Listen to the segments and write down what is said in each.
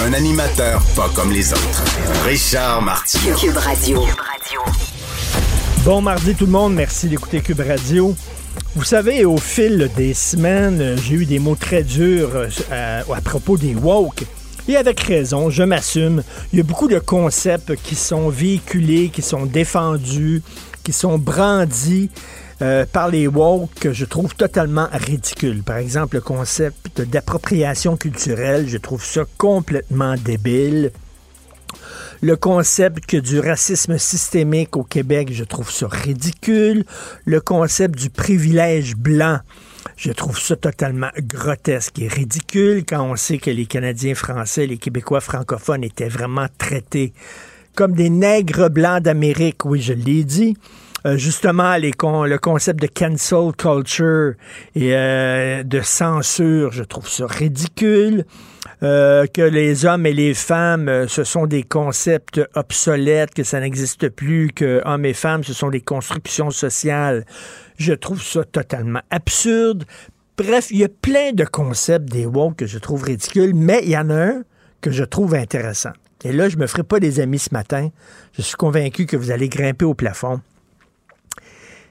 Un animateur pas comme les autres. Richard Martineau. Cube Radio. Bon mardi tout le monde, merci d'écouter Cube Radio. Vous savez, au fil des semaines, j'ai eu des mots très durs euh, à propos des woke. Et avec raison, je m'assume. Il y a beaucoup de concepts qui sont véhiculés, qui sont défendus, qui sont brandis euh, par les woke que je trouve totalement ridicule. Par exemple, le concept d'appropriation culturelle, je trouve ça complètement débile. Le concept du racisme systémique au Québec, je trouve ça ridicule. Le concept du privilège blanc, je trouve ça totalement grotesque et ridicule quand on sait que les Canadiens français, les Québécois francophones étaient vraiment traités comme des nègres blancs d'Amérique, oui, je l'ai dit. Euh, justement, le concept de cancel culture et euh, de censure, je trouve ça ridicule. Euh, que les hommes et les femmes, ce sont des concepts obsolètes, que ça n'existe plus, que hommes et femmes, ce sont des constructions sociales. Je trouve ça totalement absurde. Bref, il y a plein de concepts des woke que je trouve ridicules, mais il y en a un que je trouve intéressant. Et là, je me ferai pas des amis ce matin. Je suis convaincu que vous allez grimper au plafond.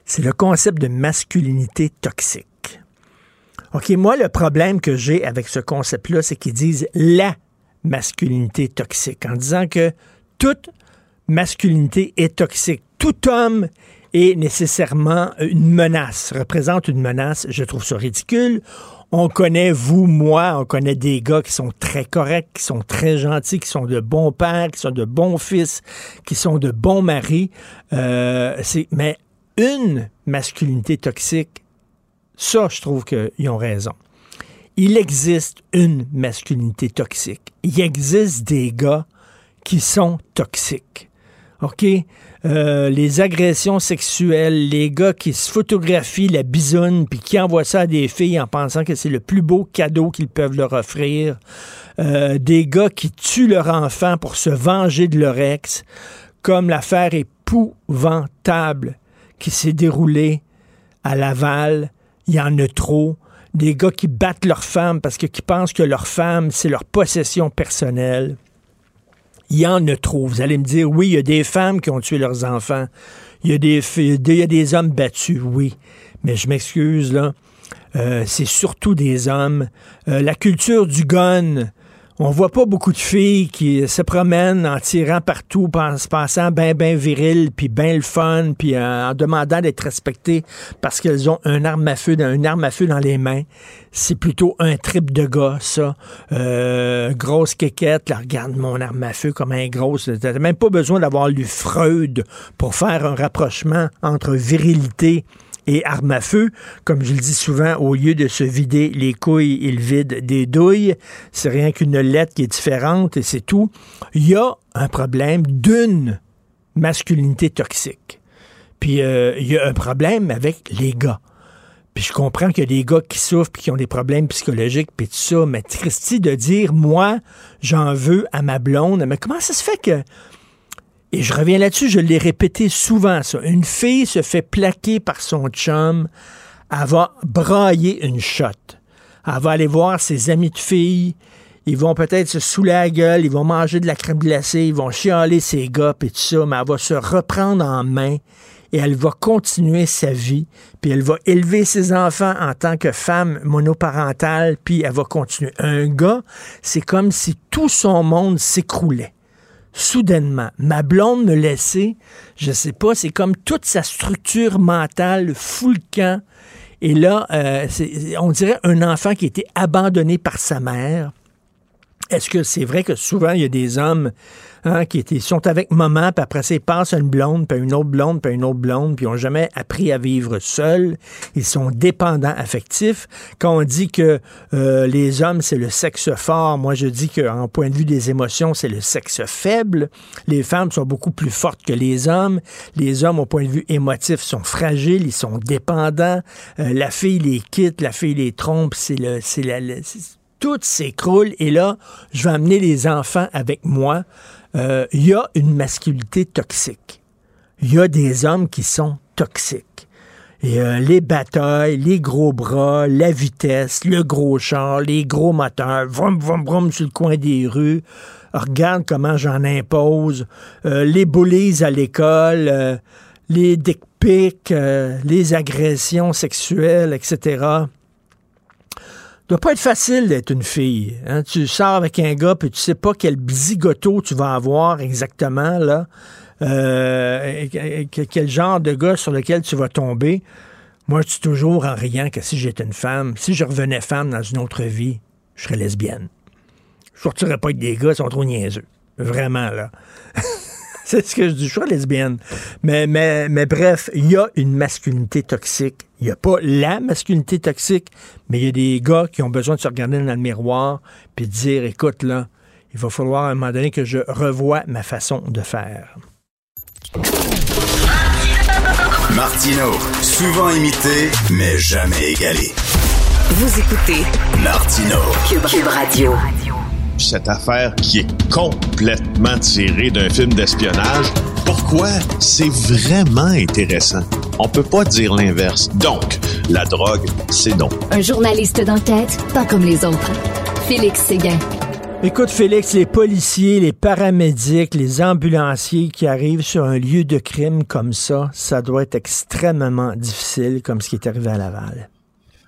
C'est le concept de masculinité toxique. OK, moi, le problème que j'ai avec ce concept-là, c'est qu'ils disent la masculinité toxique, en disant que toute masculinité est toxique. Tout homme est nécessairement une menace, représente une menace. Je trouve ça ridicule. On connaît, vous, moi, on connaît des gars qui sont très corrects, qui sont très gentils, qui sont de bons pères, qui sont de bons fils, qui sont de bons maris. Euh, mais une masculinité toxique, ça, je trouve qu'ils ont raison. Il existe une masculinité toxique. Il existe des gars qui sont toxiques. OK? Euh, les agressions sexuelles, les gars qui se photographient la bisoune puis qui envoient ça à des filles en pensant que c'est le plus beau cadeau qu'ils peuvent leur offrir. Euh, des gars qui tuent leur enfant pour se venger de leur ex, comme l'affaire épouvantable qui s'est déroulée à Laval il y en a trop. Des gars qui battent leurs femmes parce qu'ils pensent que leur femme, c'est leur possession personnelle. Il y en a trop. Vous allez me dire, oui, il y a des femmes qui ont tué leurs enfants. Il y a des, il y a des hommes battus, oui. Mais je m'excuse, là. Euh, c'est surtout des hommes. Euh, la culture du gun, on voit pas beaucoup de filles qui se promènent en tirant partout, en se passant bien, bien viril, puis bien le fun, puis en demandant d'être respectées parce qu'elles ont un arme à feu, une arme à feu dans les mains. C'est plutôt un trip de gars, ça. Euh, grosse quéquette, là, regarde mon arme à feu comme un gros. T'as même pas besoin d'avoir lu Freud pour faire un rapprochement entre virilité et arme à feu. Comme je le dis souvent, au lieu de se vider les couilles, il vide des douilles. C'est rien qu'une lettre qui est différente et c'est tout. Il y a un problème d'une masculinité toxique. Puis euh, il y a un problème avec les gars. Puis je comprends qu'il y a des gars qui souffrent puis qui ont des problèmes psychologiques puis tout ça, mais Christy de dire moi j'en veux à ma blonde, mais comment ça se fait que et je reviens là-dessus, je l'ai répété souvent, ça. Une fille se fait plaquer par son chum, elle va brailler une shot. Elle va aller voir ses amis de filles, ils vont peut-être se saouler la gueule, ils vont manger de la crème glacée, ils vont chialer ses gars et tout ça, mais elle va se reprendre en main et elle va continuer sa vie, puis elle va élever ses enfants en tant que femme monoparentale, puis elle va continuer. Un gars, c'est comme si tout son monde s'écroulait. Soudainement, ma blonde me laissait, je sais pas, c'est comme toute sa structure mentale fout le camp. Et là, euh, on dirait un enfant qui a été abandonné par sa mère. Est-ce que c'est vrai que souvent il y a des hommes hein, qui sont avec maman, puis après ça, ils une blonde, puis une autre blonde, puis une autre blonde, puis ils n'ont jamais appris à vivre seuls. Ils sont dépendants affectifs. Quand on dit que euh, les hommes, c'est le sexe fort, moi je dis qu'en point de vue des émotions, c'est le sexe faible. Les femmes sont beaucoup plus fortes que les hommes. Les hommes, au point de vue émotif, sont fragiles, ils sont dépendants. Euh, la fille les quitte, la fille les trompe, c'est le, c'est la, tout s'écroule et là, je vais amener les enfants avec moi. Euh, il y a une masculinité toxique. Il y a des hommes qui sont toxiques. Et euh, les batailles, les gros bras, la vitesse, le gros char, les gros moteurs, vroom, vroom, vroom sur le coin des rues. Regarde comment j'en impose. Euh, les bullies à l'école, les dick pics, les agressions sexuelles, etc doit pas être facile d'être une fille. Hein. Tu sors avec un gars puis tu sais pas quel zigoto tu vas avoir exactement là, euh, quel genre de gars sur lequel tu vas tomber. Moi, je suis toujours en riant que si j'étais une femme, si je revenais femme dans une autre vie, je serais lesbienne. Je sortirais pas avec des gars, ils sont trop niaiseux. Vraiment, là. C'est ce que je dis, je suis lesbienne. Mais, mais, mais bref, il y a une masculinité toxique. Il n'y a pas la masculinité toxique, mais il y a des gars qui ont besoin de se regarder dans le miroir puis de dire, écoute, là, il va falloir à un moment donné que je revoie ma façon de faire. Martino, souvent imité, mais jamais égalé. Vous écoutez Martino, Cube Radio cette affaire qui est complètement tirée d'un film d'espionnage. Pourquoi? C'est vraiment intéressant? On peut pas dire l'inverse. Donc, la drogue, c'est non. Un journaliste d'enquête, pas comme les autres. Félix Séguin. Écoute, Félix, les policiers, les paramédics, les ambulanciers qui arrivent sur un lieu de crime comme ça, ça doit être extrêmement difficile, comme ce qui est arrivé à Laval.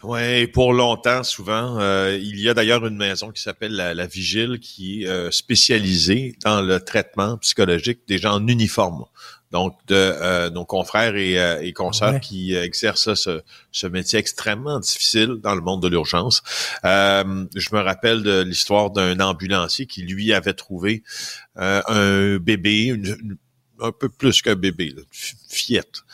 Oui, pour longtemps, souvent. Euh, il y a d'ailleurs une maison qui s'appelle la, Vigile qui est euh, spécialisée dans le traitement psychologique des gens en uniforme. Donc, de euh, nos confrères et, et consoeurs qui exercent ce, ce, métier extrêmement difficile dans le monde de l'urgence. je me rappelle de l'histoire d'un ambulancier qui, lui, avait trouvé un bébé, un peu plus qu'un bébé, une fillette,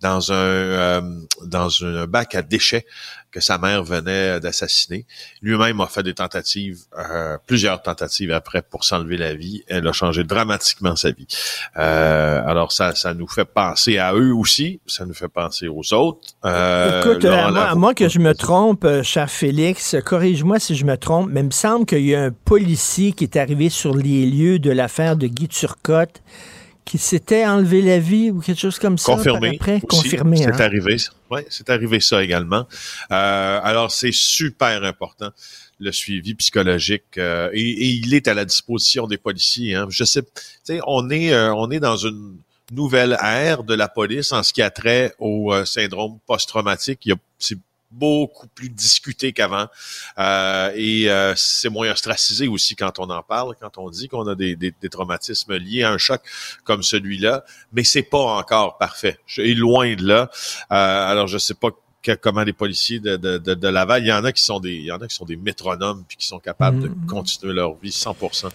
dans un dans un bac à déchets que sa mère venait d'assassiner. Lui-même a fait des tentatives, euh, plusieurs tentatives après pour s'enlever la vie. Elle a changé dramatiquement sa vie. Euh, alors ça, ça nous fait penser à eux aussi, ça nous fait penser aux autres. Euh, Écoute, à, moi, que je me trompe, cher Félix, corrige-moi si je me trompe, mais il me semble qu'il y a un policier qui est arrivé sur les lieux de l'affaire de Guy Turcotte qui s'était enlevé la vie ou quelque chose comme ça. Confirmé. Après. Confirmé. C'est hein? arrivé. Oui, c'est arrivé ça également. Euh, alors, c'est super important le suivi psychologique euh, et, il est à la disposition des policiers. Hein. Je sais, on est euh, on est dans une nouvelle ère de la police en ce qui a trait au syndrome post-traumatique. Il y a beaucoup plus discuté qu'avant. Euh, et euh, c'est moins ostracisé aussi quand on en parle, quand on dit qu'on a des, des, des, traumatismes liés à un choc comme celui-là, mais c'est pas encore parfait. Je suis loin de là. Euh, alors je sais pas comment les policiers de, de, de, Laval, il y en a qui sont des, il y en a qui sont des métronomes puis qui sont capables de mm. continuer leur vie 100%.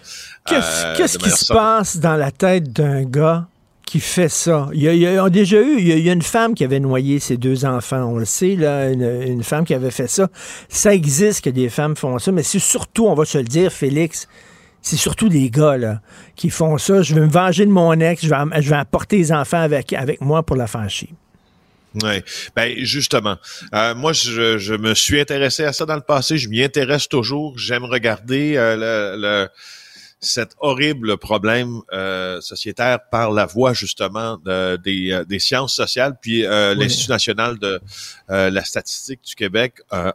Qu'est-ce qui se passe dans la tête d'un gars qui fait ça. Il y a, déjà eu, il y a, une femme qui avait noyé ses deux enfants, on le sait, là, une, femme qui avait fait ça. Ça existe que des femmes font ça, mais c'est surtout, on va se le dire, Félix, c'est surtout des gars là, qui font ça. Je vais me venger de mon ex, je vais, je apporter les enfants avec, avec moi pour la faire chier. Oui, ben justement, euh, moi je, je, me suis intéressé à ça dans le passé, je m'y intéresse toujours, j'aime regarder euh, le cet horrible problème euh, sociétaire par la voie justement des, euh, des, sciences sociales, puis euh, l'Institut national de la statistique du Québec a,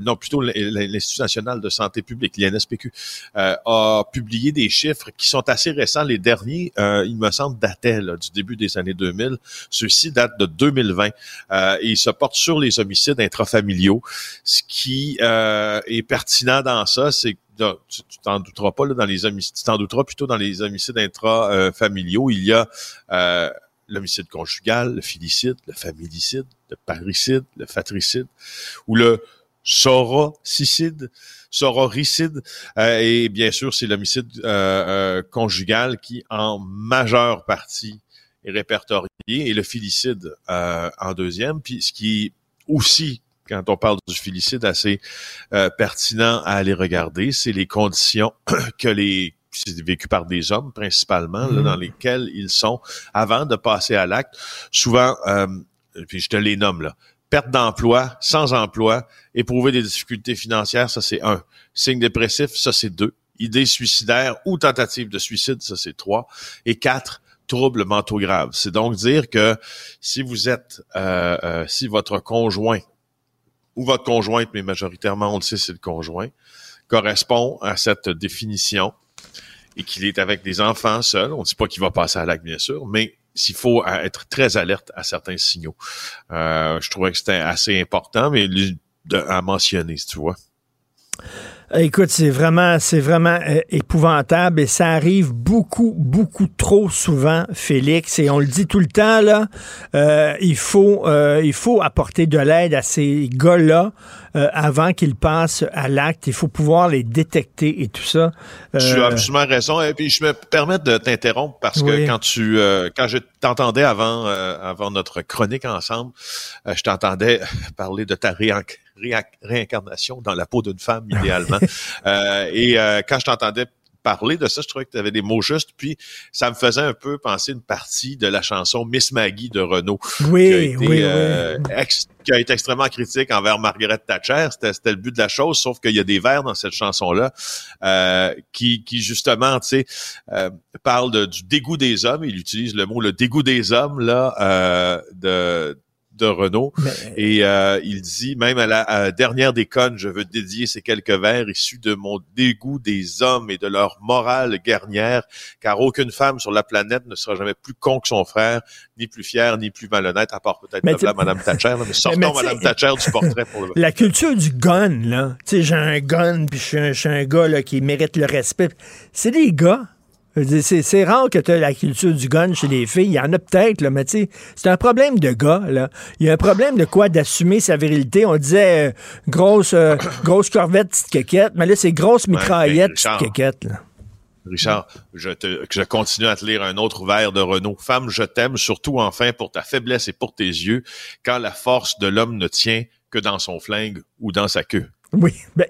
non plutôt l'Institut national de santé publique, l'INSPQ, a publié des chiffres qui sont assez récents. Les derniers, il me semble, dataient du début des années 2000. Ceux-ci datent de 2020 et ils se portent sur les homicides intrafamiliaux. Ce qui est pertinent dans ça, c'est tu t'en douteras pas là, dans les homicides, tu t'en douteras plutôt dans les homicides intrafamiliaux. Il y a euh, l'homicide conjugal, le filicide, le familicide, le parricide, le fatricide, ou le sororicide, sororicide, euh, et bien sûr, c'est l'homicide euh, conjugal qui, en majeure partie, est répertorié, et le filicide en deuxième. Puis ce qui aussi quand on parle du filicide assez euh, pertinent à aller regarder, c'est les conditions que les c'est vécu par des hommes principalement, là, dans mhm. lesquels ils sont avant de passer à l'acte. Souvent, euh, puis je te les nomme là, perte d'emploi, sans emploi, éprouver des difficultés financières, ça c'est un. Signe dépressif, ça c'est deux. Idée suicidaire ou tentative de suicide, ça c'est trois. Et quatre, troubles mentaux graves. C'est donc dire que si vous êtes, euh, euh si votre conjoint ou votre conjointe, mais majoritairement, on le sait, c'est le conjoint, correspond à cette définition et qu'il est avec des enfants seuls. On ne dit pas qu'il va passer à l'acte, bien sûr, mais s'il faut être très alerte à certains signaux. Euh, je trouvais que c'était assez important, mais à mentionner, tu vois. Écoute, c'est vraiment, c'est vraiment euh, épouvantable et ça arrive beaucoup, beaucoup trop souvent, Félix. Et on le dit tout le temps là. Euh, il faut, euh, il faut apporter de l'aide à ces gars-là avant qu'ils passent à l'acte. Il faut pouvoir les détecter et tout ça. Tu as absolument raison. Et puis je me permets de t'interrompre parce que quand tu, quand je t'entendais avant, avant notre chronique ensemble, je t'entendais parler de ta réenquête réincarnation dans la peau d'une femme, idéalement. Euh, et euh, quand je t'entendais parler de ça, je trouvais que tu avais des mots justes, puis ça me faisait un peu penser une partie de la chanson Miss Maggie de Renault. Oui, qui a été, oui, euh, qui a été extrêmement critique envers Margaret Thatcher. C'était le but de la chose, sauf qu'il y a des vers dans cette chanson-là qui, qui justement, tu sais, euh, parle du dégoût des hommes. Il utilise le mot le dégoût des hommes là de de Renault. Et euh, il dit, même à la, dernière des connes, je veux dédier ces quelques vers issus de mon dégoût des hommes et de leur morale guernière, car aucune femme sur la planète ne sera jamais plus con que son frère, ni plus fière, ni plus malhonnête, à part peut-être Madame Thatcher. mais sortons Madame Thatcher du portrait pour le La culture du gun, là. Tu sais, j'ai un gun, puis je suis un, gars là, qui mérite le respect. C'est des gars c'est rare que tu aies la culture du gun chez les filles. Il y en a peut-être, mais tu sais, c'est un problème de gars. Là. Il y a un problème de quoi d'assumer sa virilité. On disait euh, grosse, euh, grosse corvette, petite quéquette, mais là, c'est grosse mitraillette, petite quéquette. Richard, je, te, je continue à te lire un autre vers de Renaud. Femme, je t'aime surtout enfin pour ta faiblesse et pour tes yeux, quand la force de l'homme ne tient que dans son flingue ou dans sa queue. Oui, ben,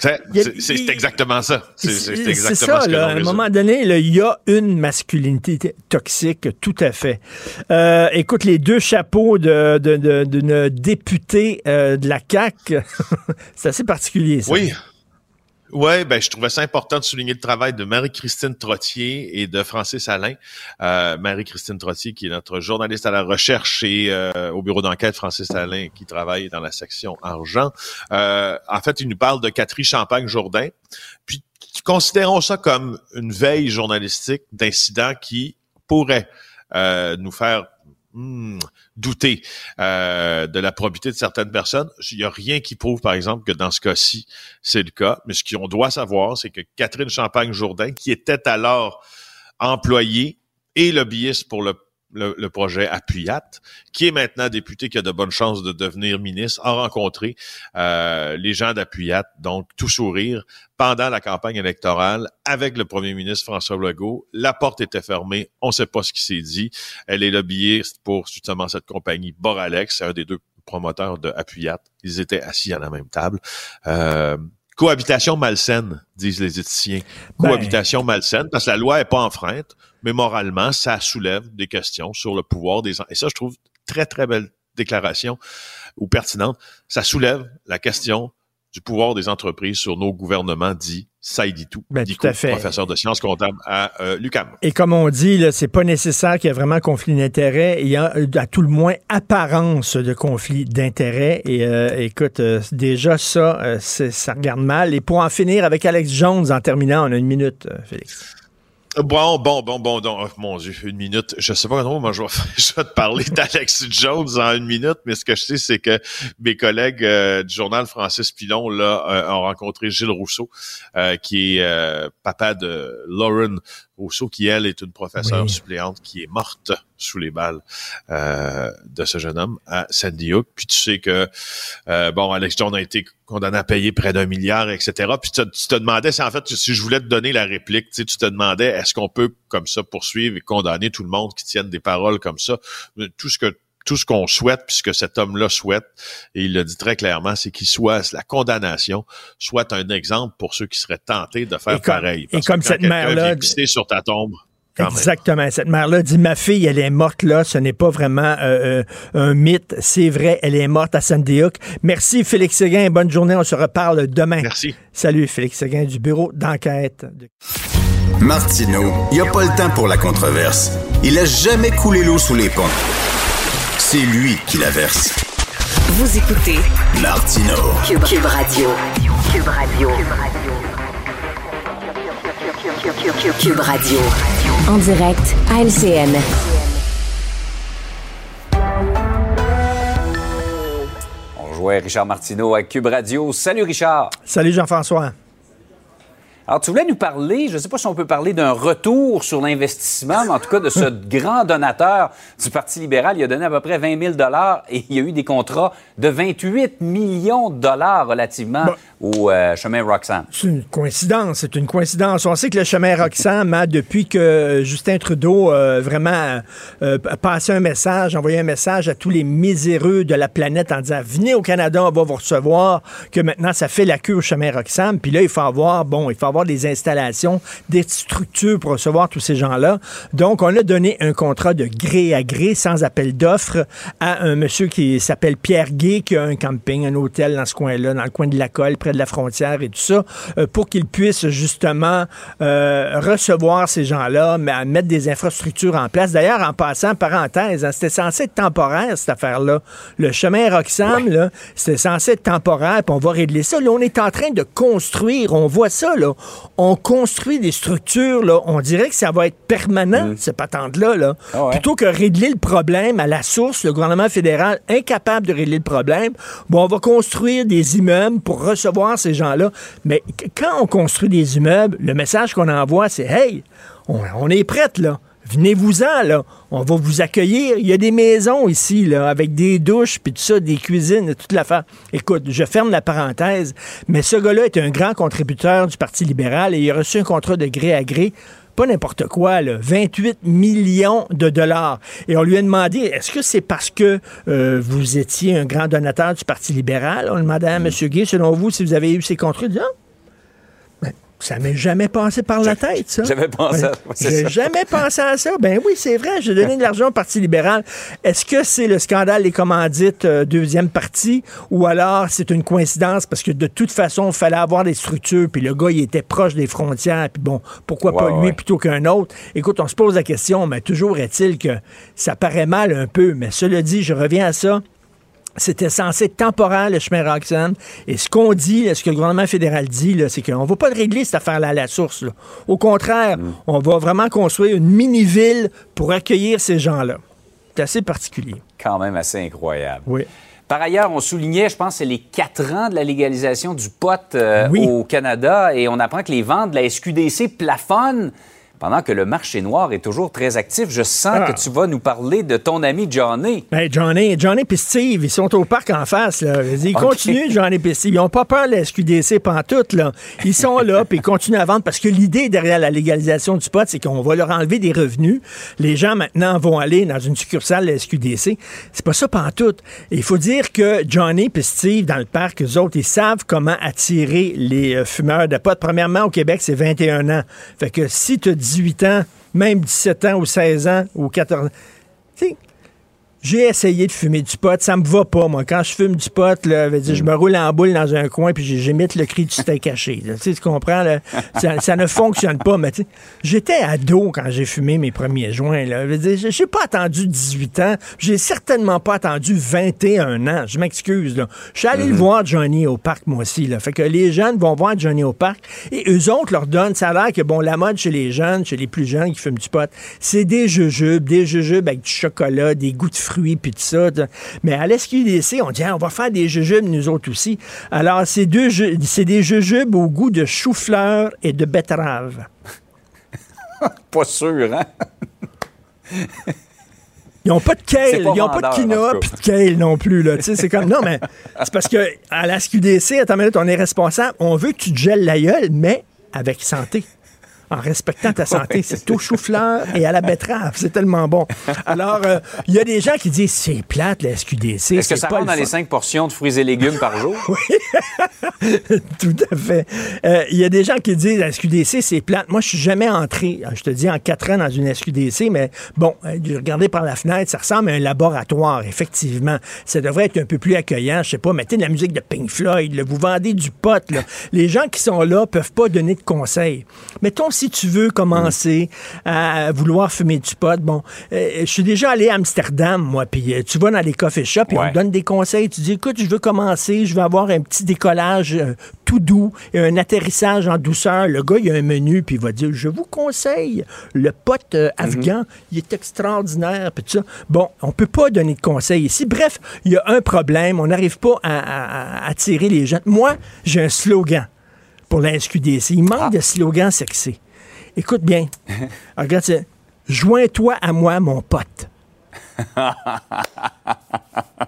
c'est exactement ça. C'est ça, là, à un moment donné, il y a une masculinité toxique, tout à fait. Euh, écoute, les deux chapeaux d'une de, de, députée euh, de la CAQ, c'est assez particulier, ça. Oui. Ouais, ben je trouvais ça important de souligner le travail de Marie-Christine Trottier et de Francis Alain. Euh, Marie-Christine Trottier, qui est notre journaliste à la recherche et euh, au bureau d'enquête, Francis Alain, qui travaille dans la section argent. Euh, en fait, il nous parle de Catherine Champagne-Jourdain. Puis, considérons ça comme une veille journalistique d'incidents qui pourraient nous faire Hmm, douter euh, de la probité de certaines personnes. Il n'y a rien qui prouve, par exemple, que dans ce cas-ci, c'est le cas. Mais ce qu'on doit savoir, c'est que Catherine Champagne-Jourdain, qui était alors employée et lobbyiste pour le le, projet Appuyat, qui est maintenant député, qui a de bonnes chances de devenir ministre, a rencontré euh, les gens d'Appuyat, donc tout sourire, pendant la campagne électorale avec le premier ministre François Legault. La porte était fermée, on ne sait pas ce qui s'est dit. Elle est lobbyiste pour justement cette compagnie Boralex, un des deux promoteurs de. Ils étaient assis à la même table. Euh, Cohabitation malsaine, disent les éthiciens. Ben, Cohabitation malsaine, parce que la loi est pas enfreinte, mais moralement, ça soulève des questions sur le pouvoir des... Et ça, je trouve très, très belle déclaration ou pertinente. Ça soulève la question du pouvoir des entreprises sur nos gouvernements dits ça dit tout. Ben, tout à fait. professeur de sciences comptables à euh, l'UQAM. Et comme on dit, c'est pas nécessaire qu'il y ait vraiment conflit d'intérêts. Il y a à tout le moins apparence de conflit d'intérêts. Et euh, écoute, euh, déjà ça, ça regarde mal. Et pour en finir avec Alex Jones en terminant, on a une minute, Félix. Bon, bon, bon, bon, donc, oh, mon Dieu, une minute. Je sais pas comment moi je vais, je vais te parler d'Alex Jones en une minute, mais ce que je sais, c'est que mes collègues euh, du journal Francis Pilon là, euh, ont rencontré Gilles Rousseau, euh, qui est papa de Lauren Rousseau, qui, elle, est une professeure suppléante qui est morte sous les balles euh, de ce jeune homme à Sandy Hook. Puis tu sais que, euh, bon, Alex Jones a été condamné à payer près d'un milliard, etc. Puis tu, te demandais, c'est en fait, si je voulais te donner la réplique, tu, tu te demandais, est-ce qu'on peut, comme ça, poursuivre et condamner tout le monde qui tienne des paroles comme ça? Tout ce que tout ce qu'on souhaite, puisque cet homme-là souhaite, et il le dit très clairement, c'est qu'il soit la condamnation soit un exemple pour ceux qui seraient tentés de faire pareil. et comme cette mère-là, sur ta tombe. Exactement. Cette mère-là dit ma fille, elle est morte là. Ce n'est pas vraiment euh, euh, un mythe. C'est vrai, elle est morte à Sandy Hook. Merci Félix Séguin. Bonne journée. On se reparle demain. Merci. Salut Félix Séguin du bureau d'enquête. Martino, il n'y a pas le temps pour la controverse. Il a jamais coulé l'eau sous les ponts. C'est lui qui la verse. Vous écoutez Martino. Cube, Radio. Cube Radio. Cube Radio. En direct à LCN. On jouait Richard Martineau à Cube Radio. Salut Richard. Salut Jean-François. Alors, tu voulais nous parler, je ne sais pas si on peut parler d'un retour sur l'investissement, mais en tout cas de ce grand donateur du Parti libéral. Il a donné à peu près 20 000 et il y a eu des contrats de 28 millions de dollars relativement au euh, chemin Roxham. C'est une coïncidence, c'est une coïncidence. On sait que le chemin Roxham, a, depuis que Justin Trudeau euh, vraiment euh, a passé un message, envoyé un message à tous les miséreux de la planète en disant venez au Canada, on va vous recevoir, que maintenant ça fait la queue au chemin Roxham. Puis là, il faut avoir, bon, il faut avoir des installations, des structures pour recevoir tous ces gens-là. Donc, on a donné un contrat de gré à gré, sans appel d'offres, à un monsieur qui s'appelle Pierre Gay, qui a un camping, un hôtel dans ce coin-là, dans le coin de la colle, de la frontière et tout ça, euh, pour qu'il puisse justement euh, recevoir ces gens-là, mais mettre des infrastructures en place. D'ailleurs, en passant, parenthèse, hein, c'était censé être temporaire, cette affaire-là. Le chemin Roxham, là, c'était censé être temporaire, puis on va régler ça. Là, on est en train de construire, on voit ça, là on construit des structures, là, on dirait que ça va être permanent, mm. cette patente-là. Là. Ah Plutôt que régler le problème à la source, le gouvernement fédéral incapable de régler le problème, bon, on va construire des immeubles pour recevoir ces gens-là. Mais quand on construit des immeubles, le message qu'on envoie, c'est Hey, on, est prête, là. Venez-vous-en, là. On va vous accueillir. Il y a des maisons ici, là, avec des douches, puis tout ça, des cuisines, toute l'affaire. Écoute, je ferme la parenthèse, mais ce gars-là est un grand contributeur du Parti libéral et il a reçu un contrat de gré à gré pas n'importe quoi, là, 28 millions de dollars. Et on lui a demandé, est-ce que c'est parce que euh, vous étiez un grand donateur du Parti libéral? On demandait à M. Gay, selon vous, si vous avez eu ces contrats? Il dit, ah, ça m'est jamais passé par la tête, ça. J'avais pensé à J'ai jamais pensé à ça. Ben oui, c'est vrai, j'ai donné de l'argent au Parti libéral. Est-ce que c'est le scandale des commandites euh, deuxième partie ou alors c'est une coïncidence parce que de toute façon, il fallait avoir des structures puis le gars, il était proche des frontières puis bon, pourquoi pas lui plutôt qu'un autre? Écoute, on se pose la question, mais toujours est-il que ça paraît mal un peu, mais cela dit, je reviens à ça. C'était censé être temporaire, le chemin Roxham. Et ce qu'on dit, ce que le gouvernement fédéral dit, c'est qu'on ne va pas régler cette affaire-là à la source. Au contraire, mm. on va vraiment construire une mini-ville pour accueillir ces gens-là. C'est assez particulier. Quand même assez incroyable. Oui. Par ailleurs, on soulignait, je pense, c'est les quatre ans de la légalisation du pot euh, au Canada et on apprend que les ventes de la SQDC plafonnent pendant que le marché noir est toujours très actif. Je sens que ah. tu vas nous parler de ton ami Johnny. Ben, Johnny, Johnny et Steve, ils sont au parc en face. Là. Ils continuent, Johnny et Steve. Ils n'ont pas peur de la SQDC pantoute. Là. Ils sont là, puis ils continuent à vendre parce que l'idée derrière la légalisation du pot, c'est qu'on va leur enlever des revenus. Les gens, maintenant, vont aller dans une succursale de la SQDC. C'est pas ça pantoute. Il faut dire que Johnny et Steve, dans le parc, eux autres, ils savent comment attirer les euh, fumeurs de pot. Premièrement, au Québec, c'est 21 ans. Fait que si tu dis 18 ans, même 17 ans ou 16 ans ou 14 ans. J'ai essayé de fumer du pot, ça me va pas, moi. Quand je fume du pot, là, je me roule en boule dans un coin puis j'émite le cri du steak caché. Tu, tu comprends? Ça, ne fonctionne pas. Mais j'étais ado quand j'ai fumé mes premiers joints. Je n'ai pas attendu 18 ans. J'ai certainement pas attendu 21 ans. Je m'excuse. Je suis allé le mm-hmm. voir Johnny au parc, moi aussi. Là. Fait que les jeunes vont voir Johnny au parc et eux autres leur donnent. Ça a l'air que, bon, la mode chez les jeunes, chez les plus jeunes qui fument du pot, c'est des jujubes, des jujubes avec du chocolat, des goûts de fruits, puis tout ça. Mais à l'SQDC, on dit, on va faire des jujubes, nous autres aussi. Alors, c'est des jujubes au goût de chou-fleur et de betterave. pas sûr, hein? Ils n'ont pas de kale, ils n'ont pas de quinoa puis de kale non plus. Là. c'est comme, non, mais c'est parce que à la SQDC, attends une minute, on est responsable. On veut que tu te gèles la gueule, mais avec santé en respectant ta santé. C'est au chou-fleur et à la betterave. C'est tellement bon. Alors, euh, il y a des gens qui disent c'est plate, la SQDC. Est-ce que ça rentre dans les cinq portions de fruits et légumes par jour? oui. Tout à fait. Euh, il y a des gens qui disent la SQDC, c'est plate. Moi, je suis jamais entré, je te dis, en quatre ans dans une SQDC, mais bon, euh, regarder par la fenêtre, ça ressemble à un laboratoire, effectivement. Ça devrait être un peu plus accueillant. Je sais pas, mettez de la musique de Pink Floyd, vous vendez du pot. Les gens qui sont là peuvent pas donner de conseils. Mettons si tu veux commencer à vouloir fumer du pot, bon, euh, je suis déjà allé à Amsterdam, moi, puis euh, tu vas dans les coffee shops et on te donne des conseils. Tu dis, écoute, je veux commencer, je veux avoir un petit décollage euh, tout doux et un atterrissage en douceur. Le gars, il a un menu, puis il va dire, je vous conseille le pot afghan, il est extraordinaire, puis tout ça. Bon, on peut pas donner de conseils ici. Bref, il y a un problème, on n'arrive pas à, attirer les gens. Moi, j'ai un slogan pour la SQDC. Il manque ah. de slogans sexy. Écoute bien. regarde, c'est Joins-toi à moi, mon pote.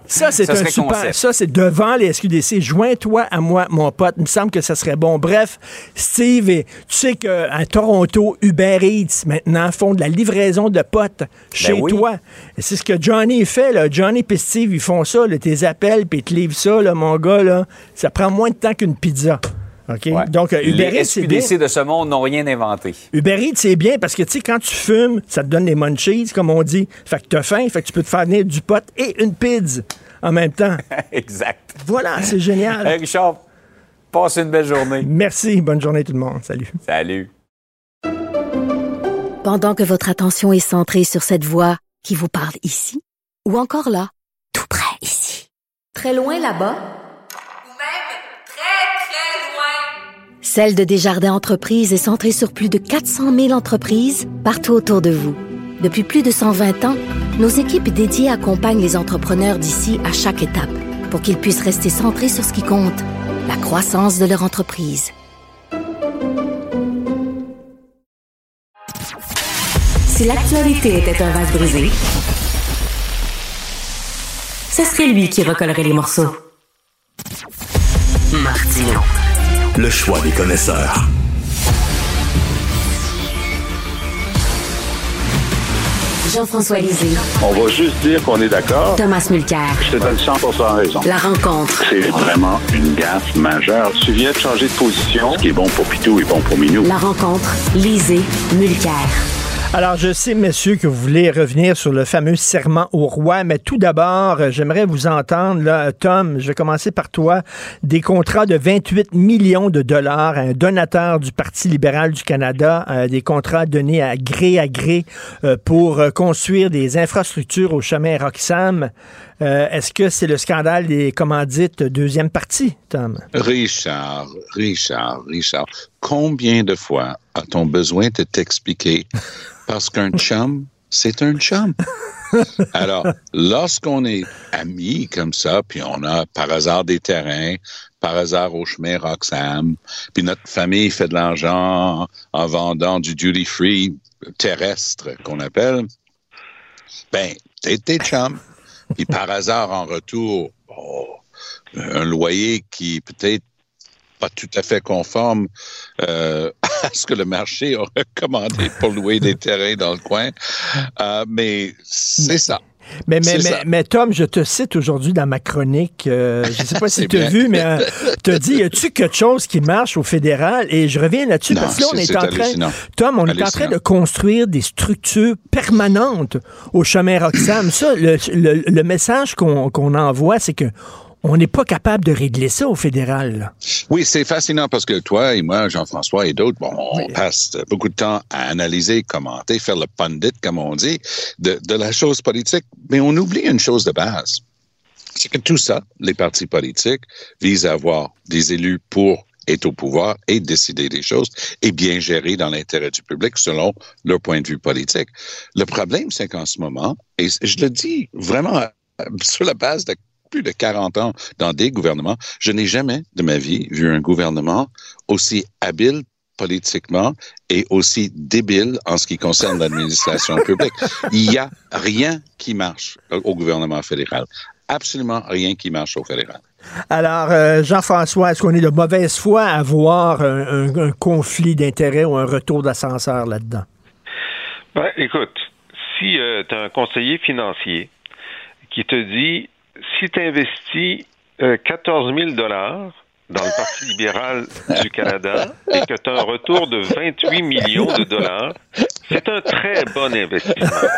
ça, c'est un super. Ça, c'est devant les SQDC. Joins-toi à moi, mon pote. Il me semble que ça serait bon. Bref, Steve, tu sais qu'à Toronto, Uber Eats, maintenant, font de la livraison de potes ben chez toi. C'est ce que Johnny fait. Là. Johnny et Steve, ils font ça. tes appels, puis ils te livrent ça, là, mon gars. Là. Ça prend moins de temps qu'une pizza. Donc, Uber Eats, c'est bien. de ce monde n'ont rien inventé. Uber Eats, c'est bien parce que, tu sais, quand tu fumes, ça te donne des munchies, comme on dit. Fait que t'as faim, fait que tu peux te faire venir du pot et une pizza en même temps. exact. Voilà, c'est génial. Richard, passe une belle journée. Merci. Bonne journée tout le monde. Salut. Salut. Pendant que votre attention est centrée sur cette voix qui vous parle ici, ou encore là, tout près ici, très loin là-bas, Celle de Desjardins Entreprises est centrée sur plus de 400 000 entreprises partout autour de vous. Depuis plus de 120 ans, nos équipes dédiées accompagnent les entrepreneurs d'ici à chaque étape pour qu'ils puissent rester centrés sur ce qui compte, la croissance de leur entreprise. Si l'actualité était un vase brisé, ce serait lui qui recollerait les morceaux. Martino le choix des connaisseurs. Jean-François Lisée. On va juste dire qu'on est d'accord. Thomas Mulcair. Je te donne 100% raison. La rencontre. C'est vraiment une gaffe majeure. Tu viens de changer de position. Ce qui est bon pour Pitou est bon pour Minou. La rencontre. Lisée. Mulcair. Alors, je sais, messieurs, que vous voulez revenir sur le fameux serment au roi, mais tout d'abord, euh, j'aimerais vous entendre, là, Tom, je vais commencer par toi, des contrats de 28 millions de dollars à un donateur du Parti libéral du Canada, euh, des contrats donnés à gré à gré euh, pour construire des infrastructures au chemin Roxham. Est-ce que c'est le scandale des commandites deuxième partie, Tom? Richard, Richard, Richard, combien de fois a-t-on besoin de t'expliquer? Parce qu'un chum, c'est un chum. Alors, lorsqu'on est amis comme ça, puis on a par hasard des terrains, par hasard au chemin Roxham, puis notre famille fait de l'argent en vendant du duty free terrestre qu'on appelle, ben, t'es tes chum. Puis par hasard, en retour, un loyer qui peut-être pas tout à fait conforme euh, à ce que le marché a recommandé pour louer des terrains dans le coin. Euh, mais c'est ça. Mais, mais, C'est mais, ça. mais Tom, je te cite aujourd'hui dans ma chronique. euh, je ne sais pas si tu as bien. vu, mais tu as dit, y a-tu quelque chose qui marche au fédéral? Et je reviens là-dessus parce que là, on est, en train. Tom, on est en train de construire des structures permanentes au chemin Roxham. Ça, le, le- le message qu'on qu'on envoie, c'est que on n'est pas capable de régler ça au fédéral. là. Oui, c'est fascinant parce que toi et moi, Jean-François et d'autres, bon, on passe beaucoup de temps à analyser, commenter, faire le pundit, comme on dit, de, de la chose politique, mais on oublie une chose de base. C'est que tout ça, les partis politiques, visent à avoir des élus pour être au pouvoir et décider des choses et bien gérer dans l'intérêt du public selon leur point de vue politique. Le problème, c'est qu'en ce moment, et je le dis vraiment sur la base de plus de 40 ans dans des gouvernements, je n'ai jamais de ma vie vu un gouvernement aussi habile politiquement et aussi débile en ce qui concerne l'administration publique. Il n'y a rien qui marche au gouvernement fédéral. Absolument rien qui marche au fédéral. Alors, euh, Jean-François, est-ce qu'on est de mauvaise foi à voir un, un- un conflit d'intérêts ou un retour d'ascenseur là-dedans? Ben, écoute, si tu as un conseiller financier qui te dit si tu investis euh, 14 000 dollars dans le Parti libéral du Canada et que tu as un retour de 28 millions de dollars, c'est un très bon investissement.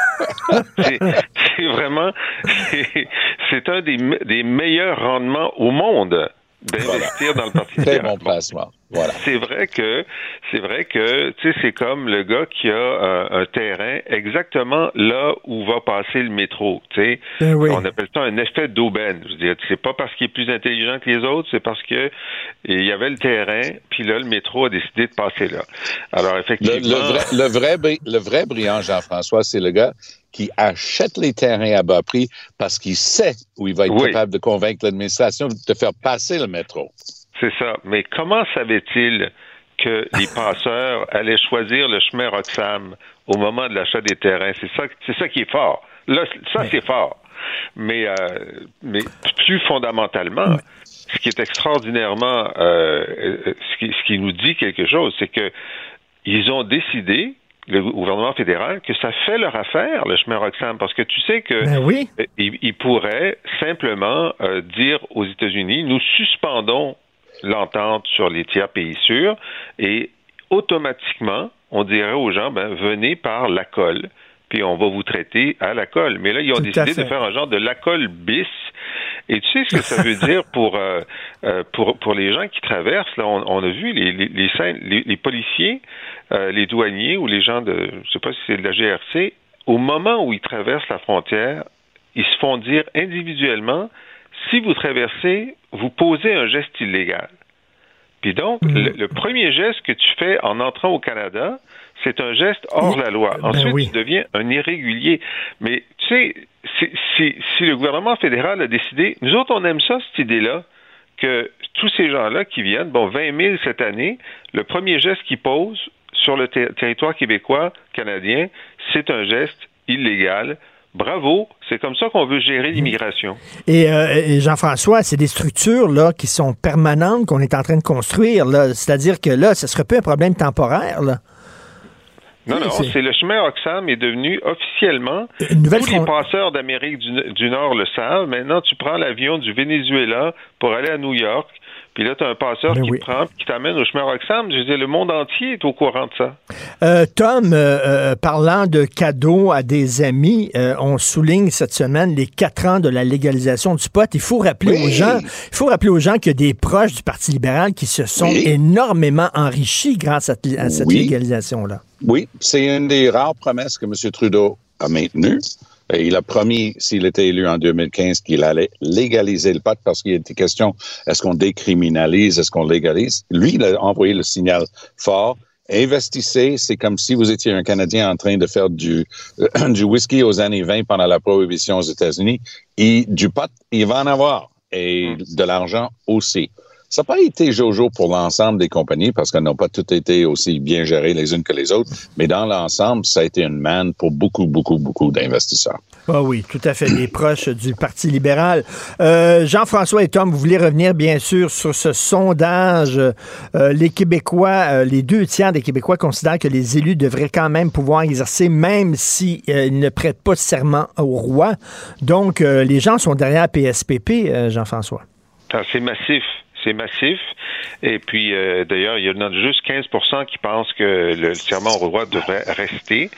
C'est vraiment, c'est- un des meilleurs rendements au monde d'investir dans le Parti Très libéral. bon placement. Voilà. C'est vrai que c'est vrai que tu sais c'est comme le gars qui a euh, un terrain exactement là où va passer le métro. Tu sais, Ben oui. on appelle ça un effet d'aubaine. Je veux dire, c'est pas parce qu'il est plus intelligent que les autres, c'est parce que il y avait le terrain, puis là le métro a décidé de passer là. Alors Le, effectivement, le vrai, le, vrai, bri- le vrai brillant, Jean-François, c'est le gars qui achète les terrains à bas prix parce qu'il sait où il va être Oui. capable de convaincre l'administration de faire passer le métro. c'est ça. Mais comment savait-il que les passeurs allaient choisir le chemin Roxham au moment de l'achat des terrains? C'est ça, c'est ça qui est fort. Là, ça c'est fort. Mais, euh, mais plus fondamentalement, ce qui est extraordinairement, euh, euh, ce, qui, ce qui nous dit quelque chose, c'est que ils ont décidé, le gouvernement fédéral, que ça fait leur affaire, le chemin Roxham, parce que tu sais que Ben oui. euh, ils, ils pourraient simplement euh, dire aux États-Unis, nous suspendons l'entente sur les tiers pays sûrs et automatiquement, on dirait aux gens, ben, venez par la colle, puis on va vous traiter à la colle. Mais là, ils ont Tout décidé de faire un genre de la colle bis. Et tu sais ce que ça veut dire pour, euh, euh, pour, pour les gens qui traversent? Là, on, on a vu les, les, les, scènes- les, les policiers, euh, les douaniers ou les gens de, je sais pas si c'est de la GRC, au moment où ils traversent la frontière, ils se font dire individuellement, si vous traversez, vous posez un geste illégal. Puis donc, Mhm. le, le premier geste que tu fais en entrant au Canada, c'est un geste hors la loi. Ben Ensuite, oui. tu deviens un irrégulier. Mais tu sais, si, si, si le gouvernement fédéral a décidé, nous autres, on aime ça, cette idée-là, que tous ces gens-là qui viennent, bon, 20 000 cette année, le premier geste qu'ils posent sur le ter- territoire québécois, canadien, c'est un geste illégal. Bravo, c'est comme ça qu'on veut gérer l'immigration. Et, euh, et Jean-François, c'est des structures là qui sont permanentes qu'on est en train de construire. là. C'est-à-dire que là, ce serait pas un problème temporaire. Là. Non, Oui, non, c'est- le chemin Oxfam est devenu officiellement. Une nouvelle tous les passeurs d'Amérique du, du Nord le savent. Maintenant, tu prends l'avion du Venezuela pour aller à New York. Puis là, tu as un passeur Ben qui oui. te prend qui t'amène au chemin Roxham. Je veux dire, le monde entier est au courant de ça. Euh, Tom, euh, euh, parlant de cadeaux à des amis, euh, on souligne cette semaine les quatre ans de la légalisation du pot. Il faut rappeler Oui. aux gens, il faut rappeler aux gens qu'il y a des proches du Parti libéral qui se sont Oui. énormément enrichis grâce à, à cette Oui. légalisation-là. Oui, c'est une des rares promesses que M. Trudeau a maintenues. Euh, Il a promis, s'il était élu en 2015, qu'il allait légaliser le pot parce qu'il était question, est-ce qu'on décriminalise, est-ce qu'on légalise? Lui, il a envoyé le signal fort. Investissez, c'est comme si vous étiez un Canadien en train de faire du, du whisky aux années 20 pendant la prohibition aux États-Unis. Et du pot, il va en avoir. Et de l'argent aussi. Ça n'a pas été Jojo pour l'ensemble des compagnies parce qu'elles n'ont pas toutes été aussi bien gérées les unes que les autres, mais dans l'ensemble, ça a été une manne pour beaucoup, beaucoup, beaucoup d'investisseurs. Ah oui, tout à fait, des proches du Parti libéral. Euh, Jean-François et Tom, vous voulez revenir bien sûr sur ce sondage. Euh, les Québécois, euh, les deux tiers des Québécois considèrent que les élus devraient quand même pouvoir exercer, même s'ils ne prêtent pas serment au roi. Donc, les gens sont derrière PSPP, Jean-François. Ah, c'est massif c'est massif. Et puis, euh, d'ailleurs, il y en a juste 15% qui pensent que le serment au roi devrait rester.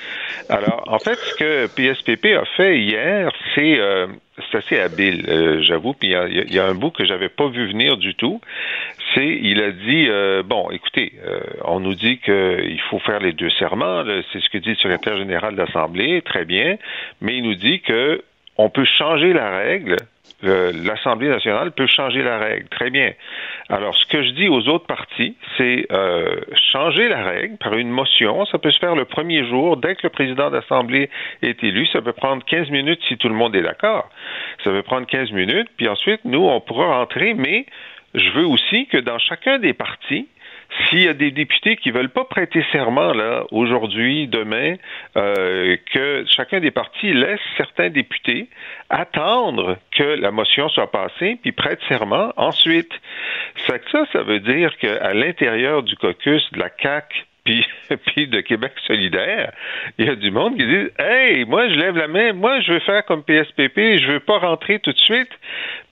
Alors, en fait, ce que PSPP a fait hier, c'est euh, assez habile, euh, j'avoue. Puis il y, a, un bout que j'avais pas vu venir du tout. C'est, il a dit, bon, écoutez, on nous dit qu'il faut faire les deux serments. C'est ce que dit le secrétaire général de l'Assemblée, très bien. Mais il nous dit que on peut changer la règle l'Assemblée nationale peut changer la règle. Très bien. Alors, ce que je dis aux autres partis, c'est euh, changer la règle par une motion. Ça peut se faire le premier jour, dès que le président d'Assemblée est élu. Ça peut prendre 15 minutes si tout le monde est d'accord. Ça peut prendre 15 minutes, puis ensuite, nous, on pourra rentrer, mais je veux aussi que dans chacun des partis, s'il y a des députés qui veulent pas prêter serment là aujourd'hui, demain, euh, que chacun des partis laisse certains députés attendre que la motion soit passée puis prête serment ensuite. Ça, ça, ça veut dire qu'à l'intérieur du caucus de la CAC puis, de Québec solidaire, il y a du monde qui dit Hey, moi je lève la main, moi je veux faire comme PSPP, je veux pas rentrer tout de suite.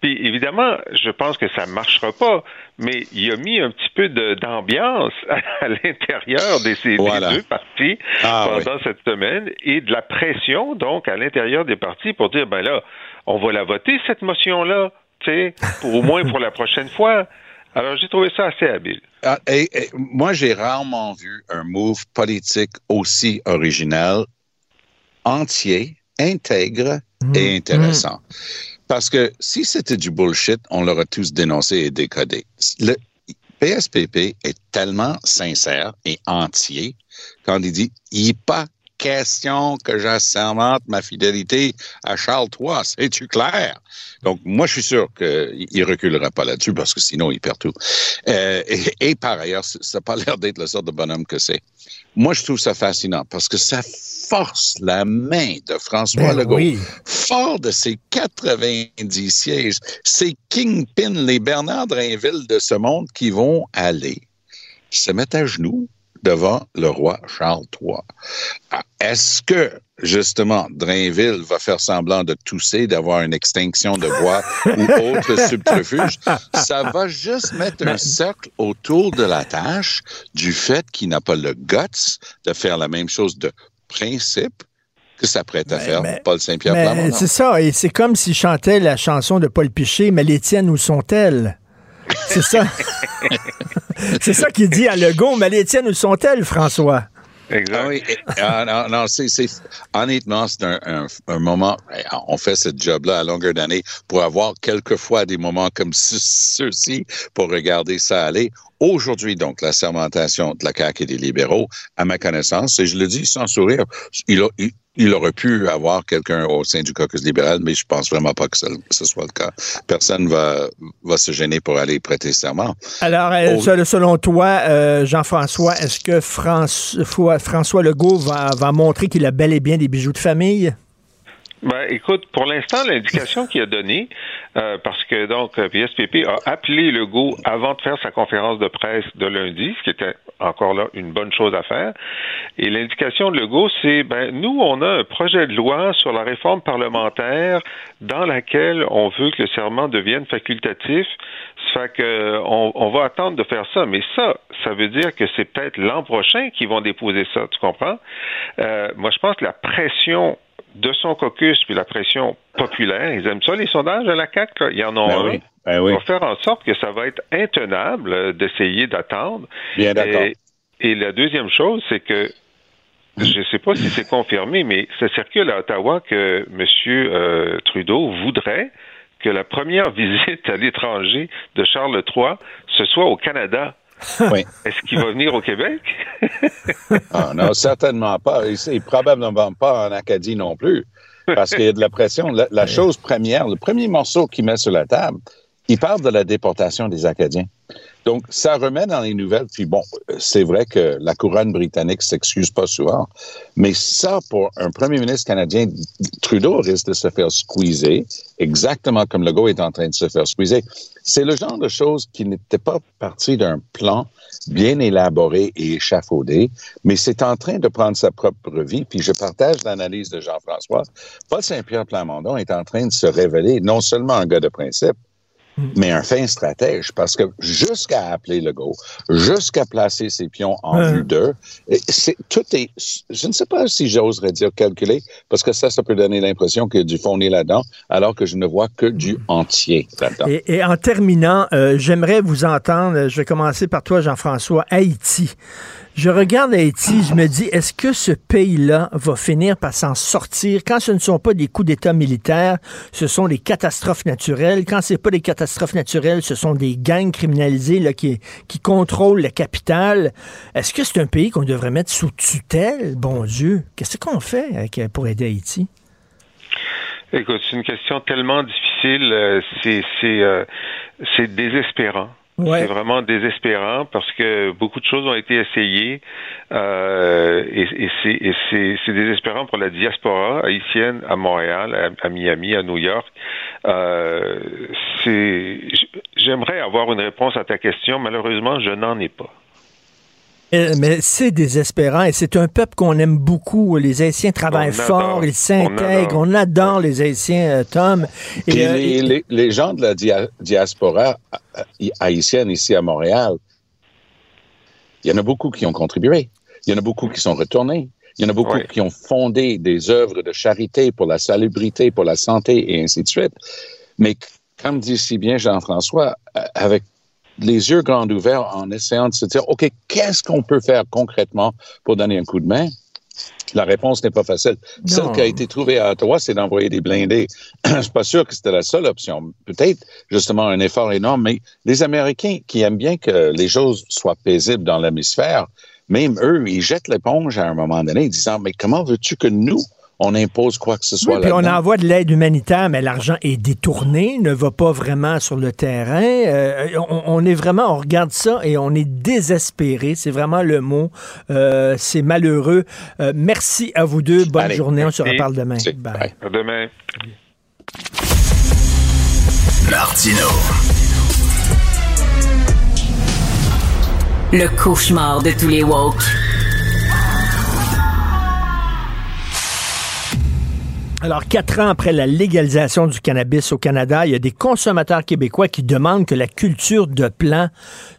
Puis évidemment, je pense que ça marchera pas, mais il a mis un petit peu d'ambiance à, l'intérieur de ces deux partis ah, pendant cette semaine et de la pression donc à l'intérieur des partis pour dire ben là, on va la voter cette motion là, tu sais, au moins pour la prochaine fois. Alors, j'ai trouvé ça assez habile. Ah, moi, j'ai rarement vu un move politique aussi original, entier, intègre et mmh. intéressant. Mmh. Parce que si c'était du bullshit, on l'aurait tous dénoncé et décodé. Le PSPP est tellement sincère et entier quand il dit il n'est pas question que j'assermente ma fidélité à Charles III. C'est-tu clair? Donc, moi, je suis sûr qu'il ne reculera pas là-dessus parce que sinon, il perd tout. Euh, et, par ailleurs, ça n'a pas l'air d'être le sort de bonhomme que c'est. Moi, je trouve ça fascinant parce que ça force la main de François ben Legault, fort de ses 90 sièges, ces kingpins, les Bernard Drainville de ce monde qui vont aller se mettre à genoux devant le roi Charles III. Ah, est-ce que, justement, Drainville va faire semblant de tousser, d'avoir une extinction de voix ou autre subterfuge? Ça va juste mettre un cercle autour de la tâche du fait qu'il n'a pas le guts de faire la même chose de principe que ça prête à faire Paul Saint-Pierre. C'est ça, et c'est comme s'il chantait la chanson de Paul Piché, mais les tiennes, où sont-elles? C'est ça. c'est ça qu'il dit à Legault. Mais les tiennes, où sont-elles, François? Exact. Ah oui, ah, non, non c'est, honnêtement, c'est un, un, moment, on fait ce job-là à longueur d'année pour avoir quelquefois des moments comme ceux-ci pour regarder ça aller. Aujourd'hui, donc, la sermentation de la CAQ et des libéraux, à ma connaissance, et je le dis sans sourire, il, a, il aurait pu avoir quelqu'un au sein du caucus libéral, mais je pense vraiment pas que ce, soit le cas. Personne va, va se gêner pour aller prêter serment. Alors, euh, selon toi, euh, Jean-François, est-ce que François, François Legault va, va montrer qu'il a bel et bien des bijoux de famille? Ben, écoute, pour l'instant, l'indication qu'il a donnée, euh, parce que donc PSPP a appelé Legault avant de faire sa conférence de presse de lundi, ce qui était encore là une bonne chose à faire. Et l'indication de Legault, c'est ben nous, on a un projet de loi sur la réforme parlementaire dans laquelle on veut que le serment devienne facultatif. Ça fait que on, on va attendre de faire ça. Mais ça, ça veut dire que c'est peut-être l'an prochain qu'ils vont déposer ça. Tu comprends? Euh, moi, je pense que la pression de son caucus puis la pression populaire, ils aiment ça, les sondages à la CAQ. Il y en a ben un. Ben oui. faire en sorte que ça va être intenable euh, d'essayer d'attendre. Bien d'accord. Et, la deuxième chose, c'est que je ne sais pas si c'est confirmé, mais ça circule à Ottawa que M. Euh, Trudeau voudrait que la première visite à l'étranger de Charles III, ce soit au Canada. Oui. Est-ce qu'il va venir au Québec? ah, non, certainement pas. Et probablement pas en Acadie non plus. Parce qu'il y a de la pression. La, chose première, le premier morceau qu'il met sur la table, il parle de la déportation des Acadiens. Donc, ça remet dans les nouvelles. Puis bon, c'est vrai que la couronne britannique s'excuse pas souvent, mais ça, pour un premier ministre canadien, Trudeau risque de se faire squeezer, exactement comme Legault est en train de se faire squeezer. C'est le genre de choses qui n'était pas parti d'un plan bien élaboré et échafaudé, mais c'est en train de prendre sa propre vie. Puis je partage l'analyse de Jean-François. Paul Saint-Pierre Plamondon est en train de se révéler non seulement un gars de principe, mais un fin stratège, parce que jusqu'à appeler le go, jusqu'à placer ses pions en vue d'eux, c'est tout est, je ne sais pas si j'oserais dire calculé, parce que ça, ça peut donner l'impression qu'il y a du fondé là-dedans, alors que je ne vois que du entier là-dedans. Et, en terminant, euh, j'aimerais vous entendre, je vais commencer par toi, Jean-François, Haïti. Je regarde Haïti, je me dis, est-ce que ce pays-là va finir par s'en sortir quand ce ne sont pas des coups d'État militaires, ce sont des catastrophes naturelles? Quand c'est pas des catastrophes naturelles, ce sont des gangs criminalisés là, qui, qui contrôlent la capitale. Est-ce que c'est un pays qu'on devrait mettre sous tutelle? Bon Dieu, qu'est-ce qu'on fait pour aider Haïti? Écoute, c'est une question tellement difficile, euh, c'est euh, c'est désespérant. C'est vraiment désespérant parce que beaucoup de choses ont été essayées euh, et, et c'est désespérant pour la diaspora haïtienne à Montréal, à, Miami, à New York. Euh, J'aimerais avoir une réponse à ta question. Malheureusement, je n'en ai pas. Euh, mais c'est désespérant et c'est un peuple qu'on aime beaucoup. Les Haïtiens travaillent fort, ils s'intègrent. On, adore les Haïtiens, euh, Tom. Et, euh, les, gens de la diaspora haïtienne ici à Montréal, il y en a beaucoup qui ont contribué. Il y en a beaucoup qui sont retournés. Il y en a beaucoup qui ont fondé des œuvres de charité pour la salubrité, pour la santé et ainsi de suite. Mais comme dit si bien Jean-François, avec les yeux grands ouverts en essayant de se dire, OK, qu'est-ce qu'on peut faire concrètement pour donner un coup de main? La réponse n'est pas facile. Celle qui a été trouvée à Ottawa, c'est d'envoyer des blindés. Je suis pas sûr que c'était la seule option. Peut-être justement un effort énorme, mais les Américains qui aiment bien que les choses soient paisibles dans l'hémisphère, même eux, ils jettent l'éponge à un moment donné, disant, mais comment veux-tu que nous, on impose quoi que ce soit. Oui, puis on envoie de l'aide humanitaire, mais l'argent est détourné, ne va pas vraiment sur le terrain. Euh, on, est vraiment, on regarde ça et on est désespéré. C'est vraiment le mot. Euh, c'est malheureux. Euh, merci à vous deux. Bonne journée. On se reparle demain. Bye. À demain. Martino. Le cauchemar de tous les woke. Alors, quatre ans après la légalisation du cannabis au Canada, il y a des consommateurs québécois qui demandent que la culture de plant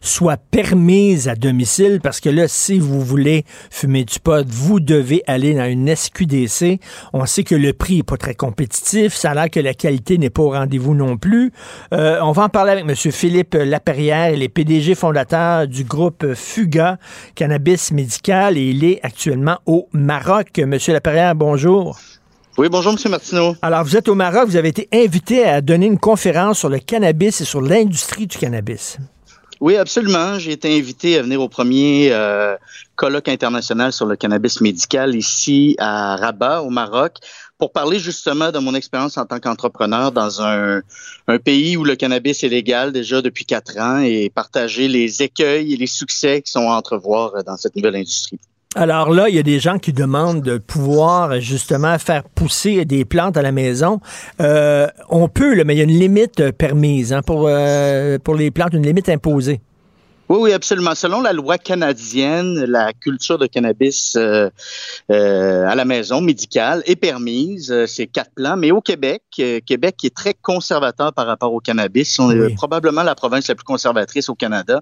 soit permise à domicile parce que là, si vous voulez fumer du pot, vous devez aller dans une SQDC. On sait que le prix est pas très compétitif. Ça a l'air que la qualité n'est pas au rendez-vous non plus. Euh, on va en parler avec M. Philippe Laperrière, il est PDG fondateur du groupe Fuga Cannabis Médical et il est actuellement au Maroc. Monsieur Laperrière, bonjour. Oui, bonjour, M. Martineau. Alors, vous êtes au Maroc, vous avez été invité à donner une conférence sur le cannabis et sur l'industrie du cannabis. Oui, absolument. J'ai été invité à venir au premier euh, colloque international sur le cannabis médical ici à Rabat, au Maroc, pour parler justement de mon expérience en tant qu'entrepreneur dans un, un, pays où le cannabis est légal déjà depuis quatre ans et partager les écueils et les succès qui sont à entrevoir dans cette nouvelle industrie. Alors là, il y a des gens qui demandent de pouvoir justement faire pousser des plantes à la maison. Euh, on peut, mais il y a une limite permise hein, pour, euh, pour les plantes, une limite imposée. Oui, oui, absolument. Selon la loi canadienne, la culture de cannabis euh, euh, à la maison médicale est permise. Euh, c'est quatre plans. Mais au Québec, Québec est très conservateur par rapport au cannabis. On est probablement la province la plus conservatrice au Canada.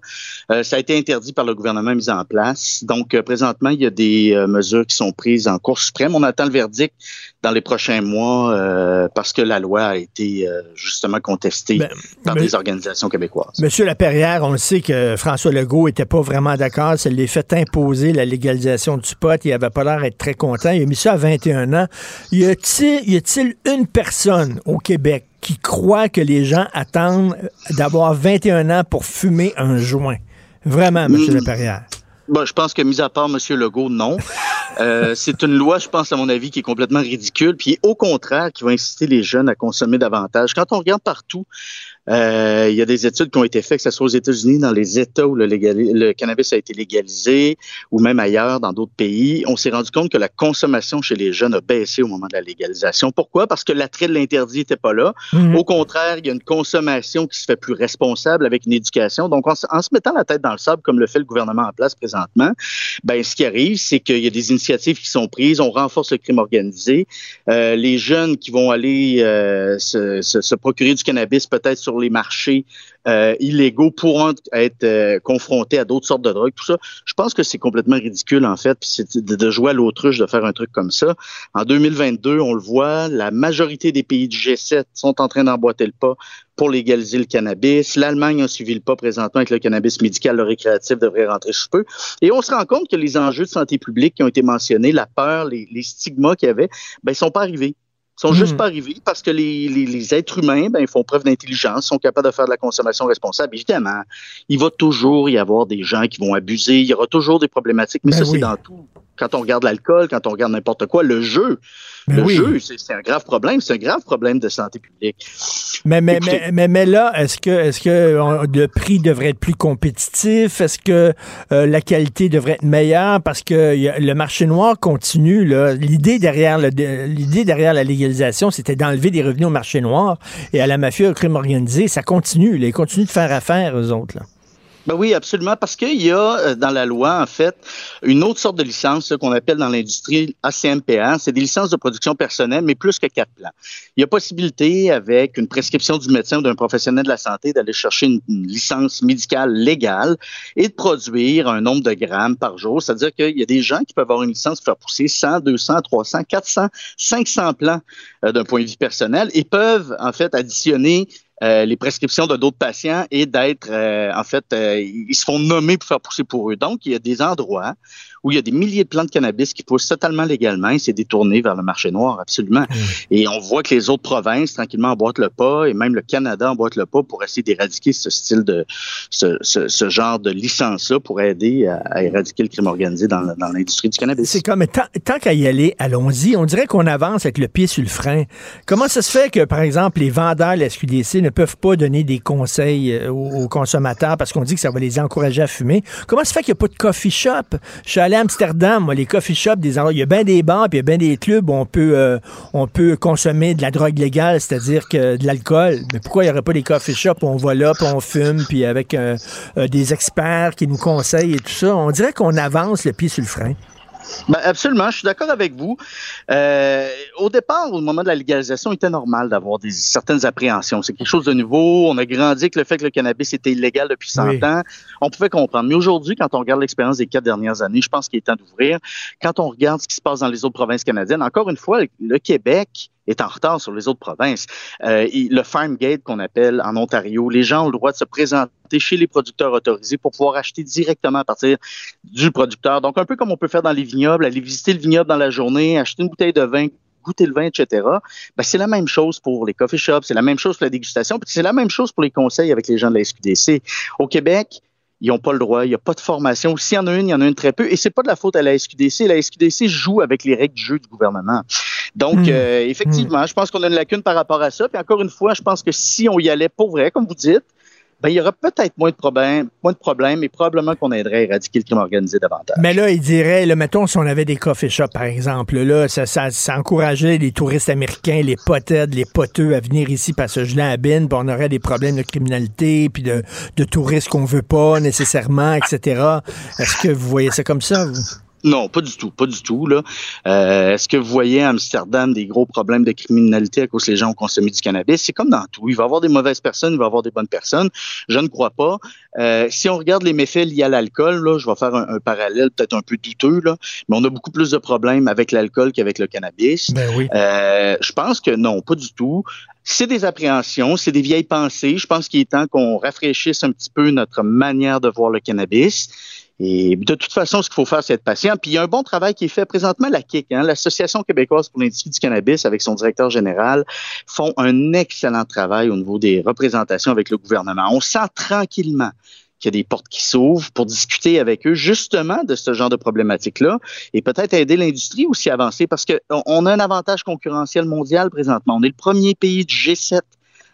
ça a été interdit par le gouvernement mis en place. Donc, présentement, il y a des mesures qui sont prises en Cour suprême. On attend le verdict dans les prochains mois euh, parce que la loi a été euh, justement contestée ben, par des organisations québécoises. Monsieur Laperrière, on le sait que François Legault était pas vraiment d'accord. Ça lui fait imposer la légalisation du pot. Il avait pas l'air d'être très content. Il a mis ça à 21 ans. Y a-t-il une personne au Québec qui croit que les gens attendent d'avoir 21 ans pour fumer un joint? Vraiment, Monsieur mmh. Bon, je pense que, mis à part M. Legault, non. Euh, c'est une loi, je pense, à mon avis, qui est complètement ridicule, puis au contraire, qui va inciter les jeunes à consommer davantage. Quand on regarde partout, Euh, il y a des études qui ont été faites, que ce soit aux États-Unis, dans les États où le, le, cannabis a été légalisé, ou même ailleurs, dans d'autres pays. On s'est rendu compte que la consommation chez les jeunes a baissé au moment de la légalisation. Pourquoi? Parce que l'attrait de l'interdit n'était pas là. Mhm. Au contraire, il y a une consommation qui se fait plus responsable avec une éducation. Donc, en, se mettant la tête dans le sable, comme le fait le gouvernement en place présentement, ben, ce qui arrive, c'est qu'il y a des initiatives qui sont prises. On renforce le crime organisé. Euh, les jeunes qui vont aller euh, se, se, se procurer du cannabis peut-être sur les marchés euh, illégaux pourront être euh, confrontés à d'autres sortes de drogues, tout ça. Je pense que c'est complètement ridicule, en fait, de, jouer à l'autruche de faire un truc comme ça. En 2022, on le voit, la majorité des pays du G7 sont en train d'emboîter le pas pour légaliser le cannabis. L'Allemagne a suivi le pas présentement avec le cannabis médical, le récréatif devrait rentrer sous peu. Et on se rend compte que les enjeux de santé publique qui ont été mentionnés, la peur, les, les stigmas qu'il y avait, ben, ils sont pas arrivés sont Hmm. juste pas arrivés parce que les, les, les êtres humains, ben, ils font preuve d'intelligence, sont capables de faire de la consommation responsable. Évidemment, il va toujours y avoir des gens qui vont abuser, il y aura toujours des problématiques, mais Ben ça, oui. c'est dans tout. Quand on regarde l'alcool, quand on regarde n'importe quoi, le jeu, Ben le oui. jeu, c'est un grave problème, c'est un grave problème de santé publique. Mais, mais, Écoutez. mais, mais, mais là, est-ce que, est-ce que on- le prix devrait être plus compétitif? Est-ce que euh, la qualité devrait être meilleure? Parce que a- le marché noir continue. là. L'idée derrière, le- derrière la légalisation, c'était d'enlever des revenus au marché noir et à la mafia, au crime organisé. Ça continue. là. Ils continuent de faire affaire, eux autres. Là. Ben oui, absolument, parce qu'il y a euh, dans la loi, en fait, une autre sorte de licence qu'on appelle dans l'industrie ACMPA. C'est des licences de production personnelle, mais plus que quatre plans. Il y a possibilité, avec une prescription du médecin ou d'un professionnel de la santé, d'aller chercher une, une licence médicale légale et de produire un nombre de grammes par jour. C'est-à-dire qu'il y a des gens qui peuvent avoir une licence pour faire pousser 100, 200, 300, 400, 500 plants euh, d'un point de vue personnel et peuvent, en fait, additionner euh, les prescriptions de d'autres patients et d'être, euh, en fait, euh, ils se font nommer pour faire pousser pour eux. Donc, il y a des endroits où il y a des milliers de plants de cannabis qui poussent totalement légalement et c'est détourné vers le marché noir, absolument. Et on voit que les autres provinces, tranquillement, emboîtent le pas et même le Canada emboîte le pas pour essayer d'éradiquer ce style de, ce, ce, ce genre de licence-là pour aider à, à éradiquer le crime organisé dans, dans l'industrie du cannabis. C'est comme, tant, tant qu'à y aller, allons-y. On dirait qu'on avance avec le pied sur le frein. Comment ça se fait que, par exemple, les vendeurs de la SQDC ne peuvent pas donner des conseils euh, aux, aux consommateurs parce qu'on dit que ça va les encourager à fumer? Comment ça se fait qu'il n'y a pas de coffee shop? Je suis allé Amsterdam, les coffee shops, des endroits, il y a bien des bars, puis y a bien des clubs où on peut, euh, on peut consommer de la drogue légale, c'est-à-dire que de l'alcool. Mais pourquoi il n'y aurait pas des coffee shops où on va là, puis on fume, puis avec euh, euh, des experts qui nous conseillent et tout ça? On dirait qu'on avance le pied sur le frein. Ben absolument, je suis d'accord avec vous. Euh, au départ, au moment de la légalisation, il était normal d'avoir des certaines appréhensions. C'est quelque chose de nouveau. On a grandi avec le fait que le cannabis était illégal depuis 100 Oui. ans. On pouvait comprendre. Mais aujourd'hui, quand on regarde l'expérience des quatre dernières années, je pense qu'il est temps d'ouvrir. Quand on regarde ce qui se passe dans les autres provinces canadiennes, encore une fois, le Québec est en retard sur les autres provinces. Euh, le Farm Gate qu'on appelle en Ontario, les gens ont le droit de se présenter chez les producteurs autorisés pour pouvoir acheter directement à partir du producteur. Donc, un peu comme on peut faire dans les vignobles, aller visiter le vignoble dans la journée, acheter une bouteille de vin, goûter le vin, etc. Ben, c'est la même chose pour les coffee shops, c'est la même chose pour la dégustation, c'est la même chose pour les conseils avec les gens de la SQDC. Au Québec, ils n'ont pas le droit, il n'y a pas de formation. S'il y en a une, il y en a une très peu. Et c'est pas de la faute à la SQDC. La SQDC joue avec les règles du jeu du gouvernement. Donc, Hmm. euh, effectivement, je pense qu'on a une lacune par rapport à ça. Puis encore une fois, je pense que si on y allait pour vrai, comme vous dites, ben, il y aurait peut-être moins de problèmes, moins de problèmes, et probablement qu'on aiderait à éradiquer le crime organisé davantage. Mais là, il dirait, là, mettons, si on avait des coffee shops, par exemple, là, ça, ça, ça encourageait les touristes américains, les potheads, les poteux à venir ici parce que je l'abine, puis on aurait des problèmes de criminalité, puis de, de touristes qu'on veut pas nécessairement, etc. Est-ce que vous voyez ça comme ça, vous? Non, pas du tout, pas du tout. Là. Euh, Est-ce que vous voyez à Amsterdam des gros problèmes de criminalité à cause que les gens ont consommé du cannabis? C'est comme dans tout. Il va y avoir des mauvaises personnes, il va y avoir des bonnes personnes. Je ne crois pas. Euh, si on regarde les méfaits liés à l'alcool, là, je vais faire un, un parallèle peut-être un peu douteux, là, mais on a beaucoup plus de problèmes avec l'alcool qu'avec le cannabis. Ben oui. Euh, je pense que non, pas du tout. C'est des appréhensions, c'est des vieilles pensées. Je pense qu'il est temps qu'on rafraîchisse un petit peu notre manière de voir le cannabis. Et de toute façon, ce qu'il faut faire, c'est être patient. Puis il y a un bon travail qui est fait présentement, la KIC, hein, l'Association québécoise pour l'industrie du cannabis, avec son directeur général, font un excellent travail au niveau des représentations avec le gouvernement. On sent tranquillement qu'il y a des portes qui s'ouvrent pour discuter avec eux justement de ce genre de problématique-là et peut-être aider l'industrie aussi à avancer parce qu'on on a un avantage concurrentiel mondial présentement. On est le premier pays du G7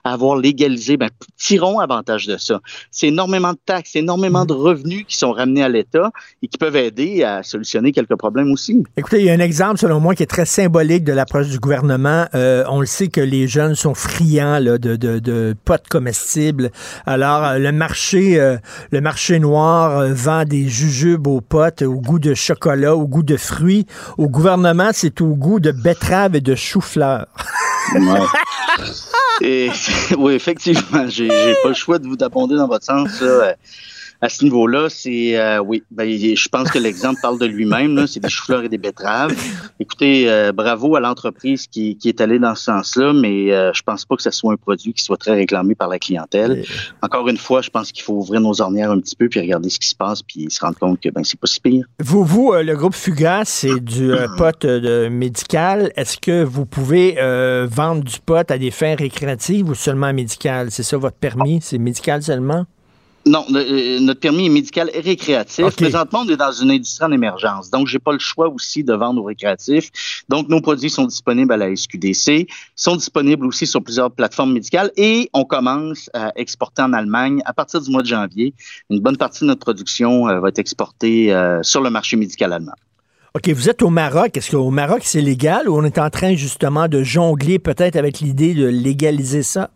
à avoir légalisé, ben, tirons avantage de ça. C'est énormément de taxes, énormément de revenus qui sont ramenés à l'État et qui peuvent aider à solutionner quelques problèmes aussi. Écoutez, il y a un exemple, selon moi, qui est très symbolique de l'approche du gouvernement. Euh, on le sait que les jeunes sont friands là, de, de, de potes comestibles. Alors, euh, le marché, euh, le marché noir euh, vend des jujubes aux potes au goût de chocolat, au goût de fruits. Au gouvernement, c'est au goût de betterave et de chou-fleur. Ouais. Et, oui, effectivement, j'ai pas le choix de vous d'abonder dans votre sens. là. À ce niveau-là, c'est euh, oui, ben, je pense que l'exemple parle de lui-même. là. C'est des choux-fleurs et des betteraves. Écoutez, euh, bravo à l'entreprise qui, qui est allée dans ce sens-là, mais euh, je pense pas que ce soit un produit qui soit très réclamé par la clientèle. Encore une fois, je pense qu'il faut ouvrir nos ornières un petit peu puis regarder ce qui se passe puis se rendre compte que ben c'est pas si pire. Vous, vous, euh, le groupe Fugas, c'est du euh, pot euh, de médical. Est-ce que vous pouvez euh, vendre du pot à des fins récréatives ou seulement médical? C'est ça votre permis? C'est médical seulement? Non, le- euh, notre permis est médical et récréatif. Présentement, on est dans une industrie en émergence. Donc, j'ai pas le choix aussi de vendre au récréatif. Donc, nos produits sont disponibles à la SQDC, sont disponibles aussi sur plusieurs plateformes médicales et on commence à exporter en Allemagne à partir du mois de janvier. Une bonne partie de notre production euh, va être exportée euh, sur le marché médical allemand. OK, vous êtes au Maroc. Est-ce qu'au Maroc, c'est légal ou on est en train justement de jongler peut-être avec l'idée de légaliser ça?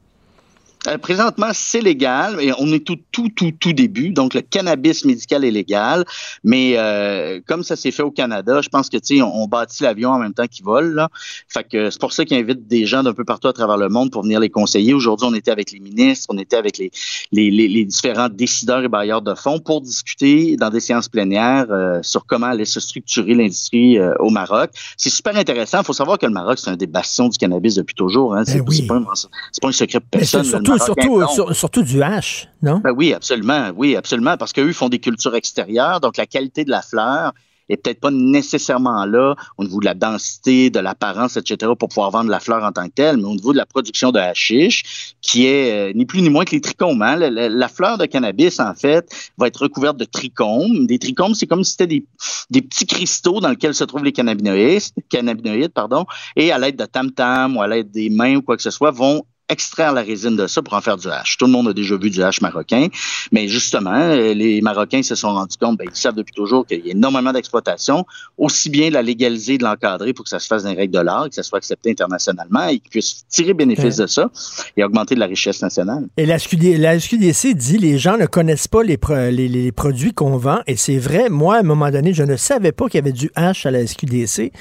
Euh, présentement, c'est légal, et on est tout, tout, tout, tout début. Donc, le cannabis médical est légal, mais euh, comme ça s'est fait au Canada, je pense que tu sais, on, on bâtit l'avion en même temps qu'il vole. Là. Fait que c'est pour ça qu'ils invitent des gens d'un peu partout à travers le monde pour venir les conseiller. Aujourd'hui, on était avec les ministres, on était avec les, les, les, les différents décideurs et bailleurs de fonds pour discuter dans des séances plénières euh, sur comment allait se structurer l'industrie euh, au Maroc. C'est super intéressant. Il faut savoir que le Maroc, c'est un des bastions du cannabis depuis toujours. Hein. C'est Ben oui. pas, pas un secret c'est personne. Surtout, le Maroc surtout, intense. sur- surtout du hash, non? Ben oui, absolument. Oui, absolument. Parce qu'eux font des cultures extérieures, donc la qualité de la fleur est peut-être pas nécessairement là au niveau de la densité, de l'apparence, etc., pour pouvoir vendre la fleur en tant que telle, mais au niveau de la production de hashish, qui est euh, ni plus ni moins que les trichomes. Hein. La, la- la fleur de cannabis, en fait, va être recouverte de trichomes. Des trichomes, c'est comme si c'était des, des petits cristaux dans lesquels se trouvent les cannabinoïdes, cannabinoïdes pardon, et à l'aide de tam-tam ou à l'aide des mains ou quoi que ce soit, vont extraire la résine de ça pour en faire du hash. Tout le monde a déjà vu du hash marocain, mais justement, euh, les Marocains se sont rendus compte, ben, ils savent depuis toujours qu'il y a énormément d'exploitation, aussi bien de la légaliser, de l'encadrer pour que ça se fasse dans les règles de l'art, que ça soit accepté internationalement et qu'ils puissent tirer bénéfice de ça et augmenter de la richesse nationale. Et la, SQD la SQDC dit les gens ne connaissent pas les, pro- les, les produits qu'on vend. Et c'est vrai, moi, à un moment donné, je ne savais pas qu'il y avait du hash à la SQDC.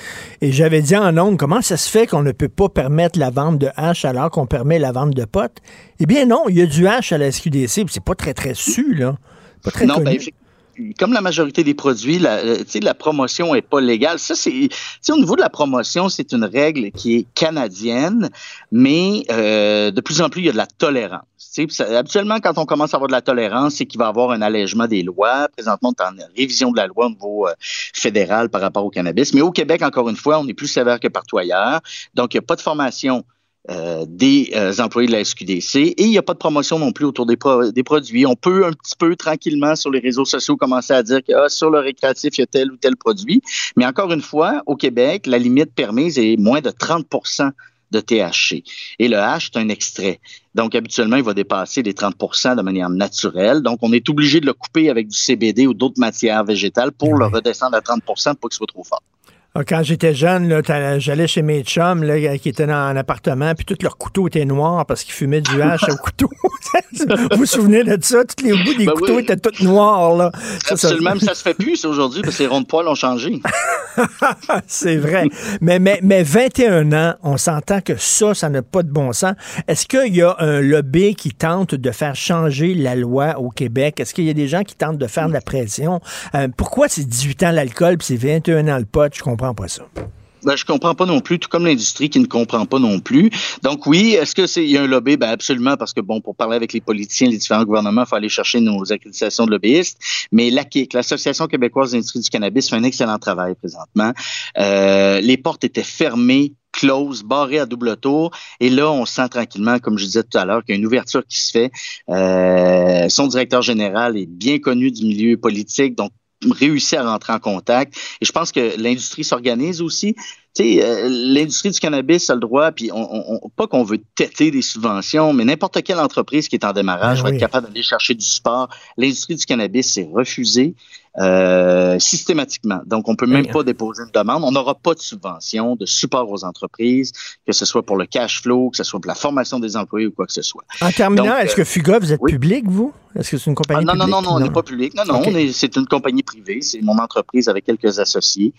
Et j'avais dit en ondes, comment ça se fait qu'on ne peut pas permettre la vente de hash alors qu'on permet la vente de potes? Eh bien non, il y a du hash à la SQDC. C'est pas très, très su, là. Pas très non, connu. ben, comme la majorité des produits, la, euh, la promotion est pas légale. Ça, c'est, au niveau de la promotion, c'est une règle qui est canadienne, mais euh, de plus en plus, il y a de la tolérance. Ça- habituellement, quand on commence à avoir de la tolérance, c'est qu'il va y avoir un allègement des lois. Présentement, on est en révision de la loi au niveau euh, fédéral par rapport au cannabis. Mais au Québec, encore une fois, on est plus sévère que partout ailleurs. Donc, il n'y a pas de formation euh, des euh, employés de la SQDC et il n'y a pas de promotion non plus autour des, pro- des produits. On peut un petit peu tranquillement sur les réseaux sociaux commencer à dire que ah, sur le récréatif, il y a tel ou tel produit. Mais encore une fois, au Québec, la limite permise est moins de 30% de THC. Et le H, c'est un extrait. Donc, habituellement, il va dépasser les 30% de manière naturelle. Donc, on est obligé de le couper avec du CBD ou d'autres matières végétales pour le redescendre à 30 pour pas qu'il soit trop fort. Ah, Quand j'étais jeune, j'allais chez mes chums là, qui étaient dans un appartement, puis tous leurs couteaux étaient noirs parce qu'ils fumaient du hache au couteau. vous vous souvenez de ça? Tous les bouts des Ben couteaux oui. étaient tous noirs. Là. Ça, ça- Absolument, mais ça se fait plus ça, aujourd'hui parce que les ronds de poils ont changé. C'est vrai. mais, mais, mais 21 ans, on s'entend que ça, ça n'a pas de bon sens. Est-ce qu'il y a un lobby qui tente de faire changer la loi au Québec? Est-ce qu'il y a des gens qui tentent de faire de la pression? Euh, pourquoi c'est 18 ans l'alcool puis c'est 21 ans le pot? Je comprends pas ça. Ben, comprends pas non plus, tout comme l'industrie qui ne comprend pas non plus. Donc oui, est-ce que c'est y a un lobby? Ben absolument, parce que bon, pour parler avec les politiciens, les différents gouvernements, il faut aller chercher nos accréditations de lobbyistes. Mais l'AQUIC, l'Association québécoise d'industrie du cannabis, fait un excellent travail présentement. Euh, les portes étaient fermées close, barrées à double tour. Et là, on sent tranquillement, comme je disais tout à l'heure, qu'il y a une ouverture qui se fait. Euh, son directeur général est bien connu du milieu politique, donc réussit à rentrer en contact. Et je pense que l'industrie s'organise aussi. Tu sais, euh, l'industrie du cannabis a le droit, puis on, on, pas qu'on veut têter des subventions, mais n'importe quelle entreprise qui est en démarrage Ben va oui. être capable d'aller chercher du support. L'industrie du cannabis s'est refusée euh, systématiquement. Donc, on peut même Oui. pas déposer une demande. On n'aura pas de subvention, de support aux entreprises, que ce soit pour le cash flow, que ce soit pour la formation des employés ou quoi que ce soit. En terminant, est-ce euh, que Fuga, vous êtes oui. public, vous? Est-ce que c'est une Ah, compagnie non, non, publique? non, non, on n'est pas public. Non, non, OK. on est, c'est une compagnie privée. C'est mon entreprise avec quelques associés.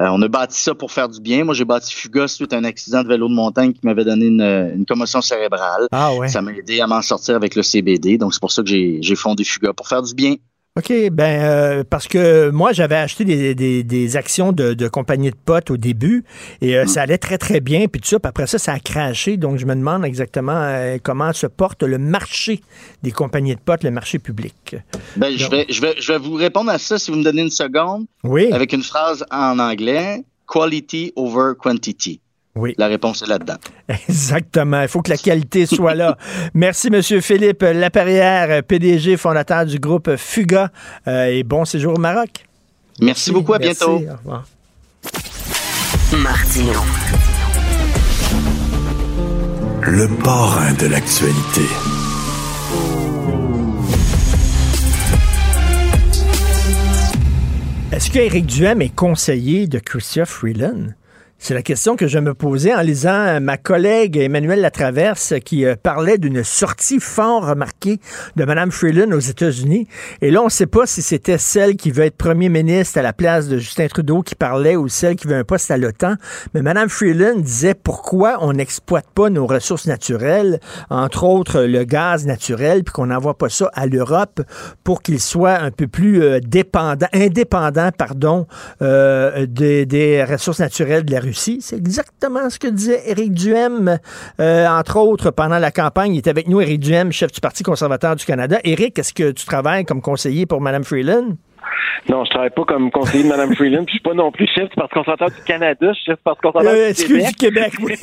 Euh, on a bâti ça pour faire du bien. Moi, j'ai bâti Fuga suite à un accident de vélo de montagne qui m'avait donné une, une commotion cérébrale. Ah ouais. Ça m'a aidé à m'en sortir avec le CBD. Donc, c'est pour ça que j'ai, fondé Fuga, pour faire du bien. OK, ben euh, parce que moi j'avais acheté des, des, des actions de, de compagnies de potes au début et Mm. euh, ça allait très très bien puis tout ça, puis après ça ça a craché donc je me demande exactement euh, comment se porte le marché des compagnies de potes, le marché public. Ben, je vais, je vais, je vais vous répondre à ça si vous me donnez une seconde Oui. avec une phrase en anglais. Quality over quantity. Oui. La réponse est là-dedans. Exactement. Il faut que la qualité soit là. Merci, Monsieur Philippe Laperrière, PDG, fondateur du groupe Fuga. Euh, et bon séjour au Maroc. Merci, beaucoup. À Merci, bientôt. Au revoir. Martino. Le parrain de l'actualité. Est-ce que Éric Duhem est conseiller de Chrystia Freeland? C'est la question que je me posais en lisant ma collègue Emmanuel Latraverse qui euh, parlait d'une sortie fort remarquée de Mme Freeland aux États-Unis. Et là, on ne sait pas si c'était celle qui veut être premier ministre à la place de Justin Trudeau qui parlait ou celle qui veut un poste à l'OTAN. Mais Mme Freeland disait pourquoi on n'exploite pas nos ressources naturelles, entre autres le gaz naturel, puis qu'on n'envoie pas ça à l'Europe pour qu'il soit un peu plus euh, dépendant, indépendant, pardon, euh, des, des ressources naturelles de la Russie. C'est exactement ce que disait Éric Duhem, euh, entre autres, pendant la campagne. Il était avec nous, Éric Duhem, chef du Parti conservateur du Canada. Éric, est-ce que tu travailles comme conseiller pour Mme Freeland? Non, je travaille pas comme conseiller de Mme Freeland, puis je suis pas non plus chef du Parti conservateur du Canada, je suis chef du Parti conservateur Euh, du Québec. du Québec, oui.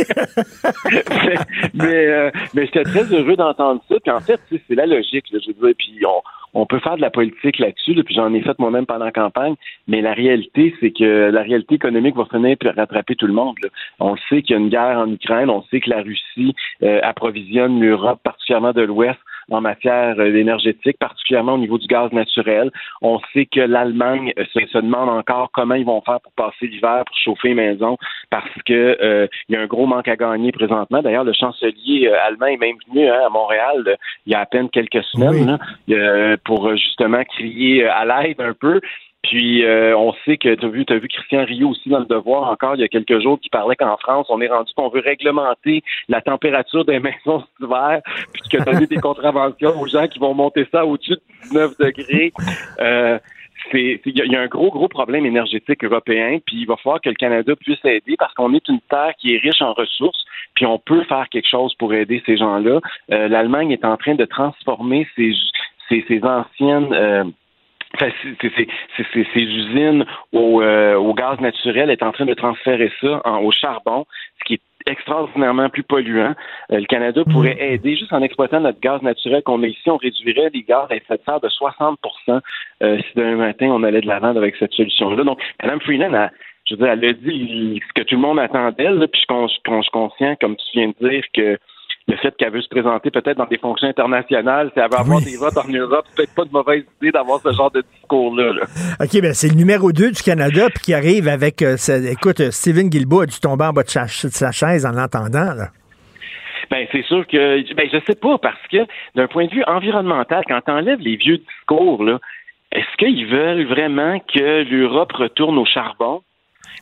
mais mais, euh, mais j'étais très heureux d'entendre ça. Puis en fait, c'est la logique, là, je veux dire. Puis on, on peut faire de la politique là-dessus. là, puis j'en ai fait moi-même pendant la campagne. Mais la réalité, c'est que la réalité économique va finir par rattraper tout le monde. là. On sait qu'il y a une guerre en Ukraine. On sait que la Russie euh, approvisionne l'Europe, particulièrement de l'Ouest, en matière euh, énergétique, particulièrement au niveau du gaz naturel. On sait que l'Allemagne euh, se, demande encore comment ils vont faire pour passer l'hiver, pour chauffer les maisons, parce que euh, il y a un gros manque à gagner présentement. D'ailleurs, le chancelier euh, allemand est même venu hein, à Montréal il y a à peine quelques semaines Oui. là, pour justement crier à l'aide un peu. Puis euh, on sait que tu as vu, t'as vu Christian Rio aussi dans le devoir encore il y a quelques jours qui parlait qu'en France, on est rendu qu'on veut réglementer la température des maisons cet hiver, puis que donner des contraventions aux gens qui vont monter ça au-dessus de 19 degrés. Euh, il y, a- un gros gros problème énergétique européen puis il va falloir que le Canada puisse aider parce qu'on est une terre qui est riche en ressources puis on peut faire quelque chose pour aider ces gens-là. Euh, L'Allemagne est en train de transformer ses ses, ses anciennes Enfin, c'est- c'est- c'est- c'est- c'est- ces usines au, euh, au gaz naturel est en train de transférer ça en- au charbon, ce qui est extraordinairement plus polluant. Euh, le Canada pourrait aider juste en exploitant notre gaz naturel qu'on a ici, on réduirait les gaz à effet de serre de 60 euh, si demain matin on allait de l'avant avec cette solution-là. Donc, Mme Freeland a je veux dire, elle a dit ce que tout le monde attend d'elle, là, puis je, je, conscient, comme tu viens de dire, que le fait qu'elle veut se présenter peut-être dans des fonctions internationales, si elle veut avoir Oui. des votes en Europe, c'est peut-être pas de mauvaise idée d'avoir ce genre de discours-là. là. OK, ben c'est le numéro 2 du Canada, puis qui arrive avec. euh, écoute, euh, Stephen Guilbeault a dû tomber en bas de sa, de sa chaise en l'entendant. là. Ben, c'est sûr que, ben, je sais pas, parce que d'un point de vue environnemental, quand tu enlèves les vieux discours, là, est-ce qu'ils veulent vraiment que l'Europe retourne au charbon?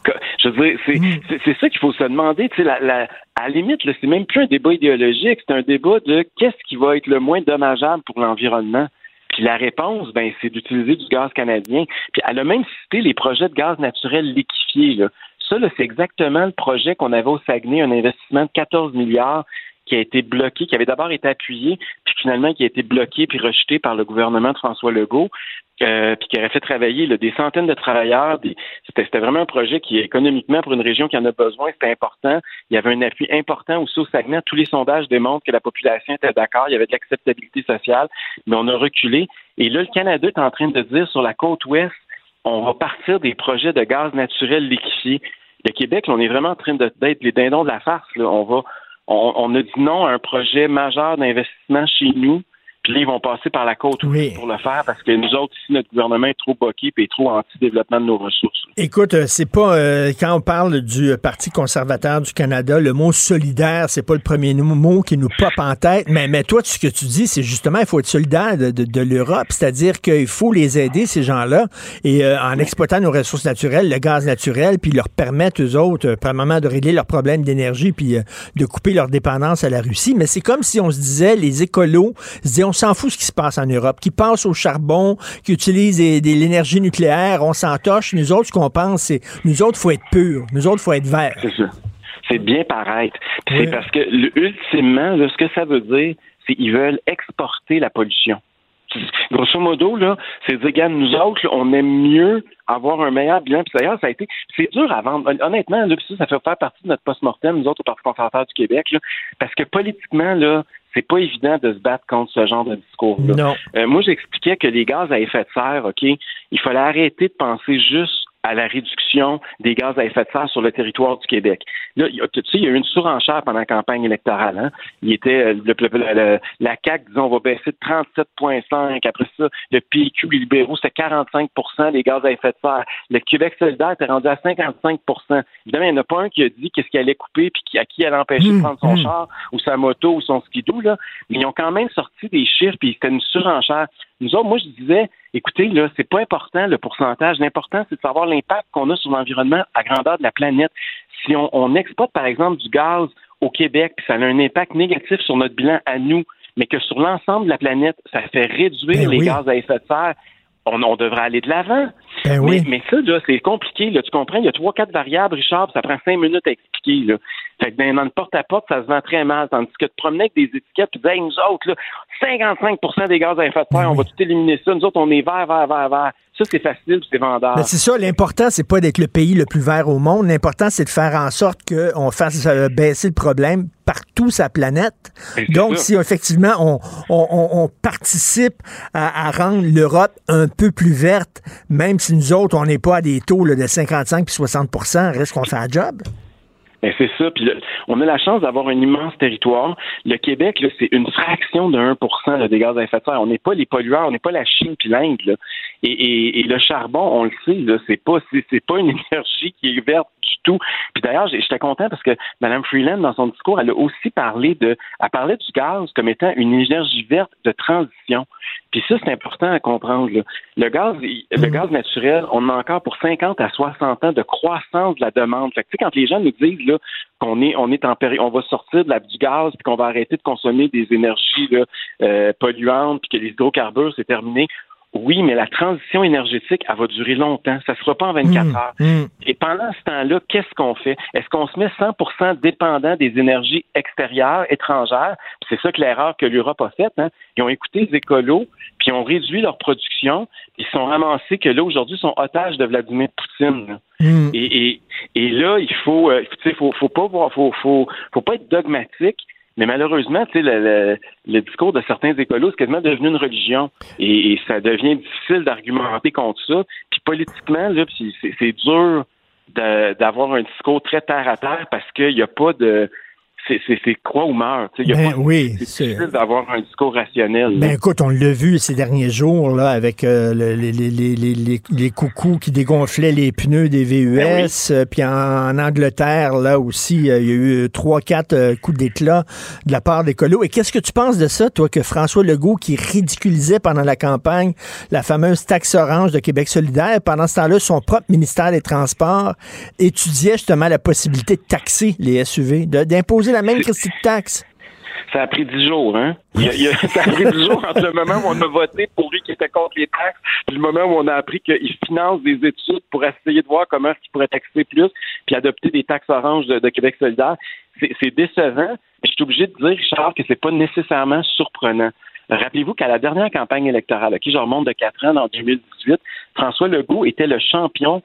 Que- je veux dire, c'est, c'est, c'est ça qu'il faut se demander. Tu sais, la, la, à la limite, c'est même plus un débat idéologique, c'est un débat de qu'est-ce qui va être le moins dommageable pour l'environnement. Puis la réponse, ben, c'est d'utiliser du gaz canadien. Puis elle a même cité les projets de gaz naturel liquéfié. Là. Ça, c'est exactement le projet qu'on avait au Saguenay, un investissement de 14 milliards qui a été bloqué, qui avait d'abord été appuyé, puis finalement qui a été bloqué puis rejeté par le gouvernement de François Legault, euh, puis qui aurait fait travailler là, des centaines de travailleurs. C'était, vraiment un projet qui, économiquement, pour une région qui en a besoin, c'était important. Il y avait un appui important aussi au Saguenay. Tous les sondages démontrent que la population était d'accord. Il y avait de l'acceptabilité sociale, mais on a reculé. Et là, le Canada est en train de dire sur la côte ouest, on va partir des projets de gaz naturel liquéfié. Le Québec, on est vraiment en train d'être les dindons de la farce. Là. On va, on, on a dit non à un projet majeur d'investissement chez nous puis là, ils vont passer par la côte pour le faire parce que nous autres, ici, notre gouvernement est trop boqué et trop anti-développement de nos ressources. Écoute, euh, c'est pas euh, quand on parle du euh, Parti conservateur du Canada, le mot solidaire, c'est pas le premier mot qui nous pop en tête. Mais, mais toi, ce que tu dis, c'est justement il faut être solidaire de, de, l'Europe, c'est-à-dire qu'il faut les aider ces gens-là et en exploitant nos ressources naturelles, le gaz naturel, puis leur permettre aux autres, premièrement, de régler leurs problèmes d'énergie, puis de couper leur dépendance à la Russie. Mais c'est comme si on se disait les écolos se disaient s'en fout ce qui se passe en Europe, qui passe au charbon, qui utilise de l'énergie nucléaire, on s'entoche. Nous autres, ce qu'on pense, c'est nous autres, faut être pur. Nous autres, faut être vert. C'est ça. C'est bien paraître. C'est parce que, ultimement, ce que ça veut dire, c'est qu'ils veulent exporter la pollution. Grosso modo, là, c'est dire, regarde, nous autres, on aime mieux avoir un meilleur bilan. Puis d'ailleurs, ça a été, c'est dur à vendre. Honnêtement, là, ça, ça fait faire partie de notre post-mortem, nous autres, au Parti conservateur du Québec, parce que politiquement, là, c'est pas évident de se battre contre ce genre de discours-là. Non. Euh, moi, j'expliquais que les gaz à effet de serre, OK, il fallait arrêter de penser juste à la réduction des gaz à effet de serre sur le territoire du Québec. Là, tu sais, il y a eu une surenchère pendant la campagne électorale. Hein. Il était le, la CAC, disons, va baisser de 37,5. Après ça, le PQ, les libéraux, c'était 45% des gaz à effet de serre. Le Québec solidaire était rendu à 55% Évidemment, il n'y en a pas un qui a dit qu'est-ce qu'il allait couper puis à qui elle allait empêcher de mmh, prendre son mmh. char ou sa moto ou son skidoo. Là. Mais ils ont quand même sorti des chiffres puis c'était une surenchère. Nous autres, moi, je disais, écoutez, là, c'est pas important le pourcentage. L'important, c'est de savoir l'impact qu'on a sur l'environnement à grandeur de la planète. Si on, on exporte, par exemple, du gaz au Québec, puis ça a un impact négatif sur notre bilan à nous, mais que sur l'ensemble de la planète, ça fait réduire ben les gaz à effet de serre, on, on devrait aller de l'avant. Ben mais, mais, ça, là, c'est compliqué. Là, tu comprends? Il y a trois, quatre variables, Richard, ça prend cinq minutes à expliquer. Là. Fait que dans le porte-à-porte, ça se vend très mal. Tandis que de promener avec des étiquettes, tu disais, nous autres, là, 55% des gaz à effet de serre, on va tout éliminer ça. Nous autres, on est vert, vert, vert, vert. Ça, c'est facile, c'est vendeur. c'est ça, l'important, c'est pas d'être le pays le plus vert au monde. L'important, c'est de faire en sorte qu'on fasse euh, baisser le problème partout sa planète. Donc, si effectivement on, on, on participe à, à rendre l'Europe un peu plus verte, même si nous autres, on n'est pas à des taux là, de 55 puis 60% reste qu'on fait un job? Ben, c'est ça. Puis on a la chance d'avoir un immense territoire. Le Québec, c'est une fraction de 1% des gaz à effet de serre. On n'est pas les pollueurs, on n'est pas la Chine puis l'Inde. Et, le charbon, on le sait, là, c'est pas pas une énergie qui est verte du tout. Puis d'ailleurs, j'étais content parce que Mme Freeland, dans son discours, elle a aussi parlé de du gaz comme étant une énergie verte de transition. Puis ça, c'est important à comprendre. Le gaz, le mhm. gaz naturel, on a encore pour 50 à 60 ans de croissance de la demande. Fait que, quand les gens nous disent là, qu'on est, on est en on va sortir de la, du gaz, puis qu'on va arrêter de consommer des énergies là, euh, polluantes, puis que les hydrocarbures, c'est terminé. Oui, mais la transition énergétique, elle va durer longtemps. Ça ne sera pas en 24 mmh, heures. Mmh. Et pendant ce temps-là, qu'est-ce qu'on fait? Est-ce qu'on se met 100% dépendant des énergies extérieures, étrangères? C'est ça que l'erreur que l'Europe a faite. Hein? Ils ont écouté les écolos, puis ils ont réduit leur production. Ils sont ramassés que là, aujourd'hui, ils sont otages de Vladimir Poutine. Mmh. Et, et, là, il faut, euh, faut, faut pas voir, faut, faut, faut pas être dogmatique. Mais malheureusement, sais, le, le, discours de certains écolos, c'est quasiment devenu une religion. Et, ça devient difficile d'argumenter contre ça. Puis politiquement, c'est dur d'avoir un discours très terre à terre parce qu'il n'y a pas de c'est quoi ou meurt. Ben oui, c'est difficile d'avoir un discours rationnel. Ben écoute, on l'a vu ces derniers jours là avec euh, les, les, les, les, coucous qui dégonflaient les pneus des VUS. Ben euh, puis en, Angleterre, là aussi, euh, il y a eu trois, quatre coups d'éclat de la part des colos. Et qu'est-ce que tu penses de ça, toi, que François Legault, qui ridiculisait pendant la campagne la fameuse taxe orange de Québec solidaire, pendant ce temps-là, son propre ministère des Transports étudiait justement la possibilité de taxer les SUV, d'imposer la même Christie de taxe. Ça a pris dix jours, hein? ça a pris dix jours entre le moment où on a voté pour lui qui était contre les taxes et le moment où on a appris qu'il finance des études pour essayer de voir comment il pourrait taxer plus puis adopter des taxes oranges de, Québec solidaire. C'est décevant. Je suis obligé de dire, Richard, que c'est pas nécessairement surprenant. Rappelez-vous qu'à la dernière campagne électorale, qui je remonte de quatre ans en 2018, François Legault était le champion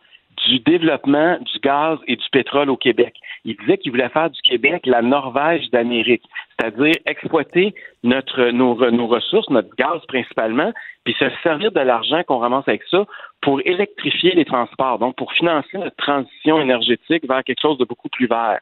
du développement du gaz et du pétrole au Québec. il disait qu'il voulait faire du Québec la Norvège d'Amérique, c'est-à-dire exploiter notre, nos, nos ressources, notre gaz principalement, puis se servir de l'argent qu'on ramasse avec ça pour électrifier les transports, donc pour financer notre transition énergétique vers quelque chose de beaucoup plus vert.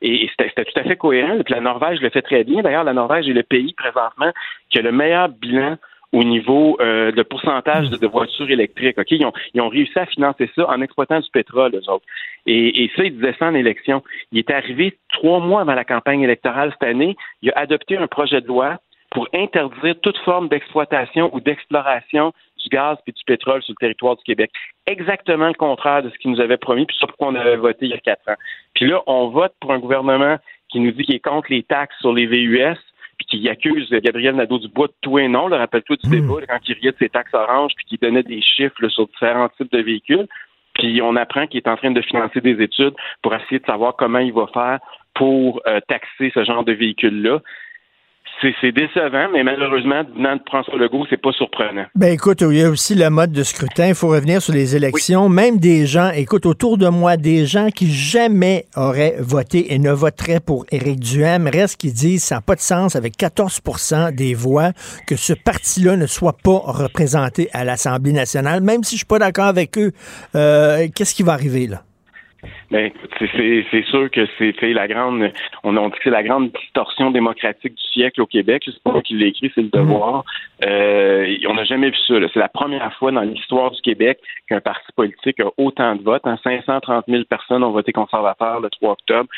Et c'était tout à fait cohérent. Puis la Norvège le fait très bien. D'ailleurs, la Norvège est le pays présentement qui a le meilleur bilan au niveau euh, de pourcentage de, voitures électriques. Ok, ils ont, ils ont réussi à financer ça en exploitant du pétrole, eux autres. Et, et ça, ils disaient ça en élection. Il est arrivé trois mois avant la campagne électorale cette année. Il a adopté un projet de loi pour interdire toute forme d'exploitation ou d'exploration du gaz et du pétrole sur le territoire du Québec. Exactement le contraire de ce qu'il nous avait promis, puis ça pourquoi on avait voté il y a quatre ans. Puis là, on vote pour un gouvernement qui nous dit qu'il est contre les taxes sur les VUS, puis qui accuse Gabriel Nadeau-Dubois de tout et non. Rappelle-toi du débat quand il riait de ses taxes oranges, puis qu'il donnait des chiffres sur différents types de véhicules. Puis on apprend qu'il est en train de financer des études pour essayer de savoir comment il va faire pour euh, taxer ce genre de véhicules-là c'est décevant, mais malheureusement, venant de François Legault, c'est pas surprenant. Ben écoute, il y a aussi le mode de scrutin. Il faut revenir sur les élections. Même des gens, écoute, autour de moi, des gens qui jamais auraient voté et ne voteraient pour Éric Duhem, reste qui disent ça n'a pas de sens avec 14% des voix que ce parti-là ne soit pas représenté à l'Assemblée nationale. Même si je suis pas d'accord avec eux, euh, qu'est-ce qui va arriver là? Ben, c'est sûr que c'est la grande, on, a dit que c'est la grande distorsion démocratique du siècle au Québec. C'est pas moi qui l'ai écrit, c'est le devoir. Euh, on n'a jamais vu ça. C'est la première fois dans l'histoire du Québec qu'un parti politique a autant de votes. 530 hein. 000 personnes ont voté conservateur le 3 octobre.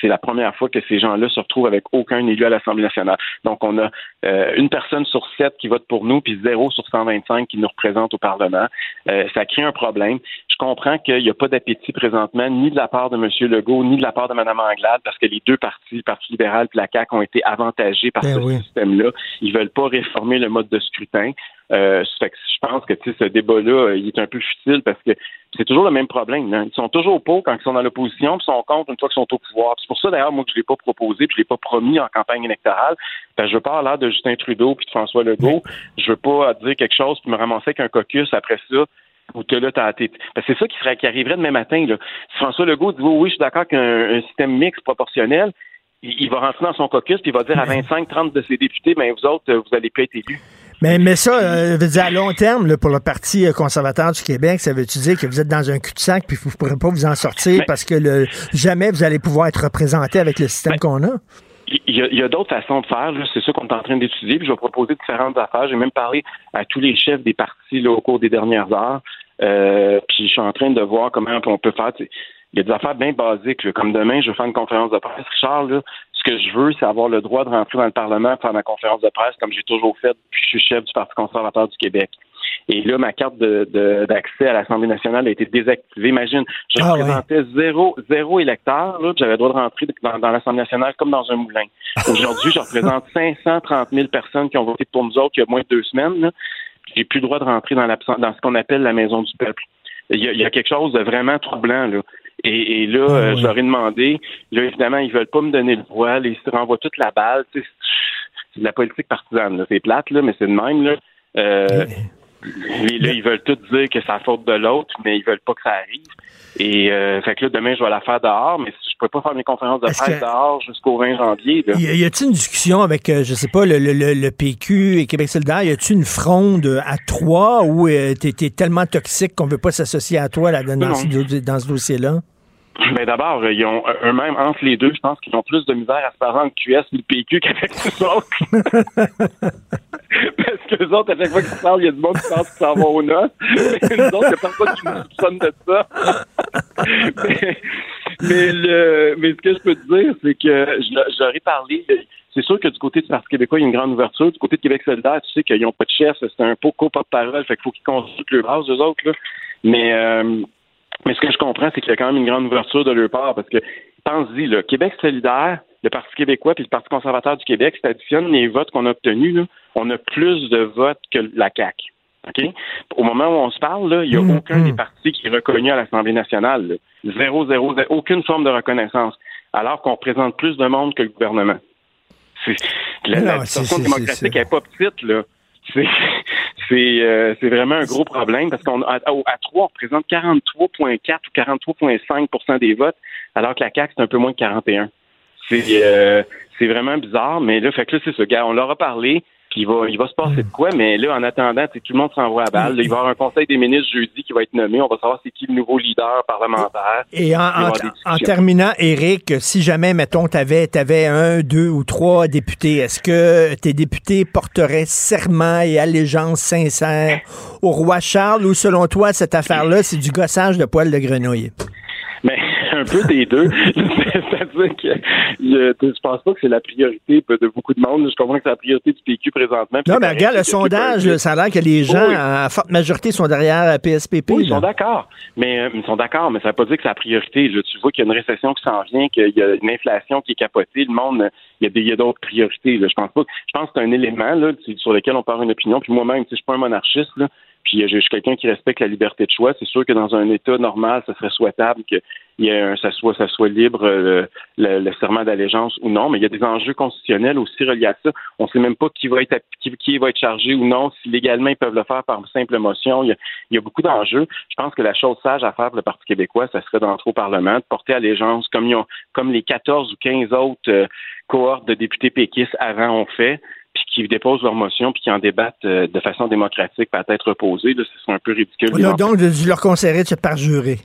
C'est la première fois que ces gens-là se retrouvent avec aucun élu à l'Assemblée nationale. Donc, on a euh, une personne sur sept qui vote pour nous, puis zéro sur 125 qui nous représente au Parlement. Euh, ça crée un problème. Je comprends qu'il n'y a pas d'appétit présentement, ni de la part de M. Legault, ni de la part de Mme Anglade, parce que les deux partis, le Parti libéral et la CAQ, ont été avantagés par ben ce système-là. Ils veulent pas réformer le mode de scrutin. Euh, je pense que ce débat-là, il est un peu futile parce que c'est toujours le même problème. Hein. Ils sont toujours pour quand ils sont dans l'opposition, puis ils sont contre une fois qu'ils sont au pouvoir. C'est pour ça d'ailleurs moi que je l'ai pas proposé, puis je l'ai pas promis en campagne électorale. Je je veux pas l'air de Justin Trudeau puis de François Legault. Je veux pas dire quelque chose puis me ramasser avec un caucus après ça ou que là, t'as, c'est ça qui, arriverait demain matin. Là. Si François Legault dit oui, je suis d'accord qu'un système mixte proportionnel, il, va rentrer dans son caucus puis il va dire à 25-30 de ses députés, ben vous autres, vous allez pas être élus. Mais, mais ça, euh, veut dire à long terme, pour le Parti conservateur du Québec, ça veut-tu dire que vous êtes dans un cul-de-sac puis vous ne pourrez pas vous en sortir parce que le, jamais vous allez pouvoir être représenté avec le système qu'on a? Il y a, d'autres façons de faire. C'est ça qu'on est en train d'étudier. Puis je vais proposer différentes affaires. J'ai même parlé à tous les chefs des partis là, au cours des dernières heures. Euh, puis je suis en train de voir comment on peut faire. Il y a des affaires bien basiques. Comme demain, je vais faire une conférence de presse. Richard, là, ce que je veux, c'est avoir le droit de rentrer dans le Parlement, faire ma conférence de presse, comme j'ai toujours fait depuis que je suis chef du Parti conservateur du Québec. Et là, ma carte d'accès à l'Assemblée nationale a été désactivée. Imagine, je ah représentais zéro, zéro électeur, j'avais le droit de rentrer dans, l'Assemblée nationale comme dans un moulin. Aujourd'hui, je représente 530 000 personnes qui ont voté pour nous autres il y a moins de deux semaines. J'ai plus le droit de rentrer dans, dans ce qu'on appelle la maison du peuple. Il y, a, il y a quelque chose de vraiment troublant, là. Et, là, ah euh, je leur ai demandé, là, évidemment, ils veulent pas me donner le voile, ils se renvoient toute la balle. C'est de la politique partisane, c'est plate, là, mais c'est de même. Là. Euh, là, ils veulent tout dire que c'est la faute de l'autre, mais ils veulent pas que ça arrive. Et euh, fait que là, demain, je vais la faire dehors, mais je peux pas faire mes conférences de presse dehors jusqu'au 20 janvier. Là. Y a-t-il une discussion avec, euh, je sais pas, le, le, le, PQ et Québec solidaire? Y a-t-il une fronde à trois où euh, tu es, tellement toxique qu'on veut pas s'associer à toi là, dans, ce, dans ce dossier-là? Mais d'abord, ils ont eux-mêmes, entre les deux, je pense qu'ils ont plus de misère à se parler entre QS et le PQ qu'avec les autres. Parce que les autres, à chaque fois qu'ils parlent, il y a du monde qui pense qu'ils s'en vont au noces. les autres, il n'y a personne qui nous soupçonne de ça. mais, le, mais ce que je peux te dire, c'est que j'aurais parlé. C'est sûr que du côté du Parti québécois, il y a une grande ouverture. Du côté de Québec solidaire, tu sais qu'ils n'ont pas de chef, c'est un peu co-porte-parole, fait qu'il faut qu'ils consultent le base, eux autres. Là. Mais euh, mais ce que je comprends, c'est qu'il y a quand même une grande ouverture de leur part parce que, pense-y, le Québec solidaire, le Parti québécois puis le Parti conservateur du Québec, si tu additionnes les votes qu'on a obtenus, on a plus de votes que la CAQ. OK? Au moment où on se parle, il n'y a mmh, aucun des partis qui est reconnu à l'Assemblée nationale. Zéro, zéro, zéro, aucune forme de reconnaissance. Alors qu'on représente plus de monde que le gouvernement. la, la démocratique n'est pas petite, là. C'est euh, c'est vraiment un gros problème parce qu'on à, à 3, on représente 43,4 ou 43,5% des votes, alors que la CAQ, c'est un peu moins de 41. C'est euh, c'est vraiment bizarre, mais là, fait que c'est ce gars, on leur a parlé puis il va, il va se passer de quoi, mais là, en attendant, tout le monde s'envoie à balle. il va y avoir un conseil des ministres jeudi qui va être nommé. On va savoir c'est qui le nouveau leader parlementaire. Et en, terminant, Eric, si jamais, mettons, tu avais, avais, un, deux ou trois députés, est-ce que tes députés porteraient serment et allégeance sincère au roi Charles ou selon toi, cette affaire-là, c'est du gossage de poils de grenouille? Un peu des deux. C'est-à-dire que je pense pas que c'est la priorité de beaucoup de monde. Je comprends que c'est la priorité du PQ présentement. Non, mais regarde, le sondage, ça a l'air que les gens, à forte majorité, sont derrière PSPP. Oui, ils sont d'accord. Mais euh, ils sont d'accord, mais ça ne veut pas dire que c'est la priorité. Tu vois qu'il y a une récession qui s'en vient, qu'il y a une inflation qui est capotée. Le monde, il y a d'autres priorités. Je pense pas. Je pense que c'est un élément là, sur lequel on parle une opinion. Puis moi-même, je suis pas un monarchiste. Là, puis je suis quelqu'un qui respecte la liberté de choix. C'est sûr que dans un État normal, ce serait souhaitable que il y a ça soit ça soit libre euh, le, serment d'allégeance ou non, mais il y a des enjeux constitutionnels aussi reliés à ça. On ne sait même pas qui va être qui, va être chargé ou non, si légalement ils peuvent le faire par simple motion. Il y a, beaucoup d'enjeux. Je pense que la chose sage à faire pour le Parti québécois, ça serait d'entrer au Parlement, de porter allégeance comme ils ont, comme les 14 ou 15 autres euh, cohortes de députés péquistes avant ont fait qui déposent leur motion puis qui en débattent euh, de façon démocratique, peut-être reposée. ce serait un peu ridicule. donc, je leur conseillerais de se parjurer.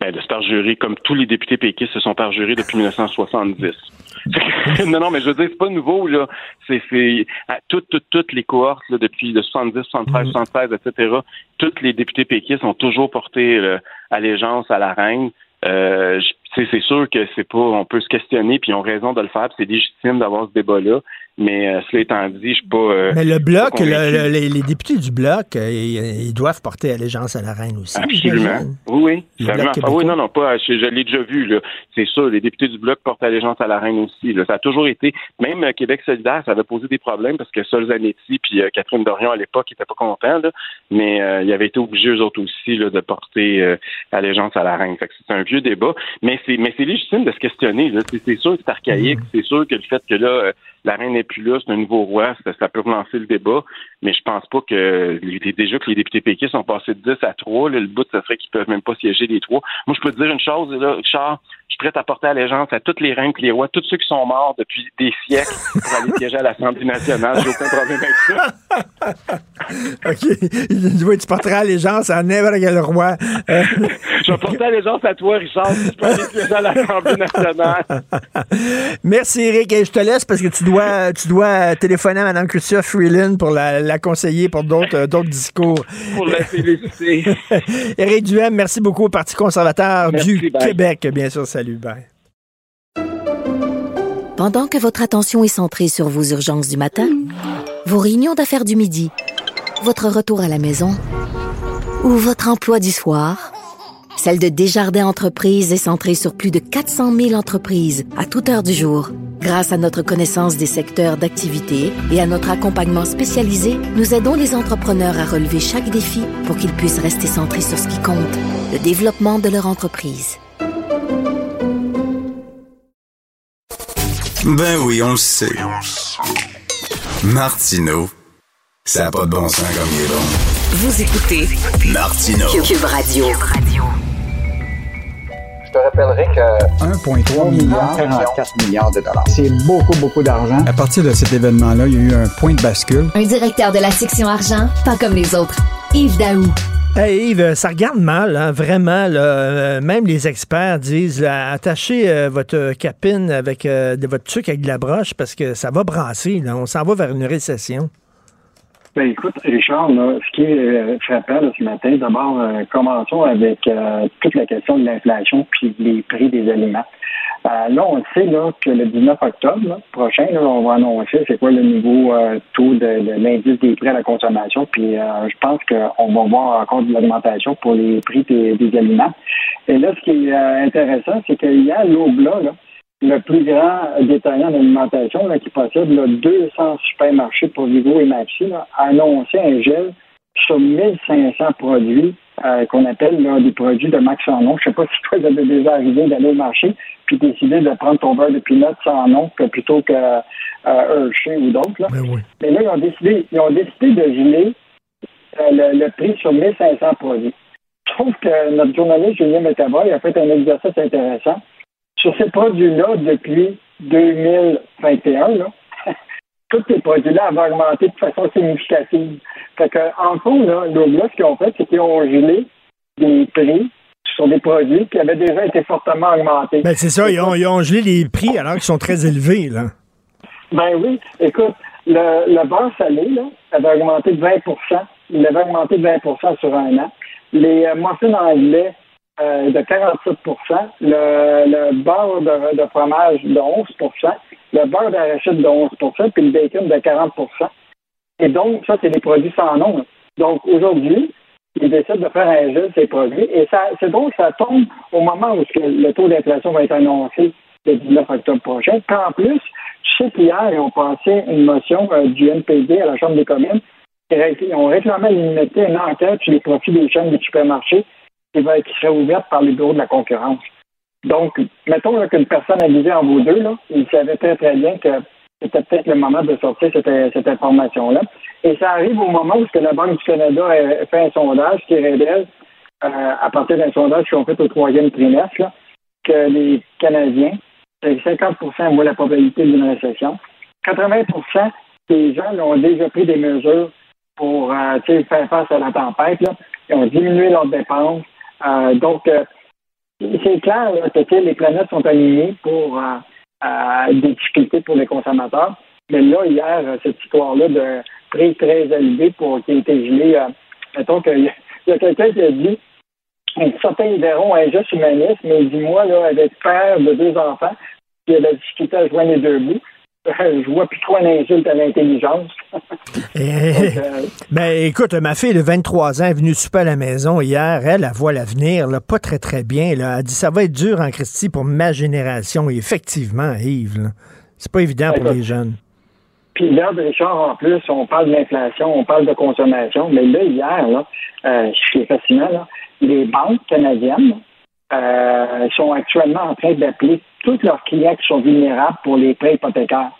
Ben, de se parjurer comme tous les députés péquistes se sont parjurés depuis 1970. non, non, mais je veux dire, c'est pas nouveau, là. C'est, toutes, toutes, toutes les cohortes, là, depuis de 70, 73, 76, etc., toutes les députés péquistes ont toujours porté euh, allégeance à la reine. Euh, c'est sûr que c'est pas, on peut se questionner, puis ils ont raison de le faire, c'est légitime d'avoir ce débat-là. Mais euh, cela étant dit, je suis pas. Euh, mais le bloc, les, députés du bloc, euh, ils, doivent porter allégeance à la reine aussi. Absolument. Oui, oui. Ah, oui, non, non, pas. Je, l'ai déjà vu. C'est sûr, les députés du bloc portent allégeance à la reine aussi. Ça a toujours été. Même Québec solidaire, ça avait posé des problèmes parce que Sol Zanetti puis Catherine Dorion à l'époque n'étaient pas contents, mais ils avaient été obligés eux autres aussi de porter allégeance à la reine. c'est un vieux débat, mais c'est mais c'est légitime de se questionner. C'est sûr que c'est archaïque. Mm. C'est sûr que le fait que là la reine n'est plus là, c'est un nouveau roi, ça, peut relancer le débat, mais je pense pas que déjà que les députés péquistes sont passés de 10 à 3, le but, ça serait qu'ils peuvent même pas siéger les trois. Moi, je peux te dire une chose, là, Richard, je suis prêt à porter allégeance à toutes les reines et les rois, tous ceux qui sont morts depuis des siècles pour aller siéger à l'Assemblée nationale. J'ai aucun problème avec ça. OK. Tu porteras allégeance à n'importe quel roi. je vais porter allégeance à toi, Richard, si tu peux aller siéger à l'Assemblée nationale. Merci, Eric. Et je te laisse parce que tu dois, tu dois téléphoner à Mme Chrystia Freeland pour la, conseiller pour d'autres, d'autres discours. Pour la féliciter. Éric Duhem, merci beaucoup au Parti conservateur du Québec, bien sûr. Salut, bye. Pendant que votre attention est centrée sur vos urgences du matin, vos réunions d'affaires du midi, votre retour à la maison ou votre emploi du soir, celle de Desjardins Entreprises est centrée sur plus de 400 000 entreprises à toute heure du jour. Grâce à notre connaissance des secteurs d'activité et à notre accompagnement spécialisé, nous aidons les entrepreneurs à relever chaque défi pour qu'ils puissent rester centrés sur ce qui compte, le développement de leur entreprise. Ben oui, on le sait. Martineau, ça n'a pas de bon sens comme il est bon. Vous écoutez Martineau. Cube Radio. Je te rappellerai que 1,3 milliard, 44 milliards de dollars. C'est beaucoup, beaucoup d'argent. À partir de cet événement-là, il y a eu un point de bascule. Un directeur de la section argent, pas comme les autres. Yves Daou. Hey Yves, ça regarde mal, hein, vraiment. Euh, même les experts disent attachez euh, votre capine avec euh, de votre truc avec de la broche parce que ça va brasser. on s'en va vers une récession. Ben, écoute, Richard, ce qui est frappant ce matin, d'abord, commençons avec toute la question de l'inflation puis les prix des aliments. Euh, là, on sait là, que le 19 octobre prochain, on va annoncer c'est quoi le nouveau euh, taux de, l'indice des prix à la consommation. Puis euh, je pense qu'on va voir encore de l'augmentation pour les prix des, aliments. Et là, ce qui est intéressant, c'est qu'il y a l'Obla, le plus grand détaillant d'alimentation qui possède 200 supermarchés pour Vigo et Maxi, a annoncé un gel sur 1500 produits euh, qu'on appelle des produits de max en nom. Je ne sais pas si toi, tu avais déjà arrivé d'aller au marché puis décider de prendre ton beurre de peanut sans nom plutôt que euh, Hershey ou d'autres. Ben Mais là, ils ont décidé, ils ont décidé de geler euh, le, le prix sur 1500 produits. Je trouve que notre journaliste Julien Métaboy a fait un exercice intéressant. Sur ces produits-là, depuis 2021, là, tous ces produits-là avaient augmenté de façon significative. Fait que, en fond, là, ce qu'ils ont fait, c'est qu'ils ont gelé des prix sur des produits qui avaient déjà été fortement augmentés. Ben, c'est ça, ils ont, ils ont gelé les prix alors qu'ils sont très élevés, là. Ben oui. Écoute, le, le beurre salé, là, avait augmenté de 20% Il avait augmenté de 20% sur un an. Les euh, muffins anglais euh, de 47 le, le beurre de, fromage de 11% le beurre d'arachide de 11% puis le bacon de 40% Et donc, ça, c'est des produits sans nom. Donc, aujourd'hui, ils décident de faire un jeu de ces produits. Et ça, c'est donc ça tombe au moment où le taux d'inflation va être annoncé le 19 octobre prochain. Puis en plus, je sais qu'hier, ils ont passé une motion euh, du NPD à la Chambre des communes. Ils ont réclamé à l'unité une enquête sur les profits des chaînes de supermarchés qui, va, qui serait ouverte par les bureaux de la concurrence. Donc, mettons qu'une personne avisée en vaut deux, là, il savait très très bien que c'était peut-être le moment de sortir cette, information-là. Et ça arrive au moment où la Banque du Canada a fait un sondage qui révèle, euh, à partir d'un sondage qu'ils ont fait au troisième trimestre, que les Canadiens, 50% voient la probabilité d'une récession. 80% des gens ont déjà pris des mesures pour euh, faire face à la tempête. Là. Ils ont diminué leurs dépenses. Euh, donc, euh, c'est clair que les planètes sont alignées pour des difficultés pour les consommateurs. Mais là, hier, cette histoire-là de prix très élevé pour qui a été gelé, mettons qu'il y a, quelqu'un qui a dit certains verront un juste humaniste, mais dis-moi, là, avec père de deux enfants, qui a la difficulté à joindre les deux bouts, je vois plus trop un insulte à l'intelligence. Mais euh, ben, écoute, ma fille de 23 ans est venue super à la maison hier. Elle, elle voit l'avenir, pas très, très bien. Là. Elle dit ça va être dur en Christie pour ma génération. Et effectivement, Yves, c'est pas évident pour les jeunes. Puis là, Richard, en plus, on parle de l'inflation, on parle de consommation. Mais là, hier, là, euh, ce qui est fascinant, là, les banques canadiennes euh, sont actuellement en train d'appeler tous leurs clients qui sont vulnérables pour les prêts hypothécaires.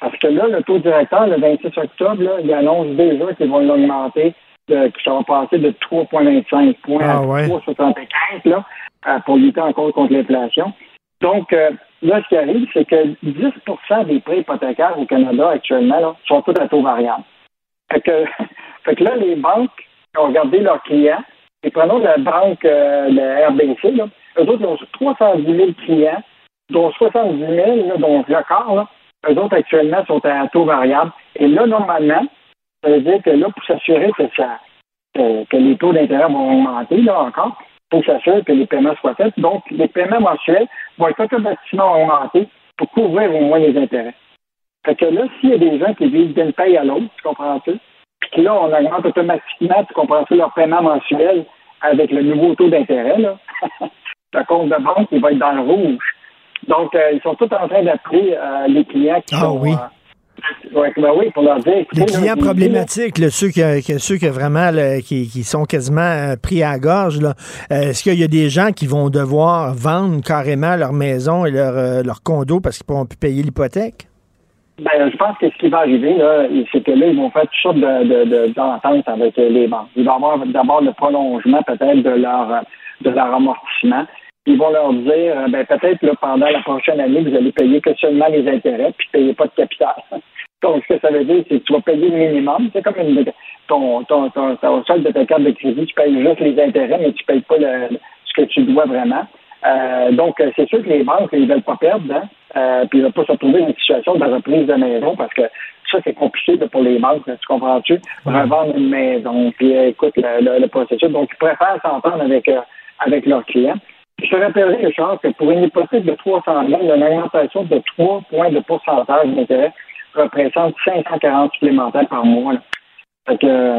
Parce que là, le taux directeur, le 26 octobre, là, il annonce déjà qu'ils vont l'augmenter, que ça va passer de 3,25 points à 3,75 ah là, euh, pour lutter encore contre l'inflation. Donc, euh, là, ce qui arrive, c'est que 10% des prêts hypothécaires au Canada actuellement là, sont tous à taux variable. Fait que, fait que là, les banques ont regardé leurs clients, et prenons la banque, euh, la RBC, là, eux autres, ils ont 310 000 clients dont 70 000, dont le là, eux autres actuellement sont à taux variable. Et là, normalement, ça veut dire que là, pour s'assurer que ça que, les taux d'intérêt vont augmenter, là encore, pour s'assurer que les paiements soient faits. Donc, les paiements mensuels vont être automatiquement augmentés pour couvrir au moins les intérêts. Fait que là, s'il y a des gens qui vivent d'une paye à l'autre, tu comprends-tu? Puis là, on augmente automatiquement, tu comprends-tu, leur paiement mensuel avec le nouveau taux d'intérêt, là. le compte de banque, il va être dans le rouge. Donc, euh, ils sont tous en train d'appeler euh, les clients qui ah, oui. Euh, ben oui, pour leur dire... Les clients problématiques, ceux, qui, ceux qui vraiment qui, qui, sont quasiment pris à la gorge, est-ce qu'il y a des gens qui vont devoir vendre carrément leur maison et leur, leur condo parce qu'ils ne pourront plus payer l'hypothèque? Ben, je pense que ce qui va arriver, là, c'est que là, ils vont faire toutes sortes de, d'ententes avec les banques. Il va y avoir d'abord le prolongement peut-être de leur de leur amortissement ils vont leur dire euh, ben peut-être là, pendant la prochaine année, vous allez payer que seulement les intérêts, puis ne payez pas de capital. Donc, ce que ça veut dire, c'est que tu vas payer le minimum. C'est comme une, ton, ton, ton, ton, solde de ta carte de crédit, tu payes juste les intérêts, mais tu ne payes pas le, ce que tu dois vraiment. Euh, donc, c'est sûr que les banques, ils ne veulent pas perdre, hein? euh, puis ils ne veulent pas se retrouver dans une situation de reprise de maison parce que ça, c'est compliqué pour les banques, tu comprends-tu? Revendre une maison, puis écoute le, le, processus. Donc, ils préfèrent s'entendre avec, avec leurs clients. Je te rappellerai, Richard, que pour une hypothèque de 300 000, une augmentation de 3 points de pourcentage d'intérêt représente 540 supplémentaires par mois. Fait que,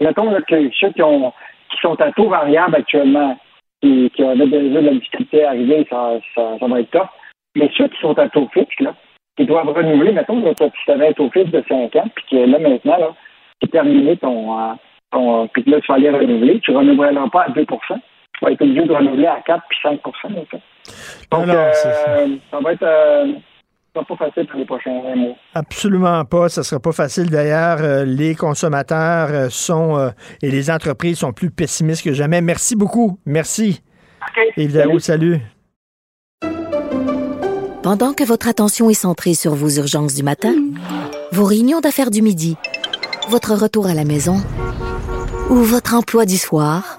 mettons que ceux qui, ont, qui sont à taux variable actuellement, qui, qui avaient déjà de la difficulté à arriver, ça, ça, va être top. Mais ceux qui sont à taux fixe, là, qui doivent renouveler, mettons que tu avais un taux fixe de 5 ans, puis que là, maintenant, là, tu terminé ton, euh, ton puis là, tu vas aller renouveler, tu ne renouvelleras pas à 2 va être obligé de renouveler à 4 puis 5 Donc, euh, ça. va être. Euh, sera pas facile pour les prochains mois. Absolument pas. Ce ne sera pas facile. D'ailleurs, euh, les consommateurs euh, sont euh, et les entreprises sont plus pessimistes que jamais. Merci beaucoup. Merci. Évidemment, salut. Pendant que votre attention est centrée sur vos urgences du matin, vos réunions d'affaires du midi, votre retour à la maison ou votre emploi du soir,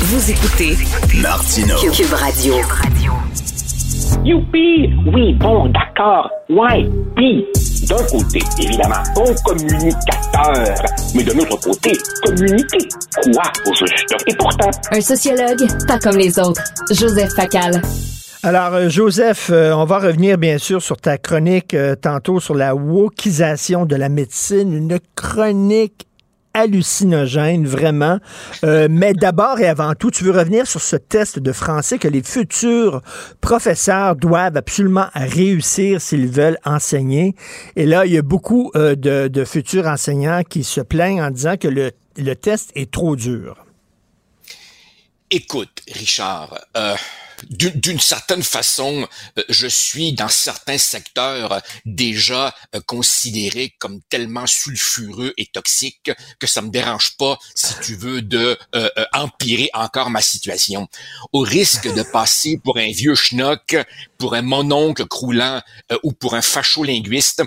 Vous écoutez Martineau. Cube Radio. Youpi! Oui, bon, d'accord. Ouais, pis, d'un côté, évidemment, bon communicateur, mais de l'autre côté, communiquer. Quoi au juste? Et pourtant, Un sociologue, pas comme les autres. Joseph Facal. Alors, euh, Joseph, euh, on va revenir bien sûr sur ta chronique euh, tantôt sur la wokisation de la médecine, une chronique hallucinogène, vraiment. Euh, mais d'abord et avant tout, tu veux revenir sur ce test de français que les futurs professeurs doivent absolument réussir s'ils veulent enseigner. Et là, il y a beaucoup euh, de, futurs enseignants qui se plaignent en disant que le, le test est trop dur. Écoute, Richard, euh, d'une certaine façon, euh, je suis dans certains secteurs euh, déjà euh, considéré comme tellement sulfureux et toxique que ça me dérange pas, si tu veux, de euh, empirer encore ma situation. Au risque de passer pour un vieux schnock, pour un mononcle croulant ou pour un facho-linguiste,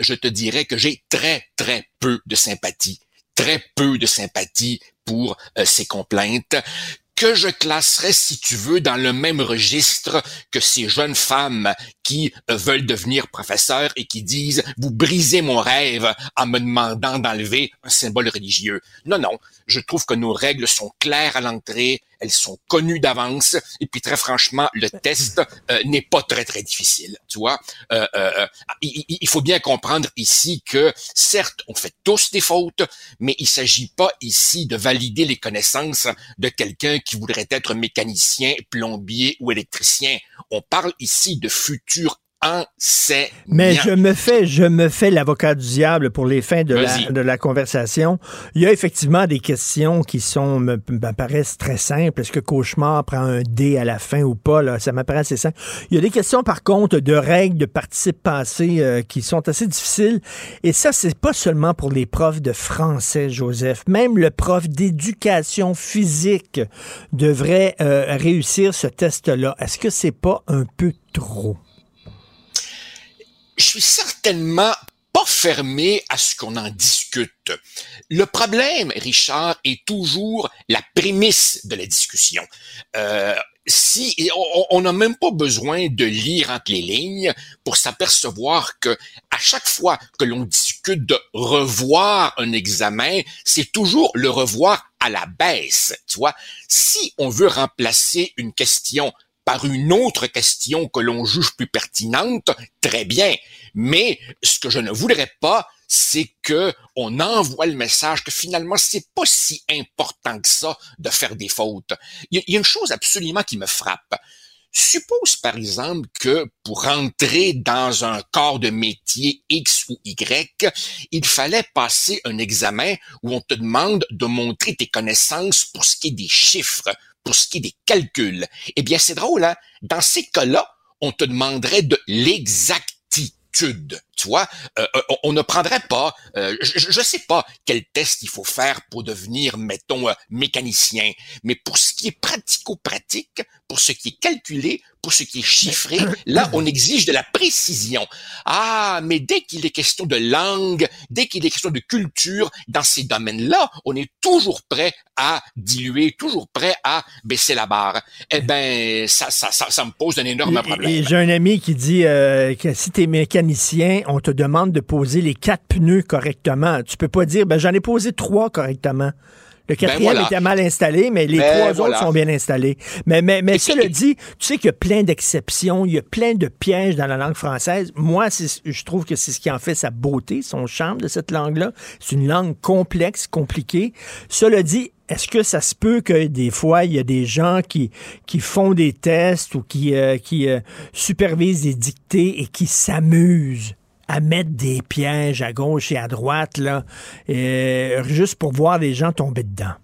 je te dirais que j'ai très, très peu de sympathie très peu de sympathie pour ces complaintes que je classerais, si tu veux, dans le même registre que ces jeunes femmes qui euh, veulent devenir professeurs et qui disent « vous brisez mon rêve en me demandant d'enlever un symbole religieux ». Non, non, je trouve que nos règles sont claires à l'entrée, elles sont connues d'avance, et puis très franchement, le test euh, n'est pas très, très difficile, tu vois. Euh, euh, il, il- il faut bien comprendre ici que, certes, on fait tous des fautes, mais il s'agit pas ici de valider les connaissances de quelqu'un qui voudrait être mécanicien, plombier ou électricien. On parle ici de futurs Mais je me fais, je me fais l'avocat du diable pour les fins de la, de la conversation. Il y a effectivement des questions qui sont me, me paraissent très simples. Est-ce que cauchemar prend un D à la fin ou pas là? Ça m'apparaît assez simple. Il y a des questions par contre de règles de participe passé euh, qui sont assez difficiles. Et ça, c'est pas seulement pour les profs de français, Joseph. Même le prof d'éducation physique devrait euh, réussir ce test-là. Est-ce que c'est pas un peu trop? Je suis certainement pas fermé à ce qu'on en discute. Le problème, Richard, est toujours la prémisse de la discussion. Euh, si on n'a même pas besoin de lire entre les lignes pour s'apercevoir que à chaque fois que l'on discute de revoir un examen, c'est toujours le revoir à la baisse. Tu vois, si on veut remplacer une question par une autre question que l'on juge plus pertinente, très bien. Mais ce que je ne voudrais pas, c'est que on envoie le message que finalement c'est pas si important que ça de faire des fautes. Il y a, une chose absolument qui me frappe. Suppose par exemple que pour entrer dans un corps de métier X ou Y, il fallait passer un examen où on te demande de montrer tes connaissances pour ce qui est des chiffres, pour ce qui est des calculs. Eh bien, c'est drôle, hein? Dans ces cas-là, on te demanderait de l'exactitude. Tu vois, Euh, euh, on, ne prendrait pas, euh, je, je sais pas quel test il faut faire pour devenir, mettons, euh, mécanicien, mais pour ce qui est pratico-pratique, pour ce qui est calculé, pour ce qui est chiffré, là, on exige de la précision. Ah, mais dès qu'il est question de langue, dès qu'il est question de culture, dans ces domaines-là, on est toujours prêt à diluer, toujours prêt à baisser la barre. Eh ben, ça, ça, ça, ça me pose un énorme problème. Et j'ai un ami qui dit euh, que si tu es mécanicien, on te demande de poser les quatre pneus correctement. Tu peux pas dire, ben, j'en ai posé trois correctement. Le quatrième Ben voilà. était mal installé, mais les Ben trois voilà. autres sont bien installés. Mais, mais, mais cela et- dit, tu sais qu'il y a plein d'exceptions, il y a plein de pièges dans la langue française. Moi, je trouve que c'est ce qui en fait sa beauté, son charme de cette langue-là. C'est une langue complexe, compliquée. Cela dit, est-ce que ça se peut que des fois, il y a des gens qui, qui font des tests ou qui, euh, qui euh, supervisent des dictées et qui s'amusent? À mettre des pièges à gauche et à droite, là, euh, juste pour voir les gens tomber dedans?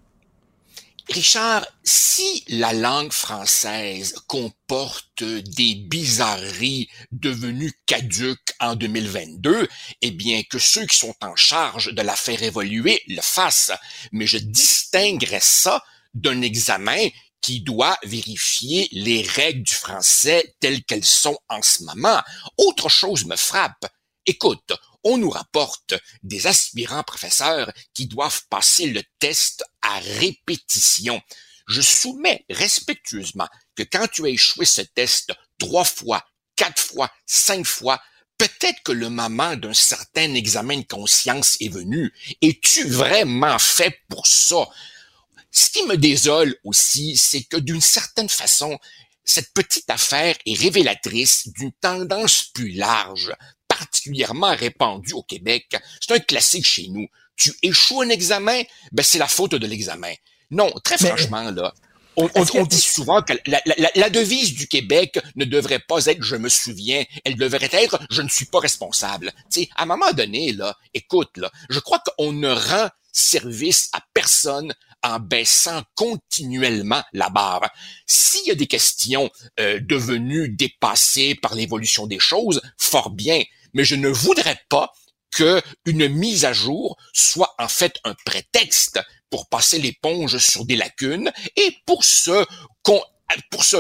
Richard, si la langue française comporte des bizarreries devenues caduques en 2022, eh bien que ceux qui sont en charge de la faire évoluer le fassent. Mais je distinguerais ça d'un examen qui doit vérifier les règles du français telles qu'elles sont en ce moment. Autre chose me frappe. Écoute, on nous rapporte des aspirants professeurs qui doivent passer le test à répétition. Je soumets respectueusement que quand tu as échoué ce test trois fois, quatre fois, cinq fois, peut-être que le moment d'un certain examen de conscience est venu. Es-tu vraiment fait pour ça? Ce qui me désole aussi, c'est que d'une certaine façon, cette petite affaire est révélatrice d'une tendance plus large, particulièrement répandue au Québec. C'est un classique chez nous. Tu échoues un examen, ben c'est la faute de l'examen. Non, très Mais- franchement, là, on, on- on dit souvent que la, la- la- devise du Québec ne devrait pas être je me souviens, elle devrait être je ne suis pas responsable. Tu sais, à un moment donné, là, écoute, là, je crois qu'on ne rend service à personne en baissant continuellement la barre. S'il y a des questions euh, devenues dépassées par l'évolution des choses, fort bien, mais je ne voudrais pas que une mise à jour soit en fait un prétexte pour passer l'éponge sur des lacunes et pour se pour se-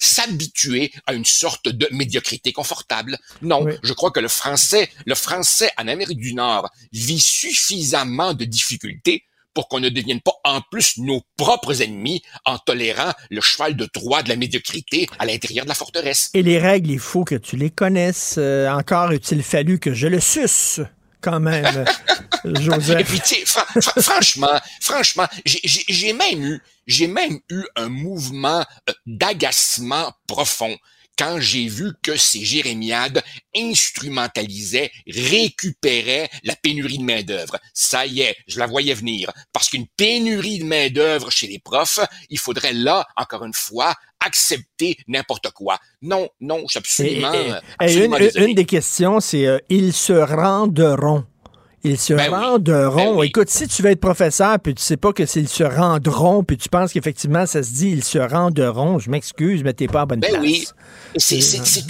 s'habituer à une sorte de médiocrité confortable. Non, je crois que le français, le français en Amérique du Nord vit suffisamment de difficultés pour qu'on ne devienne pas en plus nos propres ennemis en tolérant le cheval de Troie de la médiocrité à l'intérieur de la forteresse. Et les règles, il faut que tu les connaisses. Euh, encore eût-il fallu que je le suce, quand même, Joseph. Et puis, franchement, franchement, j'ai même eu, j'ai même eu un mouvement euh, d'agacement profond quand j'ai vu que ces jérémiades instrumentalisaient, récupéraient la pénurie de main-d'œuvre. Ça y est, je la voyais venir. Parce qu'une pénurie de main-d'œuvre chez les profs, il faudrait là, encore une fois, accepter n'importe quoi. Non, non, je suis absolument, Et- et- et absolument une, désolé. une des questions, c'est euh, ils se rendront. Ils se Ben oui. rendront. Écoute, si tu veux être professeur, puis tu sais pas que c'est ils se rendront, puis tu penses qu'effectivement ça se dit ils se rendront, je m'excuse, mais t'es pas à bonne Ben place. oui.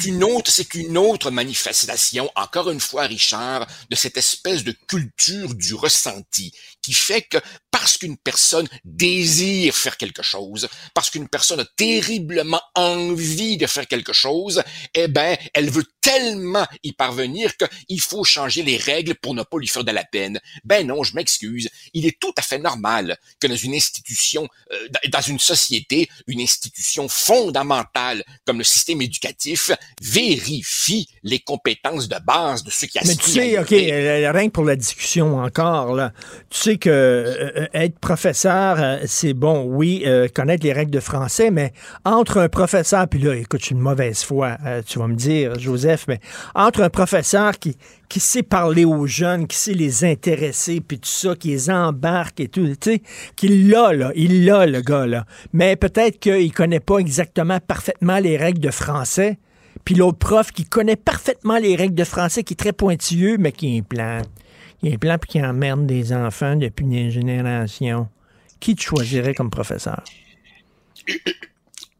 Une autre, c'est une autre manifestation, encore une fois, Richard, de cette espèce de culture du ressenti qui fait que parce qu'une personne désire faire quelque chose, parce qu'une personne a terriblement envie de faire quelque chose, eh ben, elle veut tellement y parvenir qu'il faut changer les règles pour ne pas lui faire de la peine. Ben non, je m'excuse. Il est tout à fait normal que dans une institution, euh, dans une société, une institution fondamentale comme le système éducatif vérifie les compétences de base de ceux qui Mais aspirent. tu sais, OK, euh, rien que pour la discussion encore, là, tu sais que euh, euh, être professeur, euh, c'est bon, oui, connaître les règles de français, mais entre un professeur, puis là, écoute, je suis une mauvaise foi, tu vas me dire, Joseph, mais entre un professeur qui, qui sait parler aux jeunes, qui sait les intéresser, puis tout ça, qui les embarque et tout, tu sais, qu'il l'a, là, il l'a, le gars, là, mais peut-être qu'il connaît pas exactement parfaitement les règles de français, puis l'autre prof qui connaît parfaitement les règles de français, qui est très pointilleux, mais qui implante. Implante puis qui emmerde des enfants depuis une génération. Qui tu choisirais comme professeur?